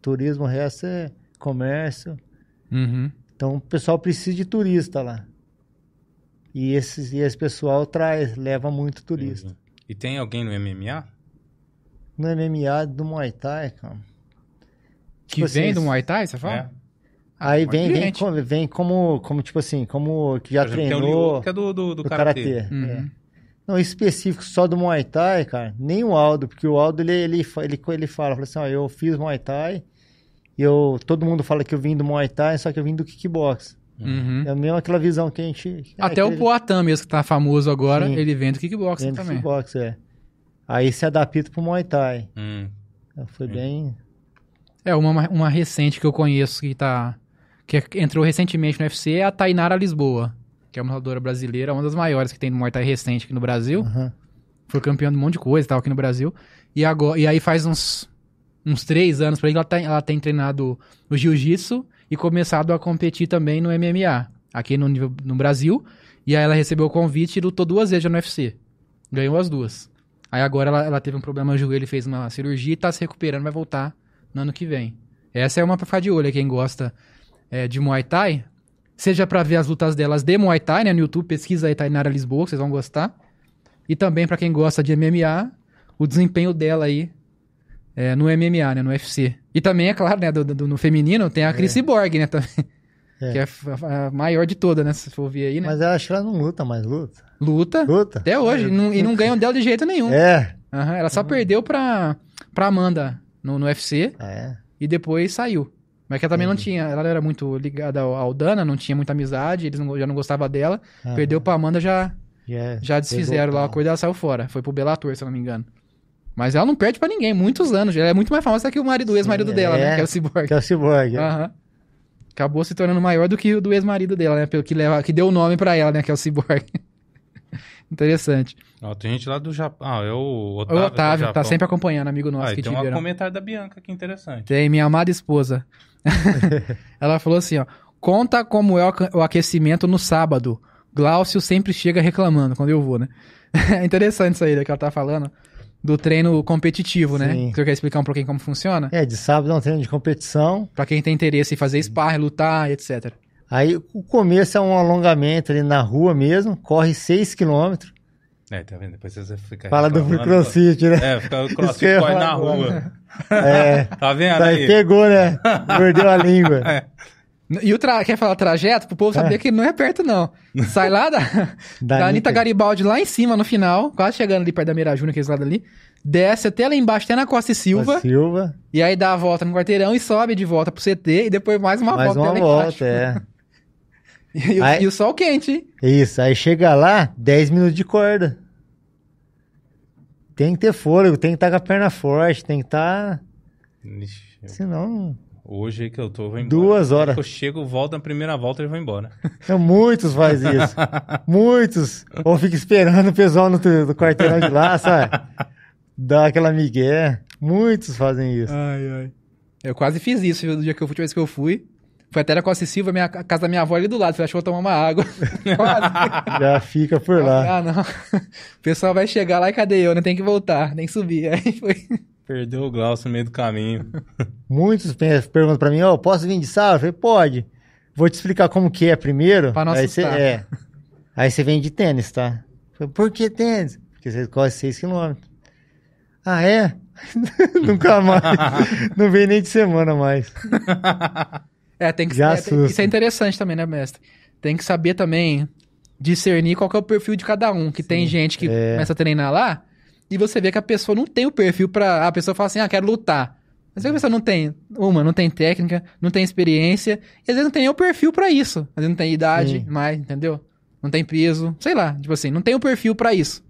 Turismo, o resto é comércio. Uhum. Então o pessoal precisa de turista lá. E esse, e esse pessoal traz, leva muito turista. E tem alguém no MMA? No MMA do Muay Thai, cara. Que Tipo vem assim, do Muay Thai, você fala? É. Aí vem, vem, como, vem como, como, tipo assim, como que já exemplo, treinou que é do, do, do, do Karatê. Karatê. Uhum. é. Não, específico só do Muay Thai, cara, nem o Aldo, porque o Aldo, ele, ele, ele, ele fala, fala assim, ó, eu fiz Muay Thai, e eu, todo mundo fala que eu vim do Muay Thai, só que eu vim do kickbox. Uhum. É a mesma aquela visão que a gente... Até é, o Poatan mesmo, que tá famoso agora, Sim. ele vem do kickboxing vem do também. kickbox, é. Aí se adapta pro Muay Thai. Hum. Foi bem... É, uma, uma recente que eu conheço que tá. que entrou recentemente no UFC é a Tainara Lisboa, que é uma lutadora brasileira, uma das maiores que tem no Muay Thai recente aqui no Brasil. Aham. Foi campeã de um monte de coisa e tal aqui no Brasil. E, agora, e aí faz uns, uns três anos pra aí que ela, tem, ela tem treinado o jiu-jitsu e começado a competir também no MMA, aqui no, no Brasil. E aí ela recebeu o convite e lutou duas vezes já no UFC. Ganhou as duas. Aí agora ela, ela teve um problema no joelho fez uma cirurgia e tá se recuperando, vai voltar no ano que vem. Essa é uma pra ficar de olho, quem gosta é, de Muay Thai, seja pra ver as lutas delas de Muay Thai, né, no YouTube, pesquisa aí Tainara Lisboa, vocês vão gostar. E também pra quem gosta de MMA, o desempenho dela aí é, no MMA, né, no UFC. E também, é claro, né, do, do- no feminino tem a Cris Borg, né, também. É. Que é a, a maior de todas, né, se for ver aí, né. Mas eu acho que ela não luta mais, luta. Luta, Luta? até hoje, e não- e não ganham dela de jeito nenhum. É. Aham, ela só perdeu pra, pra Amanda no, no UFC É. e depois saiu. Mas que ela também não tinha, ela era muito ligada ao, ao Dana, não tinha muita amizade, eles não- já não gostavam dela. Aham. Perdeu pra Amanda, já, Já, já desfizeram lá, a coisa dela saiu fora. Foi pro Bellator, se eu não me engano. Mas ela não perde pra ninguém, muitos anos. Ela é muito mais famosa que o marido, o ex-marido Sim, dela, né? é. Que é o Cyborg. Que é o Cyborg. é. Aham. Acabou se tornando maior do que o do ex-marido dela, né? Pelo que, leva, que deu o nome pra ela, né? Que é o Cyborg. Interessante. Ó, tem gente lá do Japão. Ah, é o O Otávio. do Otávio tá sempre acompanhando, amigo nosso Ah, que tem um comentário da Bianca que interessante. Tem minha amada esposa. Ela falou assim, ó. Conta como é o o aquecimento no sábado. Glaucio sempre chega reclamando quando eu vou, né? É interessante isso aí né, que ela tá falando. Do treino competitivo, né? Sim. Você quer explicar um pouquinho como funciona? É, de sábado é um treino de competição. Pra quem tem interesse em fazer sparring, lutar, etc. Aí o começo é um alongamento ali na rua mesmo, corre 6 km. É, tá vendo? Depois você fica. Fala do crossfit, né? É, fica o crossfit corre na agora. rua. É. Tá vendo Daí aí? pegou, né? Mordeu a língua. É. E o tra... quer falar trajeto? Pro povo saber que não é perto, não. Sai lá da, da, Da Anitta. Garibaldi lá em cima, no final, quase chegando ali perto da Mira Júnior, aqueles lados ali. Desce até lá embaixo, até na Costa e Silva. A Silva. E aí dá a volta no quarteirão e sobe de volta pro CT e depois mais uma Mais volta. uma lá embaixo. volta, é. E, o- Aí- e o sol quente, hein? Isso, aí chega lá, 10 minutos de corda. Tem que ter fôlego, tem que estar com a perna forte, tem que estar. Ixi, Senão. Hoje que eu tô, vou embora. Duas horas. Eu chego, volto na primeira volta e vou embora. Então, muitos faz isso. muitos. Ou fica esperando o pessoal no, do quarteirão de lá, sabe? Dá aquela migué. Muitos fazem isso. Ai, ai. Eu quase fiz isso do dia que eu fui, a última vez que eu fui. Foi até na Costa Silva, minha, a casa da minha avó ali do lado. Falei, acho que eu vou tomar uma água. Quase. Já fica por lá. Ah, não. O pessoal vai chegar lá e cadê eu? Né? Tem que voltar, que subir. Aí foi. Perdeu o Glaucio no meio do caminho. Muitos pe- perguntam pra mim, ó, posso vir de sábado? Eu falei, pode. Vou te explicar como que é primeiro. Pra não aí você é. Aí você vem de tênis, tá? Falei, Por que tênis? Porque você corre 6 km. Ah, é? Nunca mais. Não vem nem de semana mais. É, tem que Já é, tem-. Isso é interessante também, né, mestre? Tem que saber também discernir qual que é o perfil de cada um. Que tem gente que é. começa a treinar lá e você vê que a pessoa não tem o perfil pra. A pessoa fala assim, ah, quero lutar. Mas a pessoa não tem, uma, não tem técnica, não tem experiência, e às vezes não tem nem o perfil pra isso. Às vezes não tem idade Sim. mais, entendeu? Não tem peso, sei lá, tipo assim, não tem o perfil pra isso.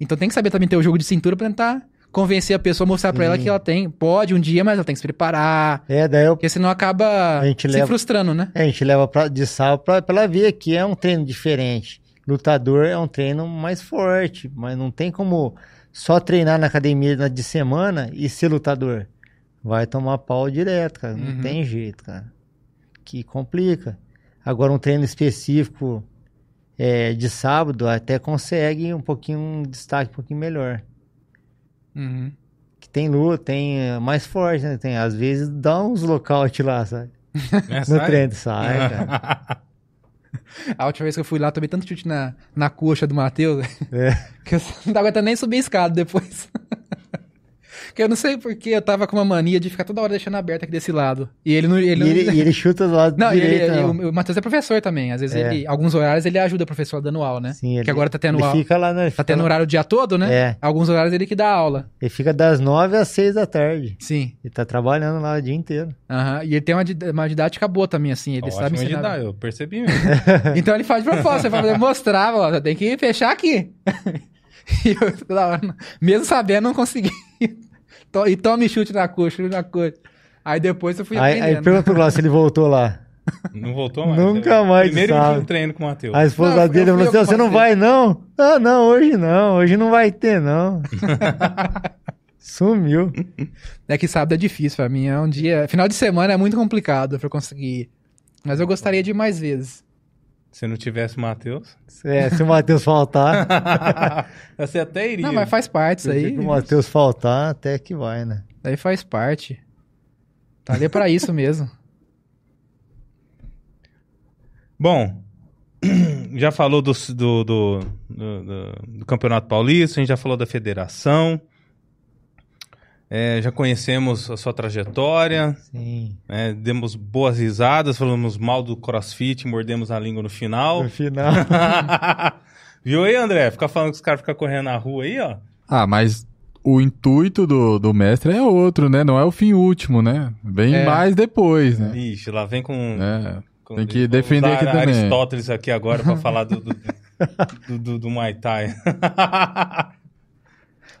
Então tem que saber também ter o jogo de cintura pra tentar convencer a pessoa, mostrar pra ela que ela tem, pode um dia, mas ela tem que se preparar, É, daí eu, porque senão acaba A gente se leva- frustrando, né? a gente leva pra, de sábado pra, pra ela ver que é um treino diferente. Lutador é um treino mais forte, mas não tem como só treinar na academia de semana e ser lutador. Vai tomar pau direto, cara. Não Uhum. tem jeito, cara. Que complica. Agora, um treino específico é, de sábado até consegue um pouquinho, um destaque um pouquinho melhor. Uhum. Que tem luta, tem é, mais forte, né? Tem, às vezes dá uns lockout lá, sabe? É, No sai? treino, sai, cara. A última vez que eu fui lá, tomei tanto chute na, na coxa do Matheus, É. que eu não tava aguentando nem subir a escada depois. que eu não sei porque eu tava com uma mania de ficar toda hora deixando aberto aqui desse lado. E ele não. Ele, E não- ele, e ele chuta do lado Não, e direito. ele, não. o, o Matheus é professor também. Às vezes É. ele. Alguns horários ele ajuda o professor dando aula, né? Sim, ele, que agora tá tendo ele aula. fica lá, né? Tá tendo horário o dia todo, né? É. Alguns horários ele que dá aula. Ele fica das nove às seis da tarde. Sim. Ele tá trabalhando lá o dia inteiro. Aham. E ele tem uma, uma didática boa também, assim. Ele sabe Ótimo de ensinar. dar, eu percebi mesmo. Então ele faz de propósito, ele fala, mostrava, ó, tem que fechar aqui. e eu, mesmo sabendo, não consegui. To- e tome chute na coxa, chute na coxa. Aí depois eu fui Aí, aí aprendendo. pergunta pro Glaucio se ele voltou lá. Não voltou mais. Nunca né? mais Primeiro sabe. dia de treino com o Matheus. A esposa Não, dele falou assim: você não passei." vai não? Ah, não, hoje não. Hoje não vai ter, não. Sumiu. É que sábado é difícil pra mim, é um dia... Final de semana é muito complicado pra eu conseguir ir. Mas eu gostaria de ir mais vezes. Se não tivesse o Matheus, É, se o Matheus faltar, você até iria. Não, mas faz parte isso se aí. o Matheus faltar, até que vai, né? Daí faz parte. Tá ali pra isso mesmo. Bom, já falou do, do, do, do, do Campeonato Paulista, a gente já falou da federação. É, já conhecemos a sua trajetória, Sim. né, demos boas risadas, falamos mal do crossfit, mordemos a língua no final. No final. Viu aí, André? Ficar falando que os caras ficam correndo na rua aí, ó. Ah, mas o intuito do, do mestre é outro, né? Não é o fim último, né? Vem É. mais depois, né? Ixi, lá vem com. É. com tem que defender usar aqui também. Aristóteles aqui agora pra falar do, do, do, do- do Muay Thai.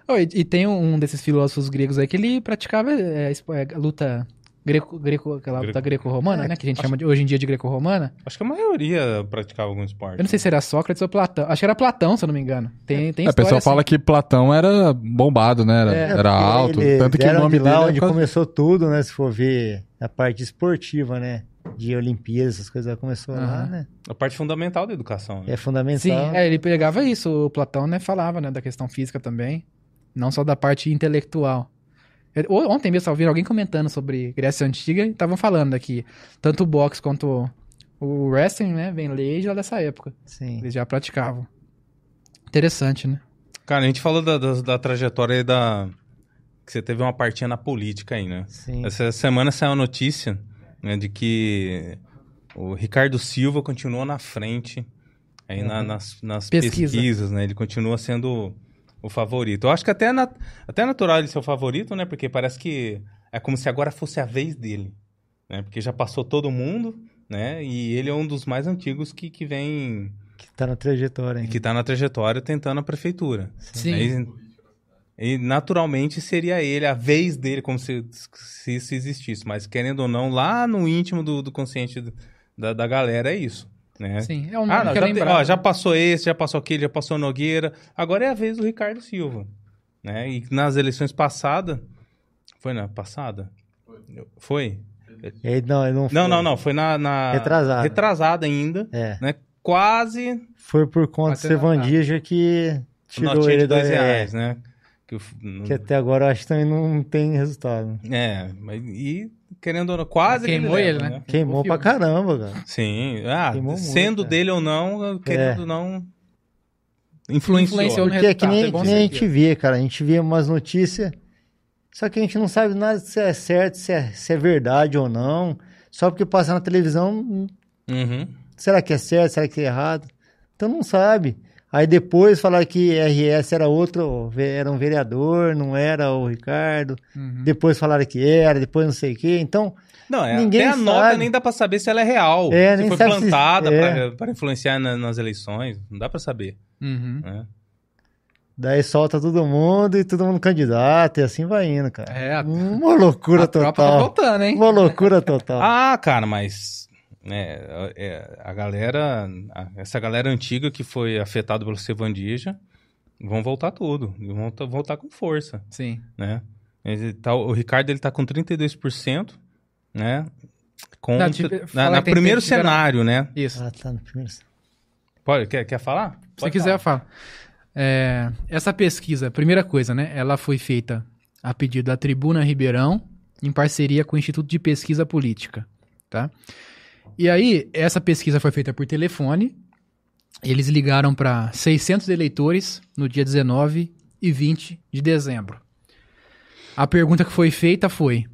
Oh, e, e tem um desses filósofos gregos aí que ele praticava é, é, luta greco, greco, aquela luta Greco. greco-romana, né? Que a gente chama de, hoje em dia de greco-romana. Acho que a maioria praticava algum esporte. Eu não sei se era Sócrates ou Platão. Acho que era Platão, se eu não me engano. Tem, tem É, o pessoal assim. fala que Platão era bombado, né? Era, É, era alto. eles Tanto que o nome de lá dele é onde causa- começou tudo, né? Se for ver a parte esportiva, né? De Olimpíadas, essas coisas começou lá, Aham. né? A parte fundamental da educação. Né? É fundamental. Sim, é, ele pegava isso. O Platão, né, falava, né, da questão física também. Não só da parte intelectual. Ontem mesmo, eu ouvi alguém comentando sobre Grécia Antiga e estavam falando aqui. Tanto o boxe quanto o wrestling, né, vem desde lá dessa época. Sim. Eles já praticavam. Interessante, né? Cara, a gente falou da, da, da trajetória aí da. Que você teve uma partinha na política aí, né? Sim. Essa semana saiu a notícia né, de que o Ricardo Silva continua na frente aí na- nas, nas Pesquisa. pesquisas, né? Ele continua sendo o favorito. Eu acho que até é, nat- até é natural ele ser o favorito, né? Porque parece que é como se agora fosse a vez dele, né? Porque já passou todo mundo, né? E ele é um dos mais antigos que, que vem, Que tá na trajetória ainda. que tá na trajetória tentando a prefeitura. Sim. Aí, e naturalmente seria ele, a vez dele, como se, se isso existisse. Mas querendo ou não, lá no íntimo do, do consciente do- da, da galera é isso. Né? Sim, é um Ah, nome não, que é já, tem- lembrado. ó, já passou esse, já passou aquele, já passou Nogueira. Agora é a vez do Ricardo Silva. Né? E nas eleições passadas. Foi na passada? Foi? Ele não, ele não, Não, foi. não, não. Foi na. na Retrasada. Retrasada ainda. É. Né? Quase Foi por conta do Sevandija que tirou notinha ele de da dois é, reais, né? Que, eu não- Que até agora eu acho que também não tem resultado. É, mas e querendo ou não, quase Queimou que ele, leva, né? Queimou O pra caramba, cara. Sim, ah, Queimou muito, sendo é. dele ou não, querendo É. ou não, influenciou. Influenciou. Porque é que nem, é que nem a gente vê, cara. A gente vê umas notícias, só que a gente não sabe nada se é certo, se é, se é verdade ou não. Só porque passa na televisão, hum, Uhum. será que é certo, será que é errado? Então não sabe. Aí depois falar que RS era outro, era um vereador, não era o Ricardo. Uhum. Depois falaram que era, depois não sei o quê. Então, Não, é, Ninguém até a nota nem dá pra saber se ela é real. É, se foi plantada é. pra, pra influenciar na- nas eleições. Não dá pra saber. Uhum. né? daí solta todo mundo e todo mundo candidato, e assim vai indo, cara. É, a, Uma loucura a tropa tá total. voltando, hein? Uma loucura total. Ah, cara, mas né, é, a galera, a- essa galera antiga que foi afetada pelo Sevandija, vão voltar tudo. Vão voltar com força. Sim. né? Ele tá- o Ricardo ele tá com 32%, né? Com, Não, tipo, na, fala na primeiro tiveram- cenário, né? Isso. Ah, tá no primeiro. Pode, quer, quer falar? Se quiser, falo. É, essa pesquisa, primeira coisa, né? Ela foi feita a pedido da Tribuna Ribeirão, em parceria com o Instituto de Pesquisa Política, tá? E aí, essa pesquisa foi feita por telefone. Eles ligaram para 600 eleitores no dia 19 e 20 de dezembro. A pergunta que foi feita foi: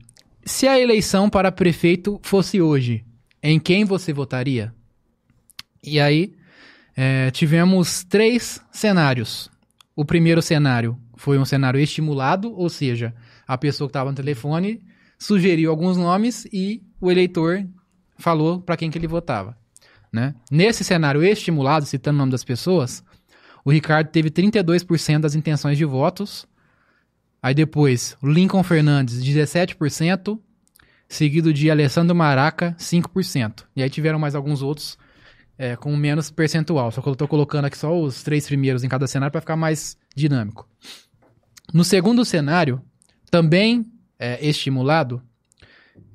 se a eleição para prefeito fosse hoje, em quem você votaria? E aí, é, tivemos três cenários. O primeiro cenário foi um cenário estimulado, ou seja, a pessoa que estava no telefone sugeriu alguns nomes e o eleitor falou para quem que ele votava. Né? Nesse cenário estimulado, citando o nome das pessoas, o Ricardo teve 32% das intenções de votos. Aí depois, Lincoln Fernandes, 17%, seguido de Alessandro Maraca, 5%. E aí tiveram mais alguns outros é, com menos percentual. Só que eu tô colocando aqui só os três primeiros em cada cenário para ficar mais dinâmico. No segundo cenário, também é, estimulado,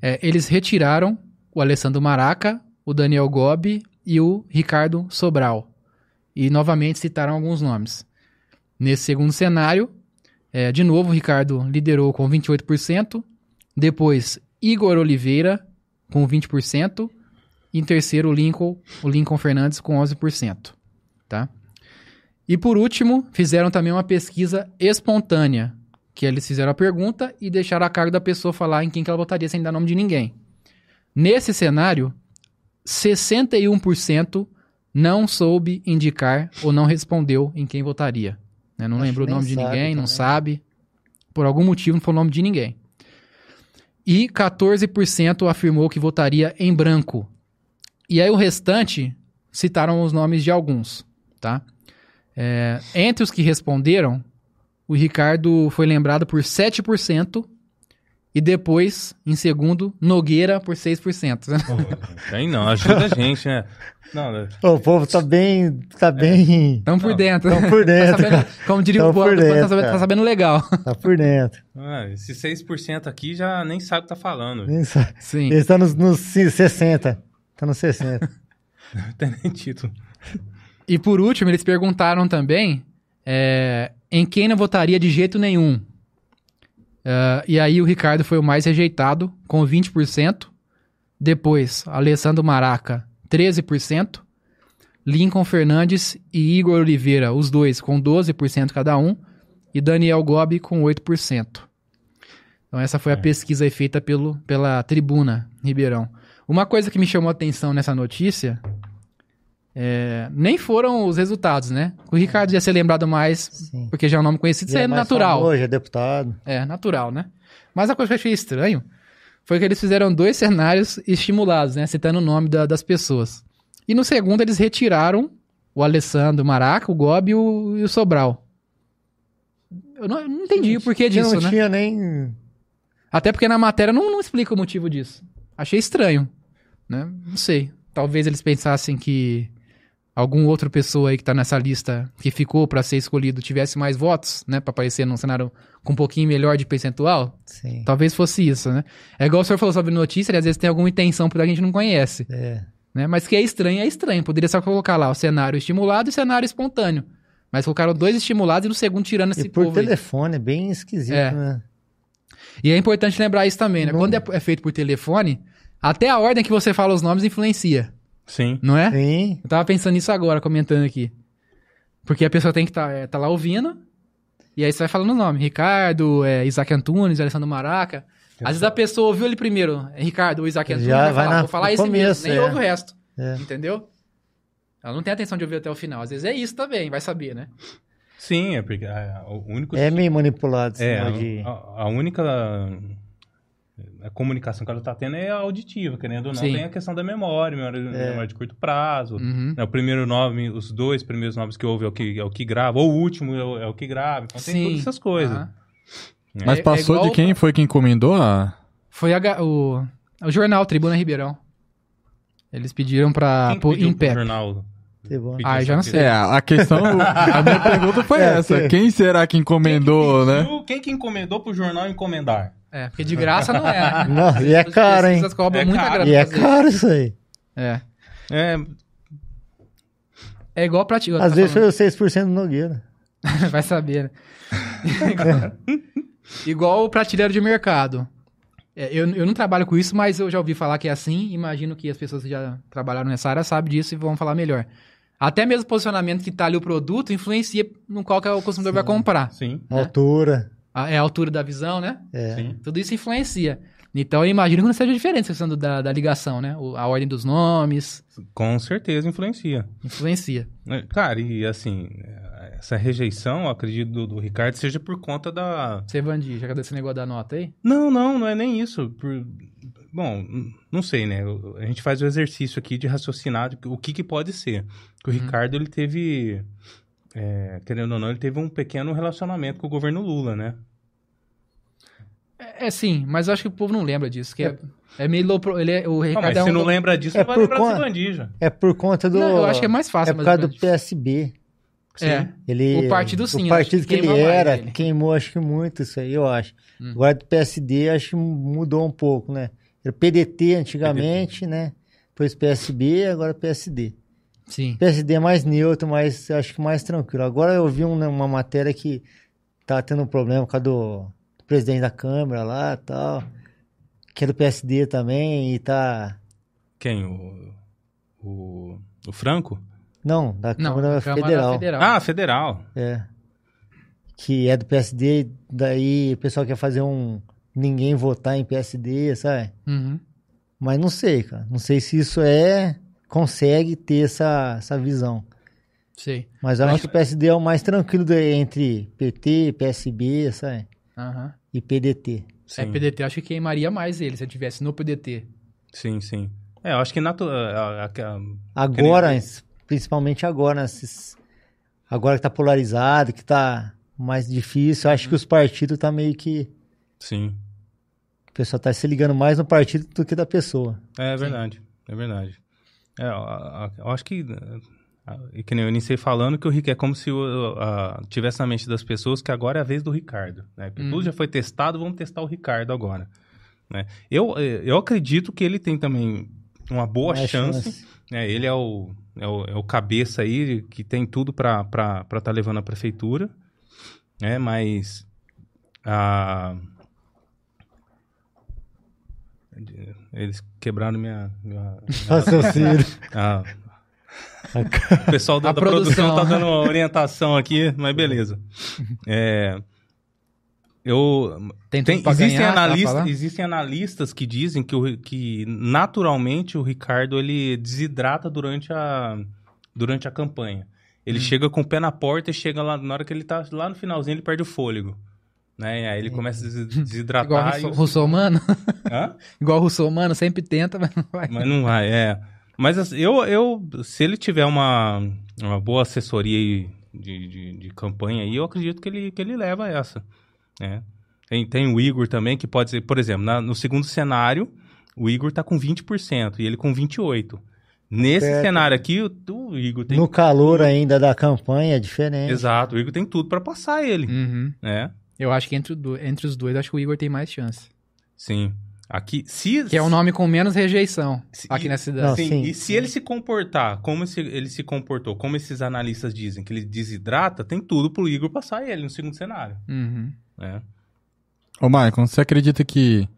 é, eles retiraram o Alessandro Maraca, o Daniel Gobi e o Ricardo Sobral. E novamente citaram alguns nomes. Nesse segundo cenário, é, de novo, Ricardo liderou com 28%. Depois, Igor Oliveira com 20%. Em terceiro, o Lincoln, o Lincoln Fernandes com 11%. Tá? E por último, fizeram também uma pesquisa espontânea, que eles fizeram a pergunta e deixaram a cargo da pessoa falar em quem que ela votaria sem dar nome de ninguém. Nesse cenário, 61% não soube indicar ou não respondeu em quem votaria. né? Não Acho lembrou o nome de ninguém, não sabe. Por algum motivo não falou o nome de ninguém. E 14% afirmou que votaria em branco. E aí o restante citaram os nomes de alguns, tá? É, entre os que responderam, o Ricardo foi lembrado por 7% e depois, em segundo, Nogueira por 6%. né? Pô, Tem não, ajuda a gente, né? Não, né? O povo tá bem. Tá bem. Estão por Não, dentro. Tão por Tá dentro. sabendo- como diria Tão o povo, tá sabendo, tá sabendo legal. Tá por dentro. ah, esse 6% aqui já nem sabe o que tá falando. Nem sabe. Sim. Ele tá nos, nos 60. Tá nos 60. Não tem nem título. E por último, eles perguntaram também é, em quem não votaria de jeito nenhum. É, e aí o Ricardo foi o mais rejeitado, com 20%. Depois, Alessandro Maraca, 13%. Lincoln Fernandes e Igor Oliveira, os dois, com 12% cada um. E Daniel Gobi, com 8%. Então essa foi a pesquisa aí feita pelo, pela Tribuna Ribeirão. Uma coisa que me chamou a atenção nessa notícia é, nem foram os resultados, né? O Ricardo ia ser lembrado mais, Sim. porque já é um nome conhecido, isso é mais natural. famoso, é deputado. É, natural, né? Mas a coisa que eu achei estranho foi que eles fizeram dois cenários estimulados, né? Citando o nome da- das pessoas. E no segundo eles retiraram o Alessandro Maraca, o Gobi e o, e o Sobral. Eu não, eu não entendi o porquê disso, não né? tinha nem. Até porque na matéria não, não explica o motivo disso. Achei estranho, né? Não sei. Talvez eles pensassem que algum outra pessoa aí que tá nessa lista que ficou pra ser escolhido tivesse mais votos, né? Pra aparecer num cenário com um pouquinho melhor de percentual. Sim. Talvez fosse isso, né? É igual o senhor falou sobre notícia, e às vezes tem alguma intenção por que a gente não conhece, É. né? Mas que é estranho, é estranho. Poderia só colocar lá o cenário estimulado e o cenário espontâneo. Mas colocaram dois estimulados e no segundo tirando esse E por povo aí. telefone, é bem esquisito, É. né? E é importante lembrar isso também, né? Não- Quando é, é feito por telefone, até a ordem que você fala os nomes influencia, Sim. não é? Sim. Eu tava pensando nisso agora, comentando aqui. Porque a pessoa tem que estar tá, tá lá ouvindo, e aí você vai falando o nome. Ricardo, é, Isaac Antunes, Alessandro Maraca. Às vezes a pessoa ouviu ele primeiro, é Ricardo ou Isaac Antunes, Já vai vai falar, na- vou falar esse começo, mesmo, nem é. ouve o resto. É. Entendeu? Ela não tem atenção de ouvir até o final. Às vezes é isso também, vai saber, né? Sim, é porque a- a- o único. É meio manipulado. É, a, a única a comunicação que ela tá tendo é auditiva, querendo ou não, Sim. tem a questão da memória, memória, É. memória de curto prazo. Uhum. né, o primeiro nome, os dois primeiros nomes que ouve é o que, é o que grava, ou o último é o, é o que grava. Então tem Sim. todas essas coisas. Aham. Mas É- é passou igual- de quem foi que encomendou a. Foi a o, o jornal Tribuna Ribeirão. Eles pediram pra Quem pôr em pé. jornal? Ah, já não sei. É, a questão. A minha pergunta foi É, essa. Quem será que encomendou, quem que né? pediu- Quem que encomendou pro jornal encomendar? É, porque de graça não é. né? Não, e é caro, hein? cobram É muita caro. grana E é caro isso aí. É. É, É igual pra ti. Às vezes foi o 6% do Nogueira. Vai saber, né? igual, igual o prateleiro de mercado. É, eu, eu não trabalho com isso, mas eu já ouvi falar que é assim. Imagino que as pessoas que já trabalharam nessa área sabem disso e vão falar melhor. Até mesmo o posicionamento que tá ali o produto influencia no qual que o consumidor vai comprar. sim, A altura. A- É a altura da visão, né? É. sim. Tudo isso influencia. Então eu imagino que não seja diferente questão da, da ligação, né? O- a ordem dos nomes Com certeza influencia. influencia. É, Cara, e assim, essa rejeição, eu acredito, do, do Ricardo seja por conta da. Você, Vandi, já cadê esse negócio da nota aí? Não, não, não é nem isso. Por... Bom, não sei, né? A gente faz o exercício aqui de raciocinar o que, que pode ser. Que o Ricardo, ele teve. É, querendo ou não, ele teve um pequeno relacionamento com o governo Lula, né? É, é sim, mas eu acho que o povo não lembra disso. Que é, é meio low pro, ele é, O Não, Ricardo mas é se um não lembra disso, É não vai por lembrar conta-. É por conta do. Não, eu acho que é mais fácil. É por causa o do PSB. É. Ele, O partido sim, O partido que que ele era, ele. queimou acho que muito isso aí, eu acho. Hum. Agora do PSD acho que mudou um pouco, né? Era PDT antigamente, né? Depois PSB, agora PSD. Sim. PSD é mais neutro, mais, acho que mais tranquilo. Agora eu vi um- uma matéria que tá tendo um problema por causa do, do presidente da Câmara lá e tal, que é do PSD também, e tá... Quem? O, o, o Franco? Não, da Não, Câmara, Câmara Federal. Federal. Ah, federal. É. Que é do PSD, daí o pessoal quer fazer um. Ninguém votar em PSD, sabe? Uhum. Mas não sei, cara. Não sei se isso é. Consegue ter essa, essa visão. Sei. Mas eu acho que o PSD é o mais tranquilo de- entre PT, PSB, sabe? Aham. E PDT. Sim, É, PDT, eu acho que queimaria mais ele se eu tivesse no PDT. sim, sim. É, eu acho que natu... Agora, principalmente agora, esses- agora que tá polarizado, que tá mais difícil, eu acho que os partidos tá meio que. Sim. O pessoal tá se ligando mais no partido do que da pessoa. É verdade, é verdade. É, eu acho que, e que nem eu iniciei falando que o Rick é como se o- a- tivesse na mente das pessoas que agora é a vez do Ricardo. Né? Porque Uhum. tudo já foi testado, vamos testar o Ricardo agora. Né? Eu, eh, eu acredito que ele tem também uma boa Mais chance. né? Ele é o, é, o, é o cabeça aí que tem tudo para estar tá levando a prefeitura. Né? Mas a... Eles quebraram minha. minha, minha Raciocínio. ah. O pessoal da, A da produção. produção. tá dando uma orientação aqui, mas beleza. É, eu, Tem tem- existem, ganhar, tá analista- existem analistas que dizem que, o, que naturalmente o Ricardo ele desidrata durante a, durante a campanha. Ele chega com o pé na porta e chega lá, na hora que ele tá lá no finalzinho, ele perde o fôlego. Né? Aí ele começa a des- Igual desidratar. o e Russo- o- Russomano. Hã? Igual o Russomano, sempre tenta, mas não vai. Mas não vai, é. Mas assim, eu, eu se ele tiver uma, uma boa assessoria aí de, de, de campanha aí, eu acredito que ele, que ele leva essa. Né? Tem, tem o Igor também, que pode ser, por exemplo, na- no segundo cenário, o Igor tá com 20% e ele com 28%. Nesse Perto. cenário aqui, o, o Igor tem. No calor ainda da campanha é diferente. Exato, o Igor tem tudo pra passar ele. Uhum. Né? Eu acho que entre, do- entre os dois, acho que o Igor tem mais chance. Sim. Aqui, se. Que é o nome com menos rejeição Se- aqui e- na cidade. Não, Sim, sim, e se ele se comportar como esse- ele se comportou, como esses analistas dizem, que ele desidrata, tem tudo pro Igor passar ele no segundo cenário. Uhum. né? Ô, Maicon, você acredita que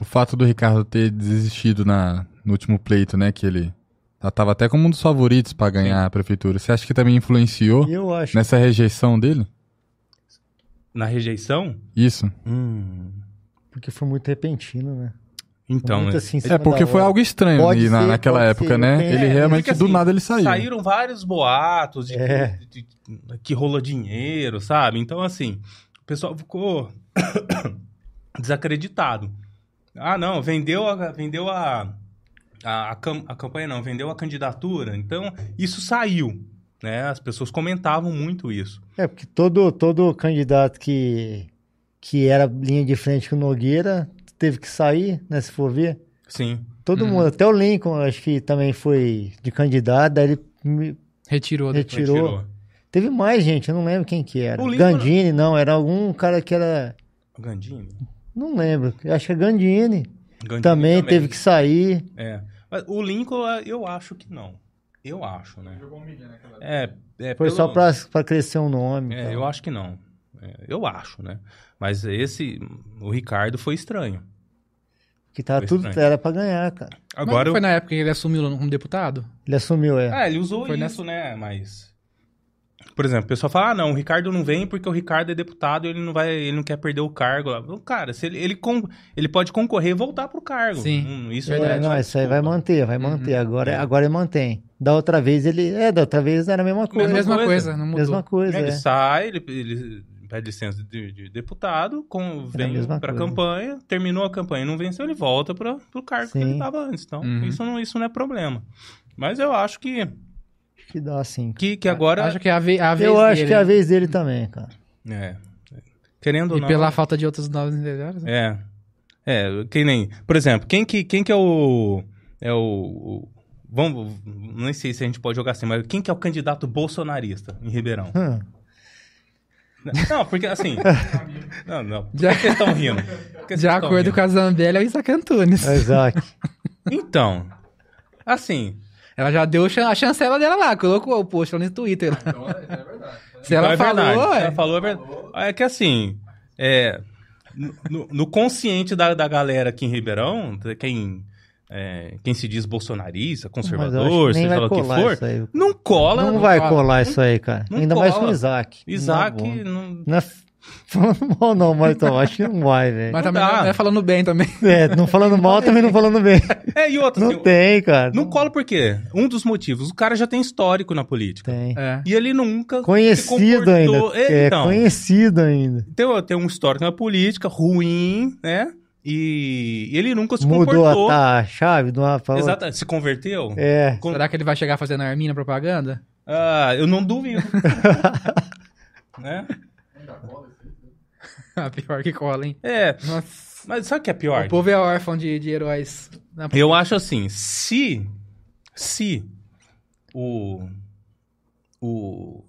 o fato do Ricardo ter desistido na, no último pleito, né, que ele já tava até como um dos favoritos pra ganhar a prefeitura, você acha que também influenciou Eu acho. nessa rejeição dele? Na rejeição? Isso. Hum, Porque foi muito repentino, né? então, muito né? assim, É porque foi hora. algo estranho Pode ali na- ser, naquela época, ser, né? tenho- Ele É, realmente porque, do assim, nada ele saiu. Saíram vários boatos de, É. que- de- de- que rola dinheiro, sabe? Então, assim, o pessoal ficou desacreditado. Ah, não, vendeu a, vendeu a, a, a, cam- a campanha, não, vendeu a candidatura. Então, isso saiu, né? As pessoas comentavam muito isso. É, porque todo, todo candidato que, que era linha de frente com o Nogueira teve que sair, né? Se for ver. Sim, Todo Uhum. mundo, até o Lincoln, acho que também foi de candidato, daí ele me- Retirou. Retirou. retirou. Teve mais gente, eu não lembro quem que era. O Lincoln- Gandini, não, era algum cara que era. O Gandini? Não lembro, eu acho que é Gandini. Gandini Também, teve que sair. É. Mas o Lincoln, eu acho que não. Eu acho, né? É, é Foi pelo- só pra, pra crescer um nome. É, eu acho que não. É, eu acho, né? Mas esse, o Ricardo foi estranho. Que tava foi tudo estranho. era pra ganhar, cara. Mas Agora, não foi eu... na época que ele assumiu como deputado? Ele assumiu, é. é, ele usou Foi isso, né? Mas, por exemplo, o pessoal fala, ah, não, o Ricardo não vem porque o Ricardo é deputado e ele não vai, ele não quer perder o cargo lá. Cara, se ele, ele, ele pode concorrer e voltar pro cargo. Sim, Hum, isso É, verdade. não é isso aí vai manter, vai manter. Agora, agora ele mantém. Da outra vez ele. É, da outra vez era a mesma coisa. Mesma, coisa. coisa. não mudou. Mesma coisa, Ele é. sai, ele, ele pede licença de, de deputado, com, a vem mesma pra coisa. campanha, terminou a campanha, não venceu, ele volta para pro cargo que Sim. ele estava antes. Então, Uhum. isso, não, isso não é problema. Mas eu acho que, Que dá assim. que, que agora. Acho que é a, ve a vez Eu acho dele, que é a vez dele também, cara. É. Querendo ou E não. pela falta de outros novos melhores. né? É. É, que nem. Por exemplo, quem que, quem que é o. É o. vamos. Não sei se a gente pode jogar assim, mas quem que é o candidato bolsonarista em Ribeirão? Hum. Não, porque assim. Não, não. Por De- que vocês estão rindo? Por que De acordo rindo? com a Zambelli, é o Isaac Antunes. É, Isaac. Então, assim, Ela já deu a chancela dela lá, colocou o post lá no Twitter. lá. Se ela então é falou, verdade. é. Ela falou é verdade. É que assim, é, no, no consciente da, da galera aqui em Ribeirão, quem é, quem se diz bolsonarista, eu conservador, seja lá o que for, aí. não cola. Não, não vai cola. colar isso aí, cara. não Ainda mais com o cola. Isaac. Isaac, Não, não- não é falando mal não, mas então, acho que não vai, velho. Mas Não também dá. não é falando bem também. É, não falando mal, também não falando bem. É, e outra, Não assim, tem, cara. não cola por quê? Um dos motivos, o cara já tem histórico na política. tem. É. E ele nunca se Conhecido ainda. comportou- É, então, conhecido ainda. tem, tem um histórico na política ruim, né? E ele nunca se Mudou comportou. a, a chave de uma pra. Exato, se converteu? É. Com- Será que ele vai chegar fazendo arminha na propaganda? Ah, eu não duvido. né? Ah, pior que cola, hein? É, Nossa. mas sabe o que é pior? O povo é órfão de, de heróis. na- Eu acho assim, se se o o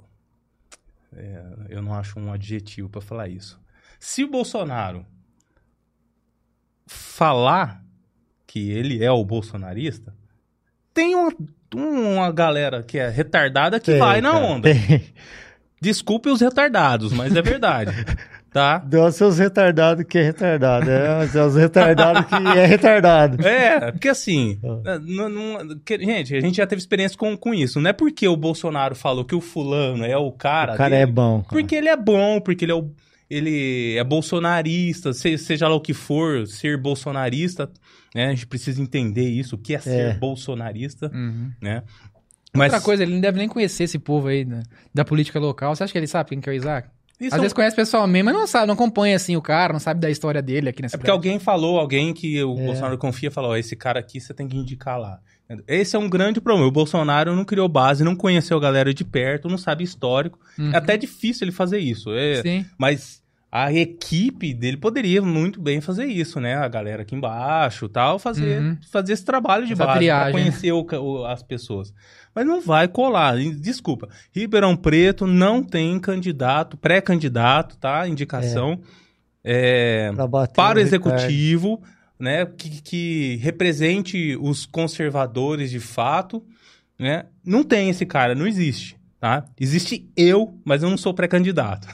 é, eu não acho um adjetivo pra falar isso. Se o Bolsonaro falar que ele é o bolsonarista, tem uma, uma galera que é retardada que Tem, vai na cara, onda. tem. Desculpe os retardados, mas é verdade. tá? Deu seus retardados que é retardado. É, seus retardados que é retardado. É, porque assim, Ah. não- não- que- gente, a gente já teve experiência com, com isso. Não é porque o Bolsonaro falou que o fulano é o cara. O cara é dele, bom. cara. Porque ele é bom, porque ele é, o- ele é bolsonarista, se- seja lá o que for, ser bolsonarista, né? A gente precisa entender isso, o que é ser É. bolsonarista, Uhum. né? Mas Outra coisa, ele não deve nem conhecer esse povo aí né, da política local. Você acha que ele sabe quem que é o Isaac? isso Às é um- vezes conhece pessoalmente, mas não sabe, não acompanha assim o cara, não sabe da história dele aqui nessa É porque alguém falou, alguém que o É. Bolsonaro confia, falou: ó, esse cara aqui você tem que indicar lá. Esse é um grande problema. O Bolsonaro não criou base, não conheceu a galera de perto, não sabe histórico. Uhum. É até difícil ele fazer isso. É, Sim. Mas a equipe dele poderia muito bem fazer isso, né? A galera aqui embaixo tal, fazer, Uhum. fazer esse trabalho de Essa base, triagem, pra conhecer o o- as pessoas. Mas não vai colar. Desculpa. Ribeirão Preto não tem candidato, pré-candidato, tá? Indicação. É, bater para o Ricardo. Né, que, que represente os conservadores de fato, né? Não tem esse cara, não existe, tá? Existe eu, mas eu não sou pré-candidato.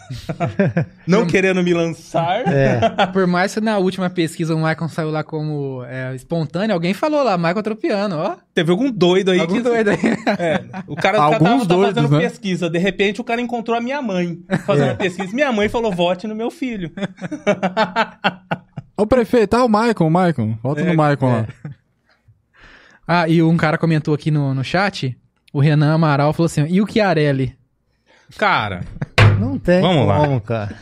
não querendo me lançar. É. Por mais que na última pesquisa o Michael saiu lá como é, espontâneo, alguém falou lá, Michael Tropiano, ó. Teve algum doido aí Algum que doido aí. É, o cara, o cara Alguns tava, tava doidos, fazendo né? pesquisa, de repente o cara encontrou a minha mãe fazendo É. pesquisa. Minha mãe falou: vote no meu filho. Ô prefeito, ah, o Maicon, o Maicon. Volta É, no Maicon lá. Ah, e um cara comentou aqui no, no chat, o Renan Amaral falou assim, e o Chiarelli? Cara, Não tem Vamos lá. como, cara.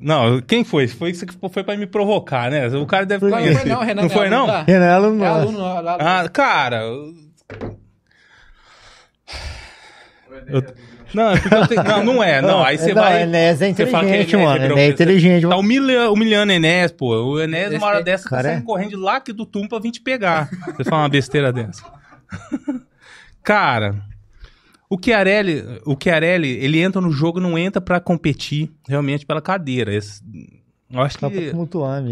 não, quem foi? Foi isso que foi pra me provocar, né? O cara deve? Não, conhecer. foi não, Renan. Não foi, é não? aluno lá. Renelo É não. aluno lá. lá- Ah, cara. eu- eu- Não, é porque eu tenho- não, não é, não. Aí você não, vai. Enéas é você fala que inteligente, Enéas mano. Enéas é Preto. inteligente, Tá humilhando, humilhando Enéas, pô. O Enéas, uma hora dessa, tá Cara, é- saindo correndo lá que do Tum pra vir te pegar. Você fala uma besteira dessa. Cara, o Chiarelli, o Chiarelli, ele entra no jogo, não entra pra competir realmente pela cadeira. Esse- eu acho Só pra que mesmo.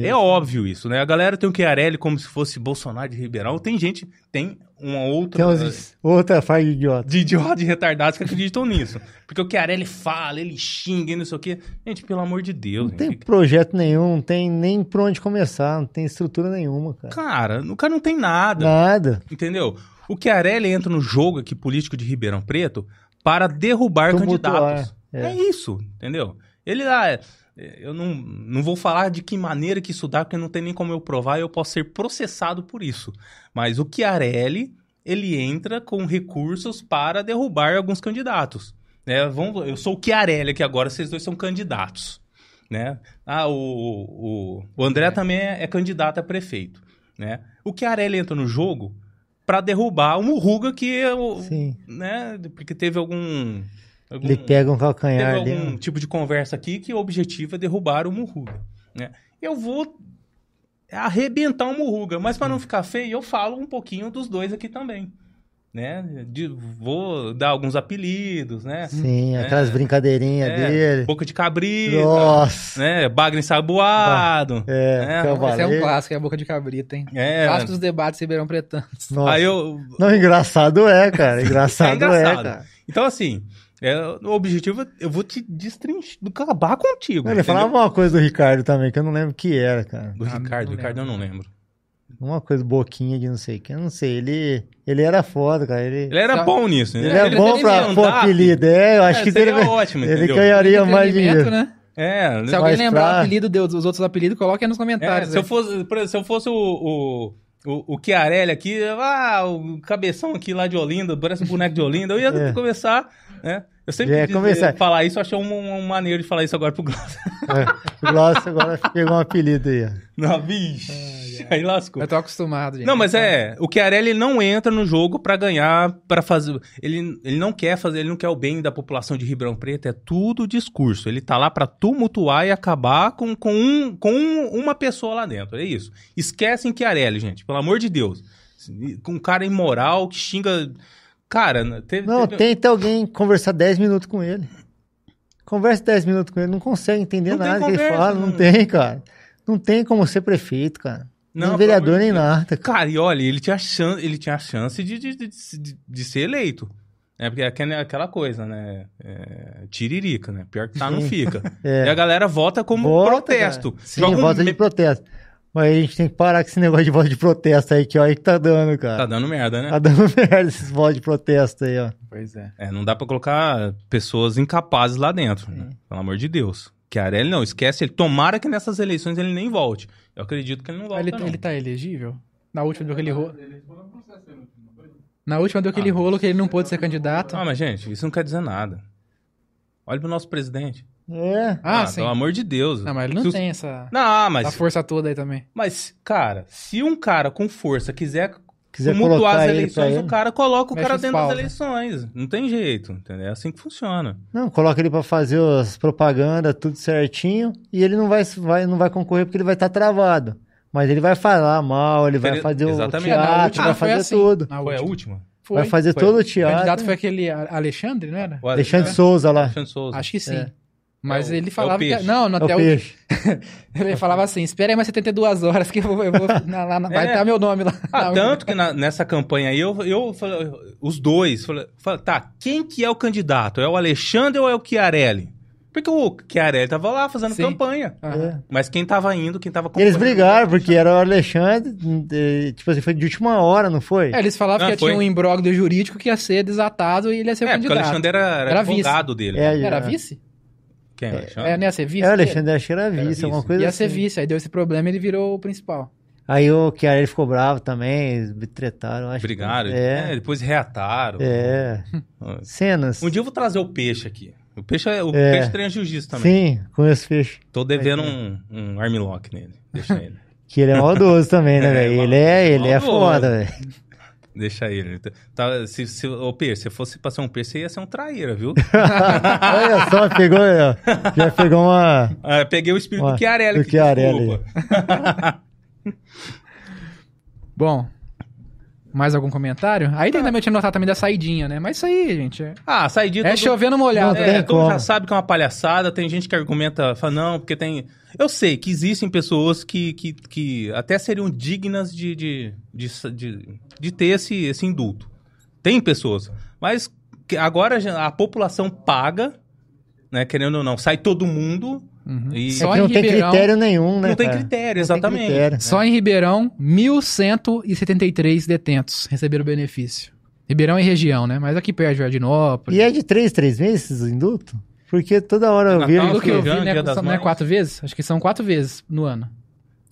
é óbvio isso, né? A galera tem o Chiarelli como se fosse Bolsonaro de Ribeirão. Tem gente, tem uma outra... Tem uns... Outra faz de idiota. de idiota de retardados que acreditam nisso. Porque o Chiarelli fala, ele xinga e não sei o quê. Gente, pelo amor de Deus. Não tem gente. projeto nenhum, não tem nem por onde começar, não tem estrutura nenhuma, cara. Cara, o cara não tem nada, Nada. entendeu? O Chiarelli entra no jogo aqui político de Ribeirão Preto para derrubar Tumultuar, candidatos. é. É. isso, entendeu? Ele lá... é- Eu não, não vou falar de que maneira que isso dá, porque não tem nem como eu provar e eu posso ser processado por isso. Mas o Chiarelli, ele entra com recursos para derrubar alguns candidatos. Né? Vamos, eu sou o Chiarelli aqui agora, vocês dois são candidatos. Né? Ah, o, o, o André também é, é candidato a prefeito. Né? O Chiarelli entra no jogo para derrubar o Murruga, que é Sim. né? Porque teve algum... algum Ele pega um teve calcanhar algum dele. tipo de conversa aqui que o objetivo é derrubar o Murruga. Né? Eu vou arrebentar o Murruga, mas para não ficar feio, eu falo um pouquinho dos dois aqui também. Né? De- vou dar alguns apelidos, né? Sim, É. aquelas brincadeirinhas É, dele. Boca de cabrita, Nossa. né? Bagre ensaboado. É, É, cavaleiro. Esse é um clássico, é a boca de cabrita, hein? É, Clássico dos debates Ribeirão Pretanos. Nossa. aí eu... Não, engraçado é, cara. Engraçado é, engraçado. cara. Então, assim, é, o objetivo é eu vou te destrinchar, acabar contigo. Ele entendeu? falava uma coisa do Ricardo também, que eu não lembro o que era, cara. Do Ah, Ricardo, não Ricardo eu não lembro. Uma coisa, boquinha de não sei o que. Eu não sei. Ele, ele era foda, cara. Ele, Ele era Só- bom nisso, né? ele é ele bom pra pôr apelido. É, eu acho É, que seria ele, ótimo, ele ganharia mais dinheiro. né? É, Se alguém lembrar pra- o apelido de- dos outros apelidos, coloque aí nos É, comentários. se, eu aí. fosse, se eu fosse o, o, o, o Chiarelli aqui, ah, o cabeção aqui lá de Olinda, parece um boneco de Olinda, eu ia É. começar, né? Eu sempre começar. falar isso, eu achei um, um maneiro de falar isso agora pro Glaucio. É, o Glaucio agora pegou um apelido aí. ó. Não, bicho, aí lascou. Eu tô acostumado, gente. Não, mas é, o Chiarelli não entra no jogo pra ganhar, pra fazer, ele, ele não quer fazer, ele não quer o bem da população de Ribeirão Preto, é tudo discurso, ele tá lá pra tumultuar e acabar com, com, um, com um- uma pessoa lá dentro, é isso. Esquecem Chiarelli, gente, pelo amor de Deus. Com um cara imoral que xinga, cara, teve... Não, teve- tenta alguém conversar 10 minutos com ele. Conversa 10 minutos com ele, não consegue entender Não nada que ele fala. Não, não- tem, cara. Não tem como ser prefeito, cara. Não, nem vereador, nem nada. Cara. E olha, ele tinha chance, ele tinha chance de, de, de, de- ser eleito. É porque é aquela- aquela coisa, né? É, tiririca, né? Pior que tá, não Sim. fica. É. E a galera vota como Vota, protesto. Sim, Joga um voto me- de protesto. Mas a gente tem que parar com esse negócio de voto de protesto aí, que olha que tá dando, cara. Tá dando merda, né? Tá dando merda esses votos de protesto aí, ó. Pois é. É, não dá pra colocar pessoas incapazes lá dentro, né? Pelo amor de Deus. Chiarelli não, esquece ele. Tomara que nessas eleições ele nem volte. Eu acredito que ele não volta, Ele, não. ele tá elegível? Na última deu aquele rolo. Na última deu aquele rolo que ele não pôde ser candidato. Ah, mas gente, isso não quer dizer nada. Olha pro nosso presidente. É. Ah, sim. Pelo amor de Deus. Não, mas ele não Se os- tem essa, Não, mas essa força toda aí também. Mas, cara, se um cara com força quiser, Quiser colocar as ele eleições, o ele. cara coloca o Mexe cara os dentro das né? eleições. Não tem jeito, entendeu? É assim que funciona. Não, coloca ele pra fazer as propagandas, tudo certinho, e ele não vai, vai, não vai concorrer porque ele vai estar travado. Mas ele vai falar mal, ele vai Ele- fazer o exatamente. Na teatro, última vai fazer assim. tudo. Na Foi a última. Foi. Vai fazer Foi. todo o O teatro. candidato foi aquele Alexandre, não era? O Alexandre é, Souza lá. Alexandre Souza. Acho que sim. É. Mas É o- ele é o falava que. peixe. Não, no É o hotel. peixe. Ele falava assim: espera aí mais 72 horas que eu vou. eu vou- na- lá na- vai É. estar meu nome lá. Ah, Na- tanto que na- nessa campanha aí, eu, eu falei, os dois, falei, tá, quem que é o candidato? É o Alexandre ou é o Chiarelli? Porque o Chiarelli tava lá fazendo Sim. campanha. É. Mas quem tava indo, quem tava eles brigaram, porque era o Alexandre, tipo assim, foi de última hora, não foi? É, eles falavam Ah, que foi. tinha um imbróglio jurídico que ia ser desatado e ele ia ser o É, porque o candidato. Alexandre era, era, Era vice. advogado dele. É, Era é. vice? Quem? Alexandre? É, não ia ser vice? É, o Alexandre acho que era Era vice, alguma coisa Ia assim. ser vice, aí deu esse problema e ele virou o principal. Aí o Chiara ficou bravo também, tretaram, acho. que- Brigaram. É, É, depois reataram. é. Cenas. Um dia eu vou trazer o peixe aqui. O peixe, é, o É. peixe treina jiu-jitsu também. Sim, com esse peixe. Tô devendo um, um armlock nele. Deixa ele. Que ele é maldoso também, né, É, velho? Ele é, ele é foda, velho. Deixa ele. Tá, se, se, ô, peixe, se fosse pra ser um peixe, você ia ser um traíra, viu? Olha só, pegou, ó, já pegou uma... Ah, peguei o espírito Ó, do Chiarelli. do Chiarelli. Bom, mais algum comentário? Aí tem também, eu tinha notado também da saidinha, né? Mas isso aí, gente, é, Ah, saidinha... é todo- chovendo molhado. Não É, tem todo mundo já sabe que é uma palhaçada, tem gente que argumenta, fala, não, porque tem... Eu sei que existem pessoas que, que, que até seriam dignas de, de, de, de, de ter esse, esse indulto. Tem pessoas, mas que agora a população paga, né, querendo ou não, sai todo mundo Uhum. e... Só É que em não tem Ribeirão- critério nenhum, né, não tem cara? critério, Não tem exatamente. critério. Só em Ribeirão, 1.173 detentos receberam benefício. Ribeirão e região, né? Mas aqui perto, Jardinópolis. E é de três, três meses o indulto? Porque toda hora eu vi. Pelo que eu vi, Dia né, são- não é Mães. quatro vezes? Acho que são quatro vezes no ano.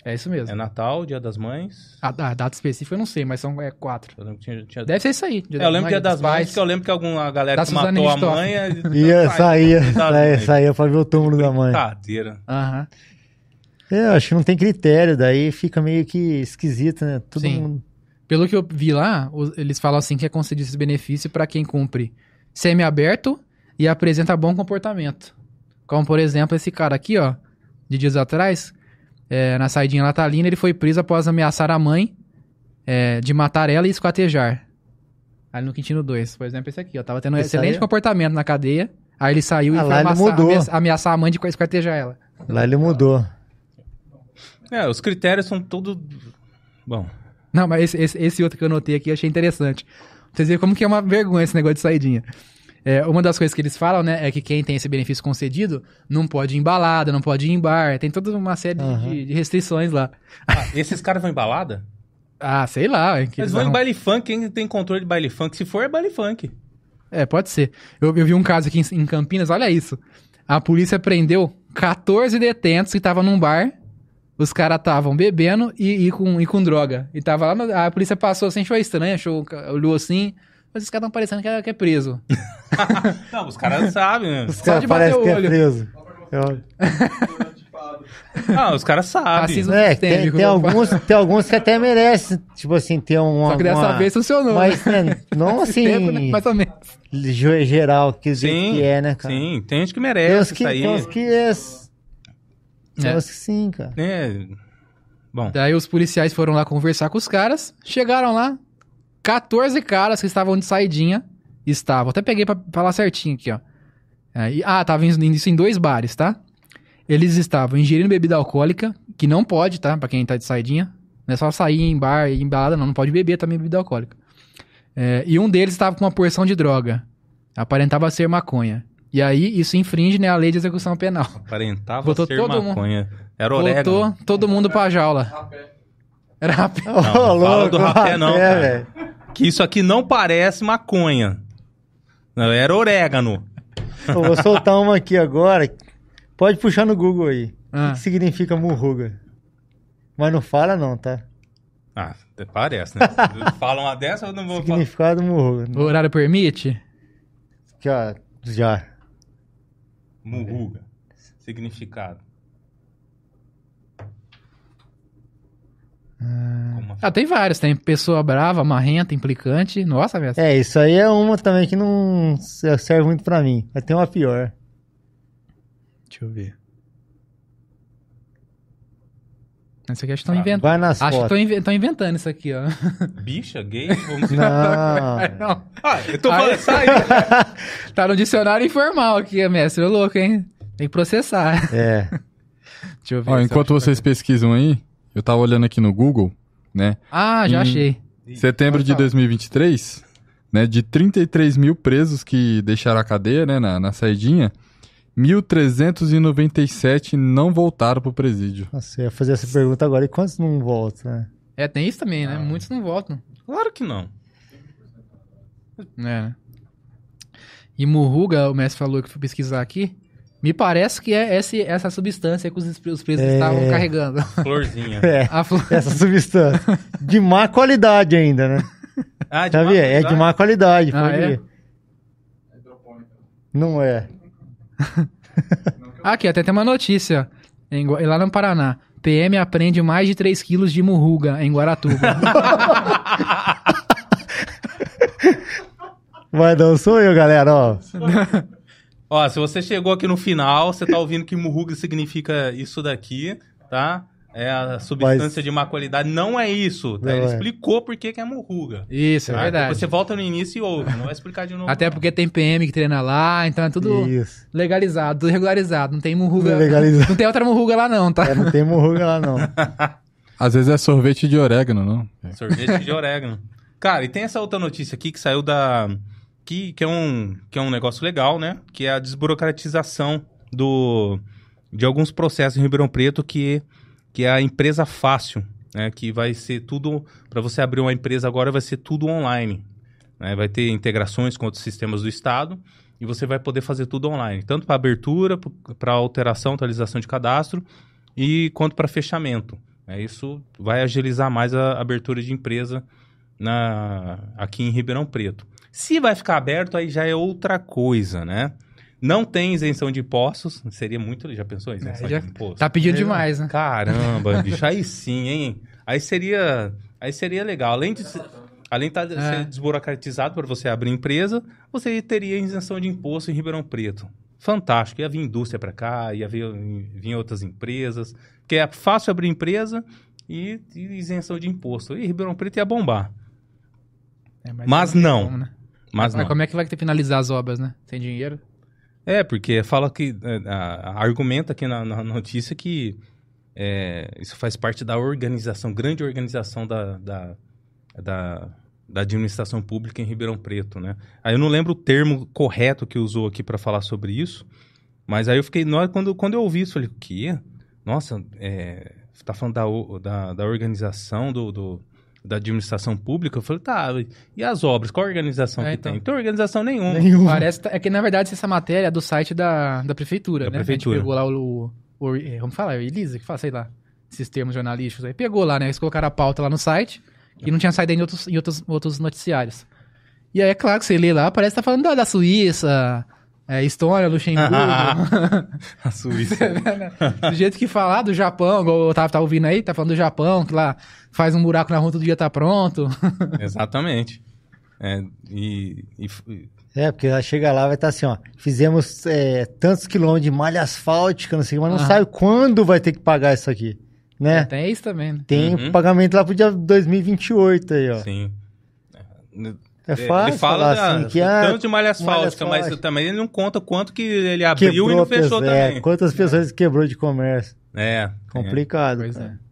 É isso mesmo. É Natal, Dia das Mães... A, a data específica eu não sei, mas são é, quatro. Eu tinha... tinha- Deve ser isso aí. É, eu lembro que é das mães, porque eu lembro que alguma galera Da que matou a mãe... é- Ia, saía, Das saía, saía pra ver o túmulo da mãe. Brincadeira. Aham. É, eu acho que não tem critério, daí fica meio que esquisito, né? Todo Sim. mundo... Pelo que eu vi lá, eles falam assim que é concedido esse benefício para quem cumpre semi-aberto e apresenta bom comportamento. Como, por exemplo, esse cara aqui, ó, de dias atrás, é, na saidinha natalina, ele foi preso após ameaçar a mãe é, de matar ela e esquartejar. Ali no Quintino 2, por exemplo, esse aqui, ó, tava tendo um Esse excelente aí- comportamento na cadeia, aí ele saiu Ah, e foi lá ele ameaçar, mudou. ameaçar- ameaçar a mãe de esquartejar ela. Lá ele mudou. É, os critérios são todos... Bom, Não, mas esse, esse, esse outro que eu notei aqui eu achei interessante. Vocês verem como que é uma vergonha esse negócio de saidinha. É, uma das coisas que eles falam, né, é que quem tem esse benefício concedido não pode ir em balada, não pode ir em bar, tem toda uma série de- Aham. de, de restrições lá. ah, esses caras vão em balada? Ah, sei lá. que Eles vão em baile funk, quem tem controle de baile funk? Se for, é baile funk. É, pode ser. Eu, eu vi um caso aqui em, em Campinas, olha isso. A polícia prendeu 14 detentos que estavam num bar. Os caras estavam bebendo e, e com, e com droga. E tava lá, no- a polícia passou assim, achou estranho, achou, olhou assim. Mas os caras estão parecendo que é, que é preso. Não, os caras sabem, né? Os caras parecem o que é olho. preso. Eu- Ah, os caras sabem. É, tem, tem, alguns, tem alguns que até merecem, tipo assim, ter uma. Só que dessa uma- vez funcionou. Mas, né? né, não assim, Tempo, né? Mais ou menos. ge- geral, que, Sim, que é, né, cara? sim. Tem gente que Tem uns merece que, tem uns que é. Tem É. uns que sim, cara. É. Bom, Daí os policiais foram lá conversar com os caras. Chegaram lá, 14 caras que estavam de saidinha. Estavam. Até peguei pra falar certinho aqui, ó. Aí, ah, tava indo isso em dois bares, tá? Eles estavam ingerindo bebida alcoólica, que não pode, tá? Pra quem tá de saidinha. Não é só sair em bar e em balada, não. Não pode beber também bebida alcoólica. É, e um deles estava com uma porção de droga. Aparentava ser maconha. E aí, isso infringe né, a lei de execução penal. aparentava Botou ser todo mundo- maconha. Era orégano. Voltou todo mundo pra jaula. Era rapé. Não, não fala do rapé não, cara. velho. Que isso aqui não parece maconha. Era orégano. Eu vou soltar uma aqui agora. Pode puxar no Google aí. Ah. O que significa murruga? Mas não fala não, tá? Ah, até parece, né? Falam uma dessa, eu não vou falar. Significado murruga. O horário permite? Aqui, ó, já. Murruga. Significado. Como assim? Ah, tem vários. Tem pessoa brava, marrenta, implicante. Nossa, velho. É, isso aí é uma também que não serve muito pra mim. Mas tem uma pior. Deixa eu ver. Isso aqui acho que estão Ah, inventando. Vai nas Acho que fotos. estão inventando isso aqui, ó. Bicha, gay? Vamos Não. Não. Ah, eu tô falando, sai. Tá no dicionário informal aqui, mestre. Ô, louco, hein? Tem que processar. É. Deixa eu ver. Ó, enquanto vocês pesquisam aí, eu tava olhando aqui no Google, né? Ah, já Hum. achei. Setembro de falar. 2023, né? De 33 mil presos que deixaram a cadeia, né? Na, na saidinha, 1.397 não voltaram pro presídio. Nossa, eu ia fazer essa pergunta agora. E quantos não voltam, né? É, tem isso também, né? Muitos não votam. Claro que não. É, né? E murruga, o mestre falou que fui pesquisar aqui. Me parece que é esse, essa substância que os, os presos É. estavam carregando. Florzinha. É. A flor... Essa substância. De má qualidade ainda, né? Ah, de vi? É de má qualidade, Ah, pode é? ver. Não é. Aqui, até tem uma notícia. Em lá no Paraná. PM aprende mais de 3 quilos de murruga em Guaratuba. Mas não sou eu, galera, ó. Ó, se você chegou aqui no final, você tá ouvindo que murruga significa isso daqui, tá? É a substância Mas- de má qualidade. Não é isso, tá? Não Ele é. explicou por que que é murruga. Isso, é tá? verdade. Depois você volta no início e ouve. Não vai explicar de novo. Até porque tem PM que treina lá, então é tudo Isso. legalizado, tudo regularizado. Não tem murruga. Legalizado. Não tem outra murruga lá, não, tá? É, não tem murruga lá, não. Às vezes é sorvete de orégano, não? Sorvete de orégano. Cara, e tem essa outra notícia aqui que saiu da. Que, que, é um, que é um negócio legal, né? Que é a desburocratização do, de alguns processos em Ribeirão Preto, que, que é a empresa fácil, né? Que vai ser tudo. Para você abrir uma empresa agora, vai ser tudo online. né? Vai ter integrações com outros sistemas do Estado e você vai poder fazer tudo online, tanto para abertura, para alteração, atualização de cadastro e quanto para fechamento. É, isso vai agilizar mais a abertura de empresa na, aqui em Ribeirão Preto. Se vai ficar aberto, aí já é outra coisa, né? Não tem isenção de impostos, seria muito. Já pensou em isenção É, já de imposto? Tá pedindo demais, né? Caramba, bicho, aí sim, hein? Aí seria, aí seria legal. Além de, ser- além de ser É. desburocratizado para você abrir empresa, você teria isenção de imposto em Ribeirão Preto. Fantástico. Ia vir indústria para cá, ia vir, vir outras empresas. Porque é fácil abrir empresa e, e isenção de imposto. E Ribeirão Preto ia bombar. É, Mas tem não. como, né? Mas não. como é que vai ter que finalizar as obras, né? Sem dinheiro? É, porque fala que. é, a- a- argumenta aqui na, na notícia que é, isso faz parte da organização, grande organização da, da, da, da administração pública em Ribeirão Preto, né? Aí eu não lembro o termo correto que usou aqui para falar sobre isso, mas aí eu fiquei. na hora- Quando, quando eu ouvi isso, eu falei, o quê? Nossa, é, tá falando da, da, da organização do, do- da administração pública. Eu falei, tá, e as obras? Qual a organização É, que então. tem? Não tem organização nenhuma. Nenhum. Parece é que, na verdade, essa matéria é do site da, da prefeitura, Da né? prefeitura. A gente pegou lá o... o, o vamos falar, é o Elisa, que fala, sei lá, esses termos jornalísticos aí. Pegou lá, né? Eles colocaram a pauta lá no site, que não tinha saído em outros, em outros, outros noticiários. E aí, é claro que você lê lá, parece que tá falando da, da Suíça, é, Estônia, Luxemburgo. A Suíça. do jeito que falar do Japão, igual eu tava, tava ouvindo aí, tá falando do Japão, que lá faz um buraco na rua todo dia tá pronto. Exatamente. É, e, e- É, porque ela chega lá vai estar assim, ó. Fizemos é, tantos quilômetros de malha asfáltica, não sei, mas não Aham. sabe quando vai ter que pagar isso aqui, né? Tem isso também, né? Tem Uhum. pagamento lá pro dia 2028 aí, ó. sim. É fácil ele fala falar da, assim que ah, tanto de malha asfáltica, mas também ele não conta quanto que ele abriu e quebrou não fechou pessoas- é, também. quantas pessoas quebrou de comércio. É, Complicado. Pois cara. é.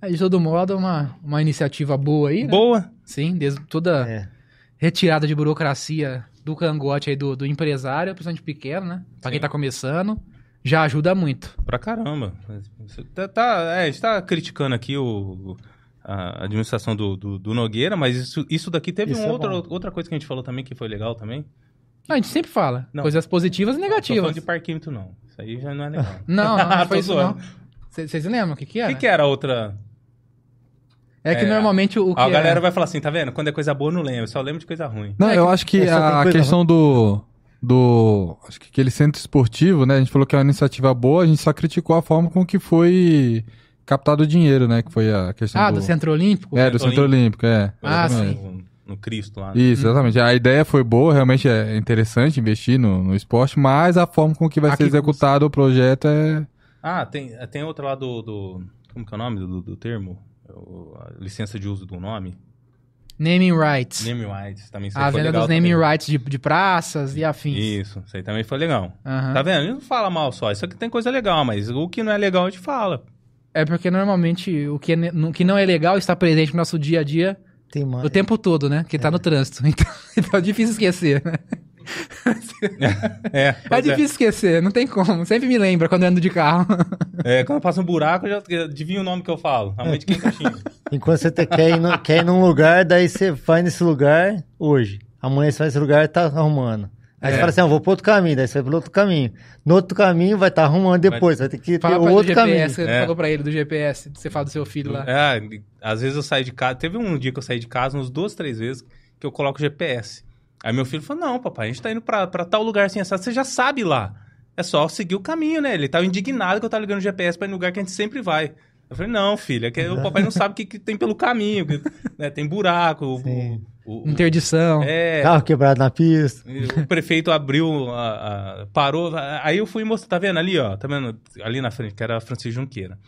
Aí, de todo modo, uma, uma iniciativa boa aí, é. né? Boa. Sim, desde toda É. retirada de burocracia do cangote aí do, do empresário, principalmente pequeno, né? Pra quem Sim. tá começando, já ajuda muito. Pra caramba. Tá, tá- é, a gente tá criticando aqui o, o- a administração do, do, do Nogueira, mas isso, isso daqui teve Isso um é outra, outra coisa que a gente falou também que foi legal também. Não, a gente sempre fala. Não. Coisas positivas e Não negativas. falando de parquímetro, não. Isso aí já não é legal. Não, não, não foi isso não. Vocês lembram o que que O era? que, que era a outra? É que É, normalmente o que a galera é... vai falar assim, tá vendo? Quando é coisa boa, eu não lembro. Só lembro de coisa ruim. Não, É eu que- acho que é, a coisa questão do. Do. Acho que aquele centro esportivo, né? A gente falou que é uma iniciativa boa, a gente só criticou a forma com que foi captado o dinheiro, né? Que foi a questão Ah, do. do Centro Olímpico? É, do Centro Olímpico, é. Ah, Exatamente. sim. No, Cristo lá. né? Isso, exatamente. A ideia foi boa, realmente é interessante investir no, no esporte, mas a forma com que vai A ser executado o projeto é. Ah, tem, tem outra lá do, do- Como que é o nome do, do termo? O- a licença de uso do nome? Naming rights. Name rights. Também a venda legal dos naming também. rights de, de praças e afins. Isso, isso aí também foi legal. Aham. Tá vendo? A gente não fala mal só. Isso aqui tem coisa legal, mas o que não é legal a gente fala. É porque normalmente o que, é no- que não é legal está presente no nosso dia a dia Tem mais. o tempo todo, né? Que tá no trânsito. Então, então é difícil esquecer, né? É, É pois é. difícil esquecer, não tem como. Sempre me lembra quando eu ando de carro. É, quando passa um buraco, eu já adivinha o nome que eu falo. A mãe de quem caixinha. Enquanto você te- quer, ir no- quer ir num lugar, daí você vai nesse lugar hoje. Amanhã você vai nesse lugar e tá arrumando. Aí É. você fala assim, ah, vou pro outro caminho, daí você vai pro outro caminho. No outro caminho vai estar arrumando depois, vai ter que ter outro caminho. GPS, você É. falou pra ele do GPS, você fala do seu filho lá. É, às vezes eu saio de casa. Teve um dia que eu saí de casa, uns duas, três vezes, que eu coloco GPS. Aí meu filho falou: Não, papai, a gente tá indo pra, pra tal lugar assim, essa, você já sabe lá. É só seguir o caminho, né? Ele tava indignado que eu tava ligando o GPS pra ir no lugar que a gente sempre vai. Eu falei: Não, filho, é que o papai não sabe o que, que tem pelo caminho. que, né, tem buraco, o- Sim. O, Interdição. é, Carro quebrado na pista. o prefeito abriu, a- a- parou. Aí eu fui mostrar, tá vendo ali, ó? Tá vendo? Ali na frente, que era Francisco Junqueira.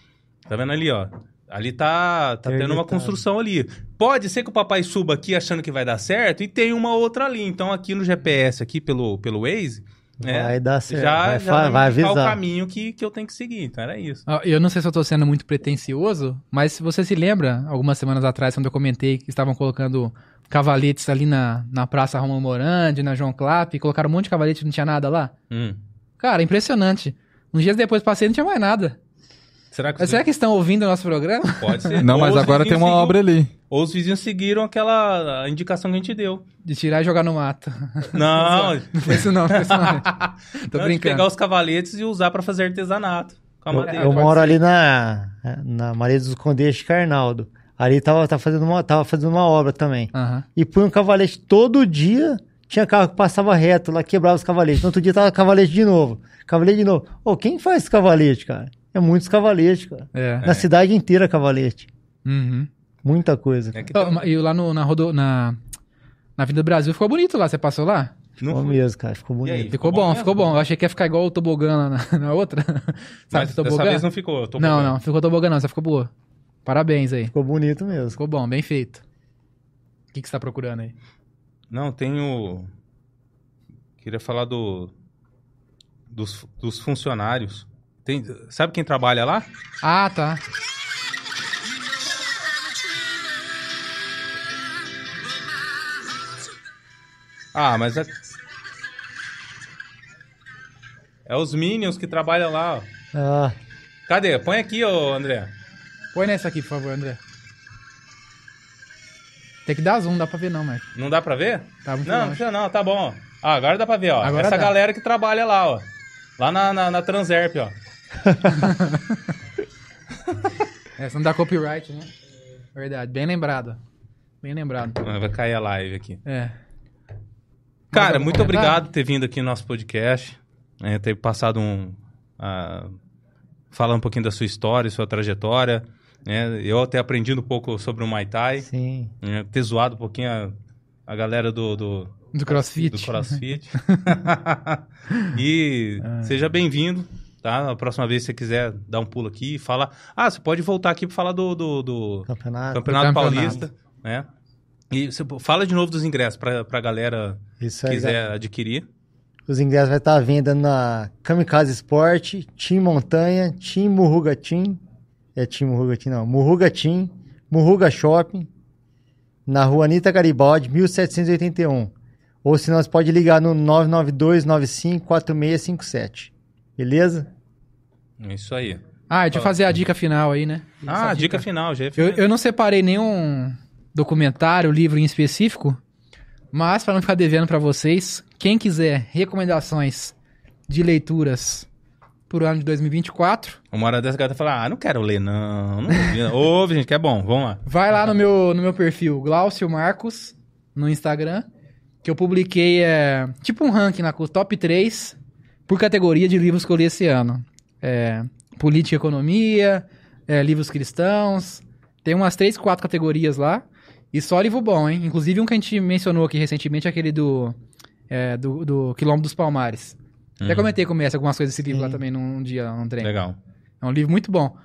Tá vendo ali, ó? Ali tá, tá tendo uma construção ali. Pode ser que o papai suba aqui achando que vai dar certo e tem uma outra ali. Então aqui no GPS, aqui pelo, pelo Waze, né? Vai dar certo. Já, vai, já vai, indicar o avisar. caminho que, que eu tenho que seguir. Então era isso. Ó, Eu não sei se eu tô sendo muito pretencioso, mas se você se lembra, algumas semanas atrás, quando eu comentei que estavam colocando cavaletes ali na, na Praça Romulo Morandi, na João Clap, colocaram um monte de cavalete e não tinha nada lá. Hum. Cara, impressionante. Uns dias depois passei e não tinha mais nada. Será que, será que estão ouvindo o nosso programa? pode ser? Não, mas agora tem uma obra ali. Ou os vizinhos seguiram aquela indicação que a gente deu. De tirar e jogar no mato. Não, Não foi isso não, foi isso não. Tô não, de brincando. pegar os cavaletes e usar pra fazer artesanato. Com a Eu, madeira. eu pode moro ali na, na Maria dos Condeiros de Carnaldo. Ali tava, tava, fazendo uma, tava fazendo uma obra também. Aham. E põe um cavalete todo dia. Tinha carro que passava reto lá, quebrava os cavaletes. No outro dia tava cavalete de novo. Cavalete de novo. Ô, quem faz cavalete, cara? É muitos cavaletes, cara. É. Na cidade inteira cavalete. Uhum. Muita coisa. É ma- E lá no, na, rodo, na, na Avenida do Brasil ficou bonito lá, você passou lá? não Ficou foi. mesmo, cara. Ficou aí? bonito. Ficou, Ficou bom, bom ficou bom. Eu achei que ia ficar igual o tobogã lá na, na outra. Sabe Mas tobogã? dessa vez não ficou. tô Não, não, ficou tobogã não, só ficou boa. Parabéns aí. Ficou bonito mesmo. Ficou bom, bem feito. O que, que você tá procurando aí? Não, tenho. Queria falar do. Dos, dos funcionários. Tem... Sabe quem trabalha lá? Ah, tá. Ah, mas é. É os Minions que trabalham lá. ó. Ah, Cadê? Põe aqui, ô André. Põe nessa aqui, por favor, André. Tem que dar zoom, não dá pra ver não, Marco. Não dá pra ver? Tá muito Não, não precisa não, tá bom. Ah, agora dá pra ver, ó. Agora Essa dá. galera que trabalha lá, ó. Lá na, na, na Transerp, ó. É, se não dá copyright, né? Verdade, bem lembrado. Bem lembrado. Vai cair a live aqui. É. Cara, algum muito obrigado por ter vindo aqui no nosso podcast. É, ter passado um. ah, falar um pouquinho da sua história, sua trajetória. né? Eu até aprendi um pouco sobre o Muay Thai. Sim. né? Ter zoado um pouquinho a, a galera do, do, Do CrossFit. do CrossFit. e seja bem-vindo, tá? A próxima vez que você quiser dar um pulo aqui e falar. Ah, você pode voltar aqui para falar do, do, do Campeonato. Campeonato campeonato. Paulista, né? E você fala de novo dos ingressos para a galera Isso que aí. quiser adquirir. Os ingressos vai estar à venda na Kamikaze Sport, Team Montanha, Team Murruga Team. É Team Murruga Team, não. Murruga Team, Murruga Shopping, na rua Anitta Garibaldi, 1781. Ou se não, você pode ligar no 992954657. Beleza? É Isso aí. Ah, deixa eu fazer a dica final aí, né? Ah, Essa dica final, já. Eu, eu não separei nenhum documentário, livro em específico, mas para não ficar devendo para vocês, quem quiser recomendações de leituras pro ano de 2024, Uma hora dessa gata fala: Ah, não quero ler, não. Não. Ouve, gente, que é bom. Vamos lá. vai lá no meu, no meu perfil Glaucio Marcos no Instagram, que eu publiquei é, tipo um ranking os top 3 por categoria de livros que eu li esse ano. É, política e economia, é, livros cristãos, tem umas 3, 4 categorias lá. E só livro bom, hein? Inclusive um que a gente mencionou aqui recentemente, aquele do, é, do, do Quilombo dos Palmares. Até Uhum. comentei com o Messi algumas coisas desse livro lá também num dia, num treino. Legal. É um livro muito bom.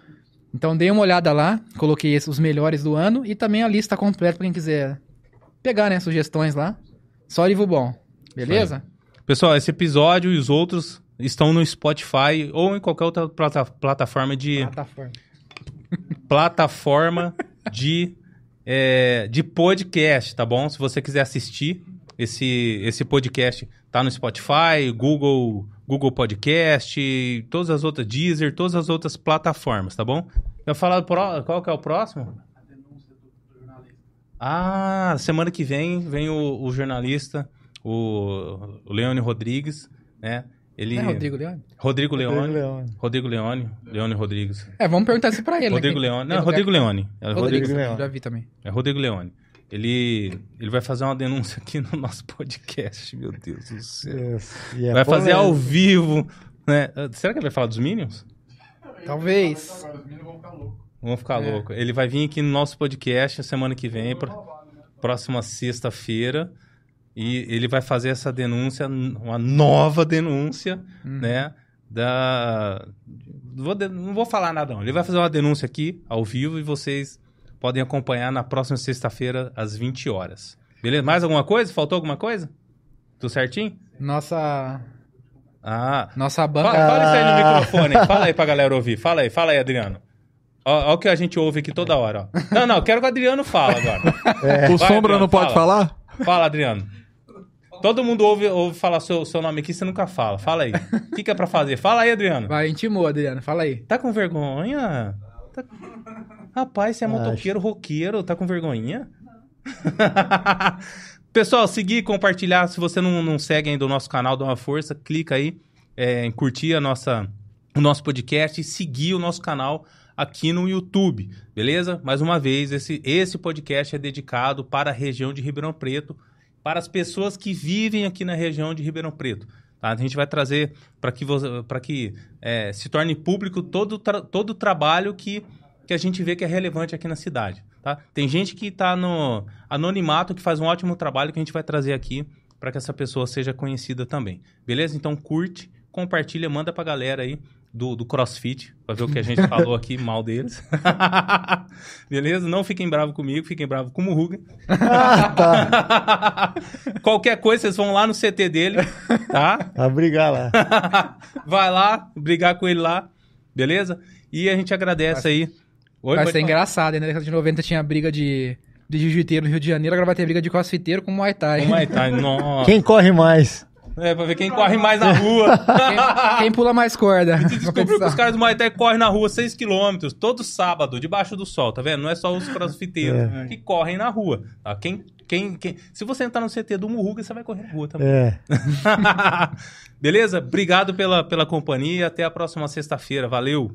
Então dei uma olhada lá, coloquei esses, os melhores do ano e também a lista completa pra quem quiser pegar, né, sugestões lá. Só livro bom. Beleza? Pessoal, esse episódio e os outros estão no Spotify ou em qualquer outra plata- plataforma de. Plataforma. plataforma de, é, de podcast, tá bom? Se você quiser assistir esse, esse podcast, tá no Spotify, Google, Google Podcast, todas as outras, Deezer, todas as outras plataformas, tá bom? Eu falar qual que é o próximo? Ah, semana que vem vem o, o jornalista, o, o Leone Rodrigues, né? Ele, É Rodrigo Leone? Rodrigo Leone. Leone. Rodrigo Leone. Leone Rodrigues. É, vamos perguntar isso pra ele, Rodrigo né? Leone. Não, lugar Rodrigo Leone. É Rodrigo, Rodrigo, Leone. Já vi também. é Rodrigo Leone. Ele, ele vai fazer uma denúncia aqui no nosso podcast, meu Deus do céu. É vai fazer ao polêmico. vivo, né? Será que ele vai falar dos Minions? Talvez. Vamos ficar É. louco. Ele vai vir aqui no nosso podcast a semana que vem, pro- próxima sexta-feira, e ele vai fazer essa denúncia, uma nova denúncia, Uhum. né? Da. Vou de- Não vou falar nada, não. Ele vai fazer uma denúncia aqui, ao vivo, e vocês podem acompanhar na próxima sexta-feira, às 20 horas. Beleza? Mais alguma coisa? Faltou alguma coisa? Tudo certinho? Nossa, Ah. nossa Fala, banca... fala isso aí no microfone. Fala aí pra galera ouvir. Fala aí, fala aí, Adriano. Ó, ó o que a gente ouve aqui toda hora, ó. Não, não, quero que o Adriano fale agora. O Vai, Sombra Adriano, não pode fala. falar? Fala, Adriano. Todo mundo ouve, ouve falar seu, seu nome aqui, você nunca fala. Fala aí. O que, que é pra fazer? Fala aí, Adriano. Vai, intimou, Adriano. Fala aí. Tá com vergonha? Tá- Rapaz, você é motoqueiro, roqueiro, tá com vergonhinha? Pessoal, seguir, compartilhar. Se você não, não segue ainda o nosso canal, dá uma força, clica aí é, em curtir a nossa, o nosso podcast e seguir o nosso canal aqui no YouTube, beleza? Mais uma vez, esse, esse podcast é dedicado para a região de Ribeirão Preto, para as pessoas que vivem aqui na região de Ribeirão Preto. tá? A gente vai trazer para que, pra que é, se torne público todo, tra- todo o trabalho que, que a gente vê que é relevante aqui na cidade. Tá? Tem gente que está no anonimato, que faz um ótimo trabalho que a gente vai trazer aqui para que essa pessoa seja conhecida também. Beleza? Então curte, compartilha, manda pra galera aí do, do CrossFit, pra ver o que a gente falou aqui mal deles. Beleza? Não fiquem bravos comigo, fiquem bravos com o Muruga. Ah, tá. Qualquer coisa, vocês vão lá no CT dele, tá? Vai brigar lá. Vai lá, brigar com ele lá, beleza? E a gente agradece aí. Oi, Vai pode ser falar. engraçado, né? Na década de 90 tinha briga de, de jiu-jiteiro no Rio de Janeiro, agora vai ter briga de crossfiteiro com Muay Thai. O Muay Thai, nossa. Quem corre mais? É, pra ver quem corre mais na rua. Quem, quem pula mais corda. gente descobriu que os caras do Muay Thai correm na rua 6km todo sábado, debaixo do sol, tá vendo? Não é só os crossfiteiros É. que correm na rua. Tá? Quem, quem, quem... Se você entrar no CT do Murruga, você vai correr na rua também. É. Beleza? Obrigado pela, pela companhia. Até a próxima sexta-feira. Valeu!